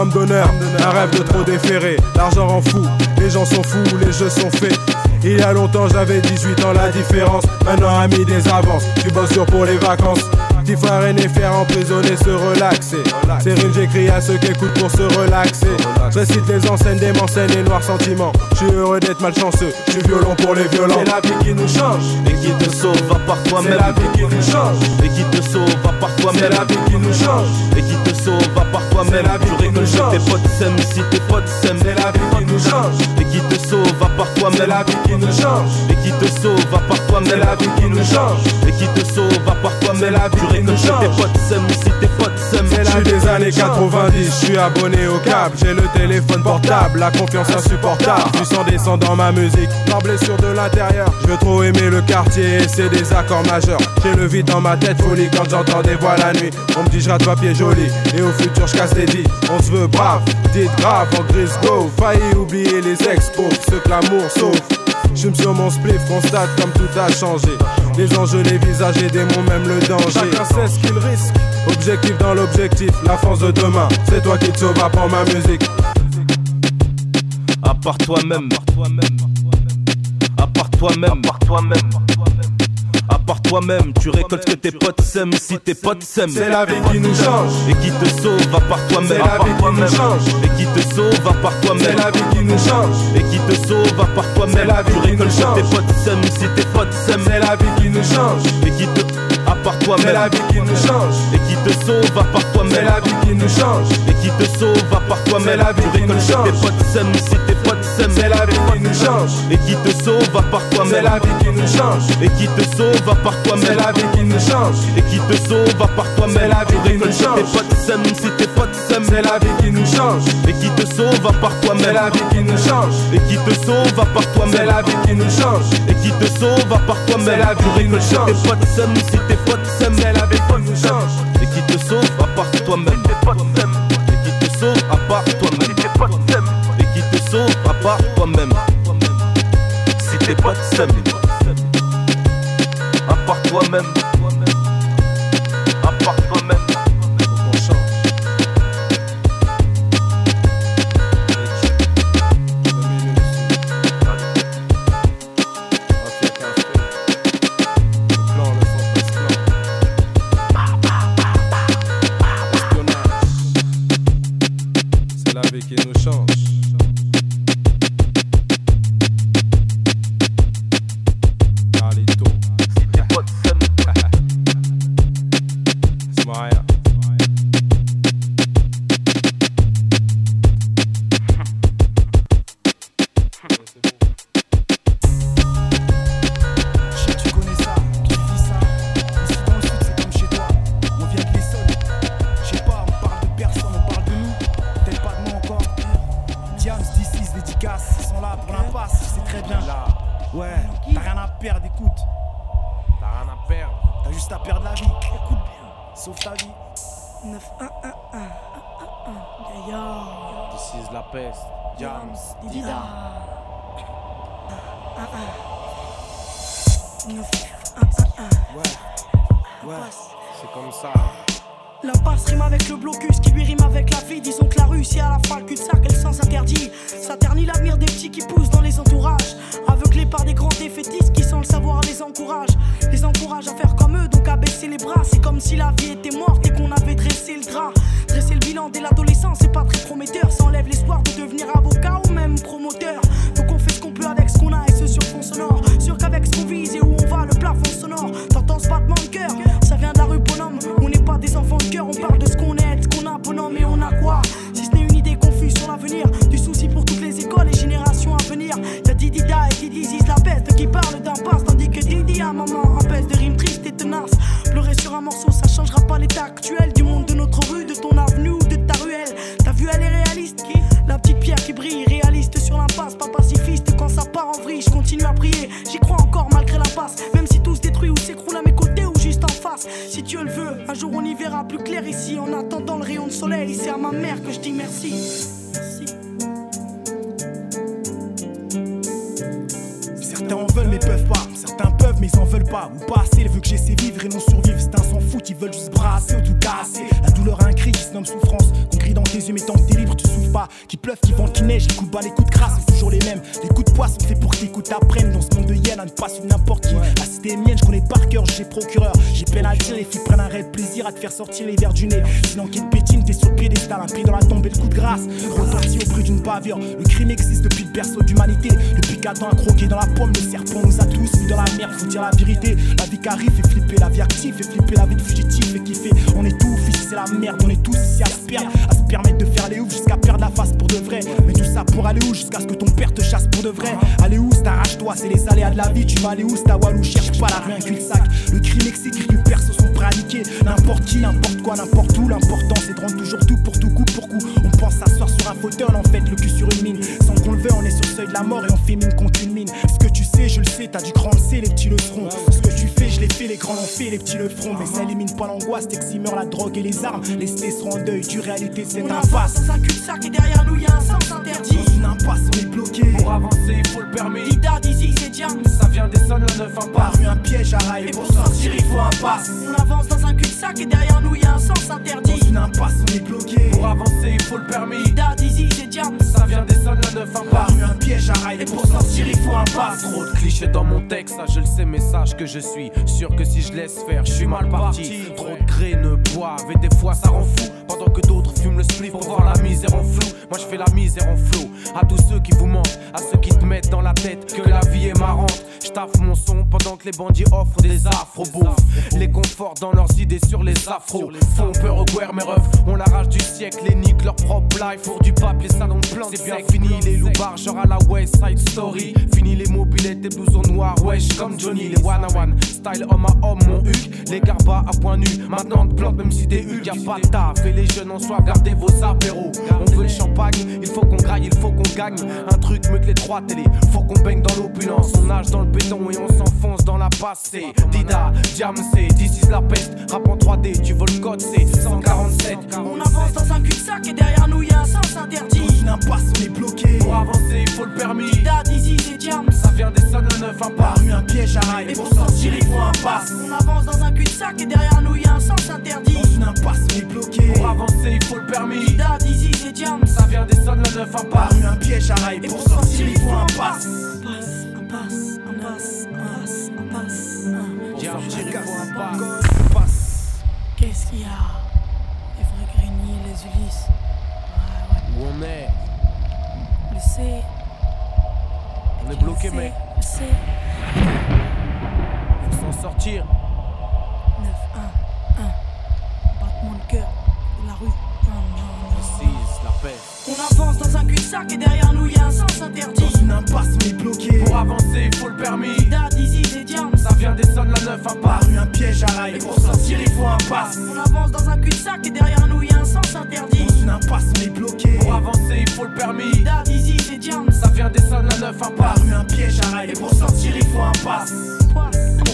[SPEAKER 51] Homme d'honneur, un rêve de trop déféré. L'argent rend fou, les gens sont fous, les jeux sont faits. Il y a longtemps j'avais 18 ans, la différence. Maintenant, ami des avances, tu bosses sur pour les vacances. Petit frère aîné, faire emprisonner, se relaxer. Ces rimes, j'écris à ceux qui écoutent pour se relaxer. Je récite les enseignes des m'enseignes et noirs sentiments. Je suis heureux d'être malchanceux, je suis violent pour les violents.
[SPEAKER 52] C'est la vie qui nous change et qui te sauve, va par toi-même.
[SPEAKER 51] C'est la vie qui nous change
[SPEAKER 52] et qui te sauve, va par toi-même.
[SPEAKER 51] C'est la vie qui nous change
[SPEAKER 52] et qui te sauve, va par toi-même. Tu récoltes tes potes sèmes si tes potes sèment.
[SPEAKER 51] C'est la vie qui nous change
[SPEAKER 52] et qui te sauve, va par toi-même.
[SPEAKER 51] C'est la vie qui nous change
[SPEAKER 52] et qui te sauve, va par toi-même.
[SPEAKER 51] C'est la vie qui nous change
[SPEAKER 52] et qui te sauve, va par toi-même.
[SPEAKER 51] C'est la vie
[SPEAKER 52] tu récoltes tes potes sèmes si tes potes sèment.
[SPEAKER 51] Je suis des années 90, je suis abonné au câble. J'ai le téléphone portable, la confiance insupportable. Du sang descend dans ma musique, par blessure de l'intérieur. Je veux trop aimer le quartier et c'est des accords majeurs. J'ai le vide dans ma tête, folie quand j'entends des voix la nuit. On me dit je rate papier joli et au futur je casse des dits. On se veut brave, dites grave en gris go. Failli oublier les expos, ceux que l'amour sauve. J'fume sur mon spliff, constate comme tout a changé. Les enjeux, les visages et des mots, même le danger. Chacun sait ce qu'il risque. Objectif dans l'objectif, la force de demain. C'est toi qui te sauves, apprends ma musique.
[SPEAKER 52] À part toi-même, à part toi-même, à part toi-même. À part toi-même, tu récoltes que tes potes sèment si tes potes sèment.
[SPEAKER 51] C'est la vie qui nous change
[SPEAKER 52] et qui te sauve, à part toi-même.
[SPEAKER 51] C'est la vie qui nous change
[SPEAKER 52] et qui te sauve, à part toi-même.
[SPEAKER 51] C'est la vie qui nous change
[SPEAKER 52] et qui te sauve, à part toi-même.
[SPEAKER 51] C'est la vie
[SPEAKER 52] tu
[SPEAKER 51] qui nous
[SPEAKER 52] récoltes que
[SPEAKER 51] change
[SPEAKER 52] tes potes sèment si tes potes sèment.
[SPEAKER 51] C'est la vie qui nous change
[SPEAKER 52] et qui te à part toi-même.
[SPEAKER 51] C'est la vie qui nous change
[SPEAKER 52] et qui te sauve, à part toi-même.
[SPEAKER 51] C'est la vie qui nous change
[SPEAKER 52] et qui te sauve, à part toi-même.
[SPEAKER 51] C'est la vie qui nous
[SPEAKER 52] que tes
[SPEAKER 51] change
[SPEAKER 52] potes sèment si tes potes sèment.
[SPEAKER 51] C'est la vie qui nous change
[SPEAKER 52] et qui te sauve, à part toi-même.
[SPEAKER 51] C'est la vie qui nous change
[SPEAKER 52] et qui te sauve, à part toi-même.
[SPEAKER 51] C'est la vie qui nous change
[SPEAKER 52] et qui te sauve, à part toi-même.
[SPEAKER 51] C'est la vie qui nous change
[SPEAKER 52] tes potes sèment si tes potes sèment.
[SPEAKER 51] C'est la vie qui nous change
[SPEAKER 52] et qui te sauve, à part toi-même.
[SPEAKER 51] C'est la vie qui nous change
[SPEAKER 52] et qui te sauve, à part toi-même.
[SPEAKER 51] C'est la vie qui nous change
[SPEAKER 52] et qui te sauve, à part toi-même.
[SPEAKER 51] C'est la vie qui nous
[SPEAKER 52] que tes
[SPEAKER 51] change
[SPEAKER 52] potes sèment si tes potes sèment.
[SPEAKER 51] C'est la vie qui nous change
[SPEAKER 52] sauve, à part toi-même. Et qui te sauve, à part toi-même. Et qui te sauve, à part toi-même. Si tes potes s'aiment, à part toi-même.
[SPEAKER 53] Active fait flipper, la vie de fugitif et kiffer. On est tout, ici c'est la merde, on est tous ici à se perdre, à se permettre de faire les ouf jusqu'à perdre la face pour de vrai. Mais tout ça pour aller où Jusqu'à ce que ton père te chasse pour de vrai. Aller où t'arrache-toi, c'est les aléas de la vie. Tu vas aller où ta Walou, cherche pas la rue, un cul-de-sac. Le crime exécute du perso sont prêts à niquer. N'importe qui, n'importe quoi, n'importe où. L'important c'est de rendre toujours tout pour tout coup pour coup. On pense s'asseoir sur un fauteuil, en fait le cul sur une mine. Sans qu'on le veuille, on est sur le seuil de la mort et on fait mine contre une mine. Ce que tu sais, je le sais, t'as du grand C, les petits le seront. Les grands l'ont fait, les petits le feront. Mais ça élimine pas l'angoisse, t'eximeur la drogue et les armes. Les stés seront en deuil du réalité, c'est
[SPEAKER 52] On
[SPEAKER 53] un
[SPEAKER 52] avance
[SPEAKER 53] passe.
[SPEAKER 52] dans un cul-de-sac et derrière nous y a un sens interdit.
[SPEAKER 53] Dans une impasse, on est bloqué.
[SPEAKER 25] Pour avancer, il faut le permis.
[SPEAKER 52] Dida, d'ici, c'est Diam.
[SPEAKER 25] Ça vient des sons, la neuf
[SPEAKER 53] Par
[SPEAKER 25] impasse.
[SPEAKER 53] rue, un piège à rail. Et pour sortir, il faut un passe.
[SPEAKER 52] On avance dans un cul-de-sac et derrière nous y a un sens interdit.
[SPEAKER 53] Dans une impasse, on est bloqué.
[SPEAKER 25] Pour avancer, il faut le permis.
[SPEAKER 52] Dida, d'ici, c'est Diam.
[SPEAKER 25] Ça vient des sons, la neuf
[SPEAKER 53] Par
[SPEAKER 25] impasse.
[SPEAKER 53] rue, un piège à rail. Et pour sortir, il faut un passe.
[SPEAKER 25] Trop de clichés dans mon texte, ça je le sais, mais sache que je suis que si je laisse faire, je suis mal parti. Trop de graines boivent et des fois ça rend fou. Pendant que d'autres fument le spliff pour voir la misère en flou. Moi je fais la misère en flot. À tous ceux qui vous mentent, à ceux qui te mettent dans la tête que la vie est marrante. Je taffe mon son pendant que les bandits offrent des afro Les confortent dans leurs idées sur les afros. Font peur aux guerres, mes refs. On la rage du siècle, les nique leur propre life. Pour du papier, salon de plantes. C'est bien fini, les loupards, genre à la West Side Story. Fini les mobilettes, les blousons noirs, wesh comme Johnny. Les one à one, style homme à homme, mon huc. Les garbas à point nu, maintenant te plante même si t'es huc. Y'a pas de taf, et les jeunes en soi, gardez vos apéros. On veut le champagne, il faut qu'on graille, il faut qu'on gagne. Un truc mieux que les trois télés, faut qu'on baigne dans l'opulence. On nage dans le béton et on s'enfonce dans la passée. Dida, Jam C, this is la peste. Rap en 3D, tu veux le code C, 147.
[SPEAKER 52] On avance dans un cul-de-sac et derrière nous y a un sens interdit.
[SPEAKER 53] Une impasse, on est bloqué.
[SPEAKER 25] Pour avancer, il faut le permis.
[SPEAKER 52] Dida, d'ici, c'est Diam.
[SPEAKER 25] Ça vient des sons, la neuf
[SPEAKER 53] Par
[SPEAKER 25] impasse.
[SPEAKER 53] rue, un piège à rail. Et pour sortir, il faut un passe.
[SPEAKER 52] On avance dans un cul-de-sac et derrière nous y a un sens interdit.
[SPEAKER 53] Dans une impasse, on est bloqué.
[SPEAKER 25] Pour avancer, il faut le permis.
[SPEAKER 52] Dida, d'ici, c'est Diam.
[SPEAKER 25] Ça vient des sons, la neuf
[SPEAKER 53] Par
[SPEAKER 25] impasse.
[SPEAKER 53] rue, un piège à rail. Et pour sortir, il faut un passe.
[SPEAKER 52] Impasse, impasse, impasse, impasse, impasse.
[SPEAKER 25] Jam, il faut un pas.
[SPEAKER 52] Qu'est-ce qu'il y a? Les vrais Grigny, les Ulysses.
[SPEAKER 25] Où on est?
[SPEAKER 52] Le C.
[SPEAKER 25] On est bloqué,
[SPEAKER 52] le C,
[SPEAKER 25] mec.
[SPEAKER 52] Le C.
[SPEAKER 25] Faut s'en sortir.
[SPEAKER 52] 9, 1, 1. Battement de cœur de la rue.
[SPEAKER 25] Seize la paix.
[SPEAKER 52] On avance dans un cul-de-sac et derrière nous y a un sens interdit.
[SPEAKER 53] Dans une impasse, on est bloqué.
[SPEAKER 25] Pour avancer, il faut le permis.
[SPEAKER 52] Dida, d'ici, c'est Diam.
[SPEAKER 25] Ça vient des sons, la neuf
[SPEAKER 53] Par
[SPEAKER 25] impasse.
[SPEAKER 53] rue, un piège à rail. Et pour sortir, il faut un passe.
[SPEAKER 52] On avance dans un cul-de-sac et derrière nous y a un sens interdit.
[SPEAKER 53] Dans une impasse, on est bloqué.
[SPEAKER 25] Pour avancer, il faut le permis.
[SPEAKER 52] Dida, d'ici, c'est Diam.
[SPEAKER 25] Ça vient des sons, la neuf
[SPEAKER 53] Par
[SPEAKER 25] impasse.
[SPEAKER 53] rue, un piège à rail. Et pour sortir, il faut un passe.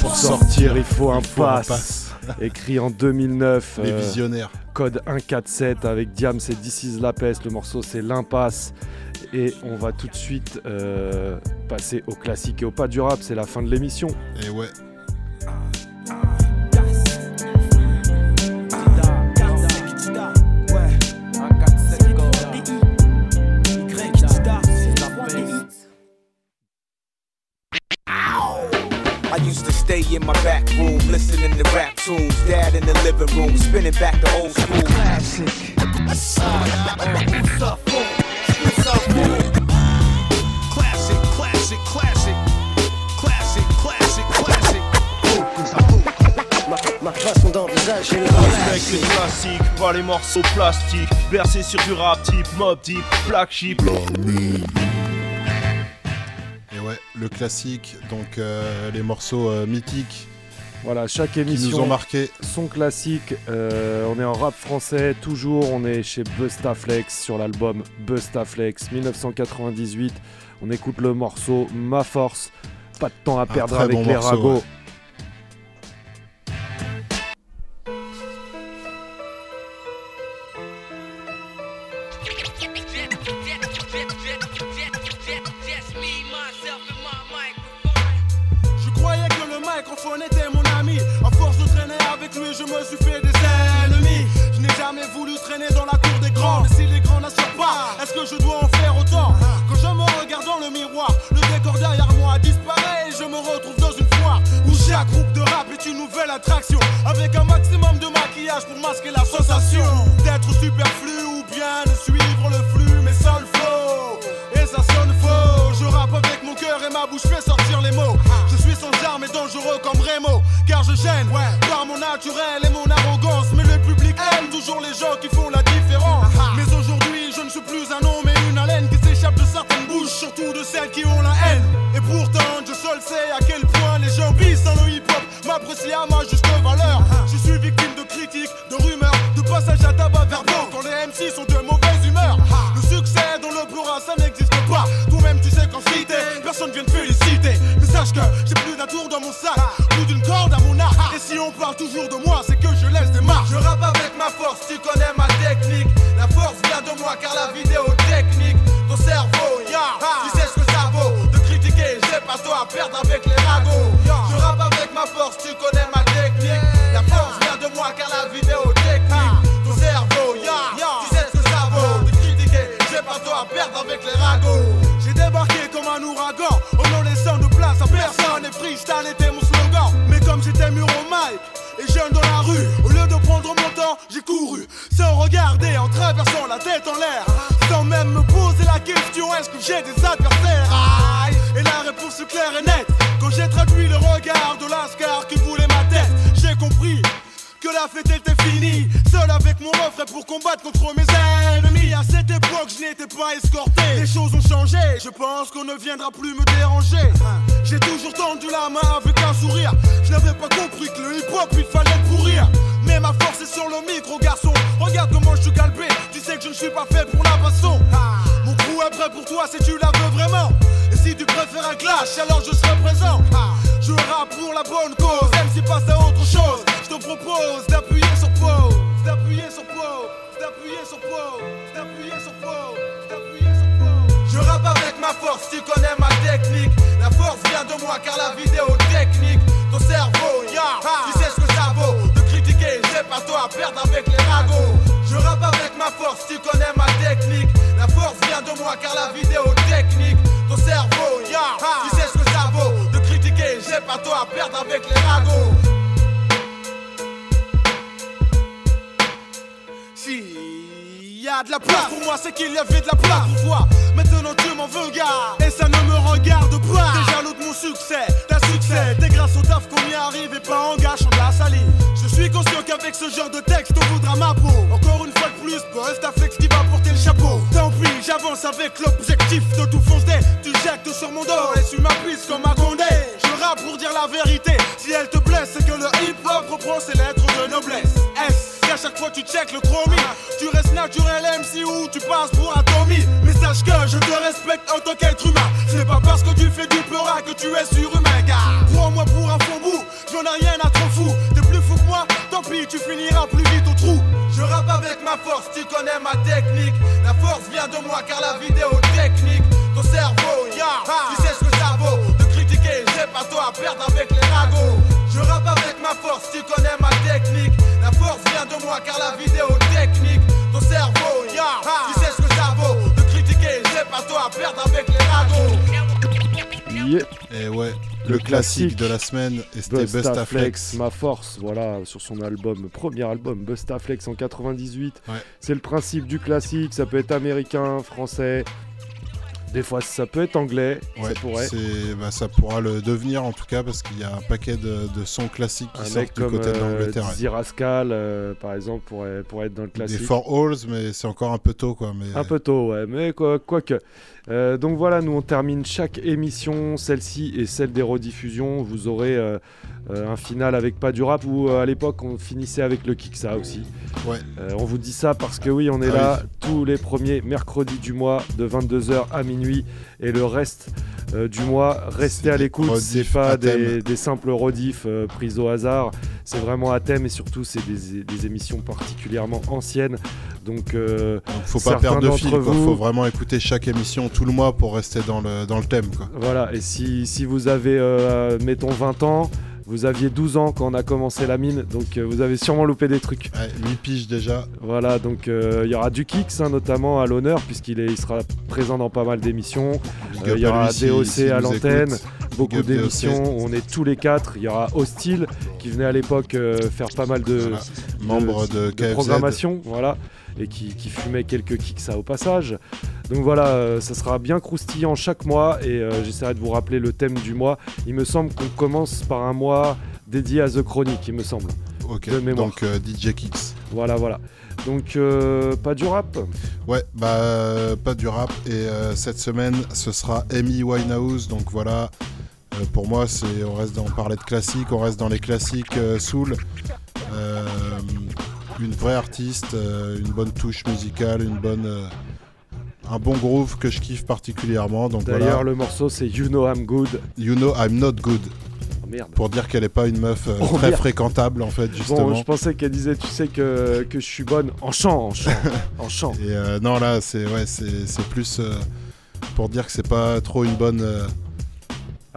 [SPEAKER 6] Pour sortir, il faut un pass. (laughs) Écrit en 2009.
[SPEAKER 7] Les
[SPEAKER 6] euh,
[SPEAKER 7] visionnaires.
[SPEAKER 6] Code 147 avec Diam, c'est This is la peste. Le morceau, c'est l'impasse. Et on va tout de suite euh, passer au classique et au pas du rap. C'est la fin de l'émission.
[SPEAKER 7] Et ouais.
[SPEAKER 54] Stay in my back room, listening to rap tunes. Dad in the living room, spinning back the old school. Classic.
[SPEAKER 55] Classic, classic, classic. Classic, classic, classic.
[SPEAKER 56] Ma façon d'envisager le
[SPEAKER 57] Respecte les classiques, pas les morceaux plastiques. Bercé sur du rap type, mob type, black sheep.
[SPEAKER 7] Ouais, le classique, donc euh, les morceaux euh, mythiques
[SPEAKER 6] Voilà, chaque
[SPEAKER 7] qui
[SPEAKER 6] émission.
[SPEAKER 7] nous ont marqué.
[SPEAKER 6] Son classique, euh, on est en rap français, toujours, on est chez Bustaflex sur l'album Bustaflex 1998. On écoute le morceau Ma Force, pas de temps à perdre avec
[SPEAKER 7] bon
[SPEAKER 6] les
[SPEAKER 7] morceau,
[SPEAKER 6] ragots.
[SPEAKER 7] ouais.
[SPEAKER 9] De tout foncer. Tu jettes sur mon dos et tu m'appuies comme un condé. Je rappe pour dire la vérité. Si elle te blesse, c'est que le hip hop reprend ses lettres de noblesse. S. À chaque fois tu check le chromie? Tu restes naturel MC ou tu passes pour un Tommy? Mais sache que je te respecte en tant qu'être humain Ce n'est pas parce que tu fais du pleura que tu es surhumain gars Prends-moi pour un faux j'en ai rien à trop fou T'es plus fou que moi, tant pis tu finiras plus vite au trou Je rappe avec ma force, tu connais ma technique. La force vient de moi car la vidéo technique. Ton cerveau, ya, tu sais ce que ça vaut De critiquer, j'ai pas toi à perdre avec les ragots. Je rappe avec ma force, tu connais ma technique. La force vient de moi car la vidéo technique. Ton cerveau, ya, tu sais ce que ça vaut De critiquer, j'ai pas toi à perdre avec les ragots.
[SPEAKER 6] Yeah.
[SPEAKER 7] Et ouais, le, classique, de la semaine, et c'était
[SPEAKER 6] Bustaflex, ma force, voilà, sur son album, premier album, Bustaflex en 98. C'est le principe du classique, ça peut être américain, français, des fois ça peut être anglais,
[SPEAKER 7] Ouais,
[SPEAKER 6] ça pourrait.
[SPEAKER 7] bah, ça pourra le devenir en tout cas parce qu'il y a un paquet de, de sons classiques qui
[SPEAKER 6] Un
[SPEAKER 7] sortent du côté de
[SPEAKER 6] euh,
[SPEAKER 7] l'Angleterre. ouais.
[SPEAKER 6] Dizzy Rascal, euh, par exemple, pourrait, pourrait être dans le
[SPEAKER 7] Des
[SPEAKER 6] classique.
[SPEAKER 7] Four Halls, mais c'est encore un peu tôt quoi. Mais
[SPEAKER 6] Un peu tôt, ouais, mais quoi, quoique. Euh, donc voilà, nous on termine chaque émission, celle-ci et celle des rediffusions. Vous aurez euh, euh, un final avec pas du rap où euh, à l'époque on finissait avec le Kiksa aussi.
[SPEAKER 7] Ouais.
[SPEAKER 6] Euh, on vous dit ça parce que oui, on est
[SPEAKER 7] Ah
[SPEAKER 6] là tous les premiers mercredis du mois de 22h à minuit et le reste euh, du mois, restez à l'écoute. C'est pas des, simples rediffs euh, prises au hasard, c'est vraiment à thème et surtout c'est des, des émissions particulièrement anciennes. Donc, euh,
[SPEAKER 7] faut pas perdre de fil,
[SPEAKER 6] vous-
[SPEAKER 7] faut vraiment écouter chaque émission tout le mois pour rester dans le, dans le thème. Quoi.
[SPEAKER 6] Voilà, et si, si vous avez, euh, mettons, 20 ans, Vous aviez 12 ans quand on a commencé la mine, donc euh, vous avez sûrement loupé des trucs.
[SPEAKER 7] Ouais, 8 piges déjà.
[SPEAKER 6] Voilà, donc euh, il y aura du Kix hein, notamment à l'honneur, puisqu'il est- il sera présent dans pas mal d'émissions. Euh, Il y aura
[SPEAKER 7] si-
[SPEAKER 6] DOC à l'antenne, beaucoup d'émissions. On est tous les quatre. Il y aura Hostile qui venait à l'époque euh, faire pas mal de,
[SPEAKER 7] Voilà. Membre de
[SPEAKER 6] programmation, voilà, et qui, qui fumait quelques kicks ça au passage. Donc voilà, euh, ça sera bien croustillant chaque mois et euh, j'essaierai de vous rappeler le thème du mois. Il me semble qu'on commence par un mois dédié à The Chronic, il me semble.
[SPEAKER 7] Ok,
[SPEAKER 6] de mémoire.
[SPEAKER 7] donc euh, DJ Kicks.
[SPEAKER 6] Voilà, voilà. Donc euh, pas du rap?
[SPEAKER 7] Ouais, bah pas du rap. Et euh, cette semaine, ce sera Amy Winehouse. Donc voilà, euh, pour moi, c'est on reste dans, on parlait de classiques, on reste dans les classiques soul. Une vraie artiste, une bonne touche musicale, une bonne, un bon groove que je kiffe particulièrement. Donc
[SPEAKER 6] D'ailleurs,
[SPEAKER 7] voilà.
[SPEAKER 6] le morceau c'est You Know I'm Good.
[SPEAKER 7] You know I'm not good.
[SPEAKER 6] Oh, merde.
[SPEAKER 7] Pour dire qu'elle est pas une meuf euh,
[SPEAKER 6] Oh,
[SPEAKER 7] très
[SPEAKER 6] merde.
[SPEAKER 7] fréquentable en fait justement.
[SPEAKER 6] Bon, je pensais qu'elle disait, tu sais que, que je suis bonne en chant, en chant, (laughs) en chant.
[SPEAKER 7] Et euh, non, là, c'est ouais, c'est c'est plus euh, pour dire que c'est pas trop une bonne.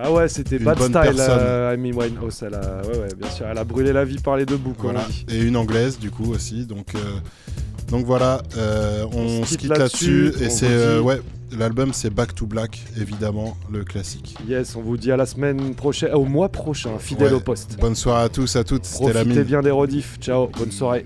[SPEAKER 6] Ah ouais, c'était bad
[SPEAKER 7] bonne
[SPEAKER 6] style,
[SPEAKER 7] personne.
[SPEAKER 6] Amy Winehouse. Elle a, ouais, ouais, bien sûr, elle a brûlé la vie par les deux bouts,
[SPEAKER 7] voilà. Et une anglaise, du coup, aussi. Donc, donc voilà, euh, on, se quitte là-dessus. et c'est. euh, ouais, l'album, c'est Back to Black, évidemment, le classique.
[SPEAKER 6] Yes, on vous dit à la semaine prochaine, au mois prochain, fidèle
[SPEAKER 7] Ouais.
[SPEAKER 6] au poste.
[SPEAKER 7] Bonne soirée à tous, à toutes. C'était la
[SPEAKER 6] Profitez
[SPEAKER 7] mine.
[SPEAKER 6] bien des rediffs. Ciao, bonne soirée.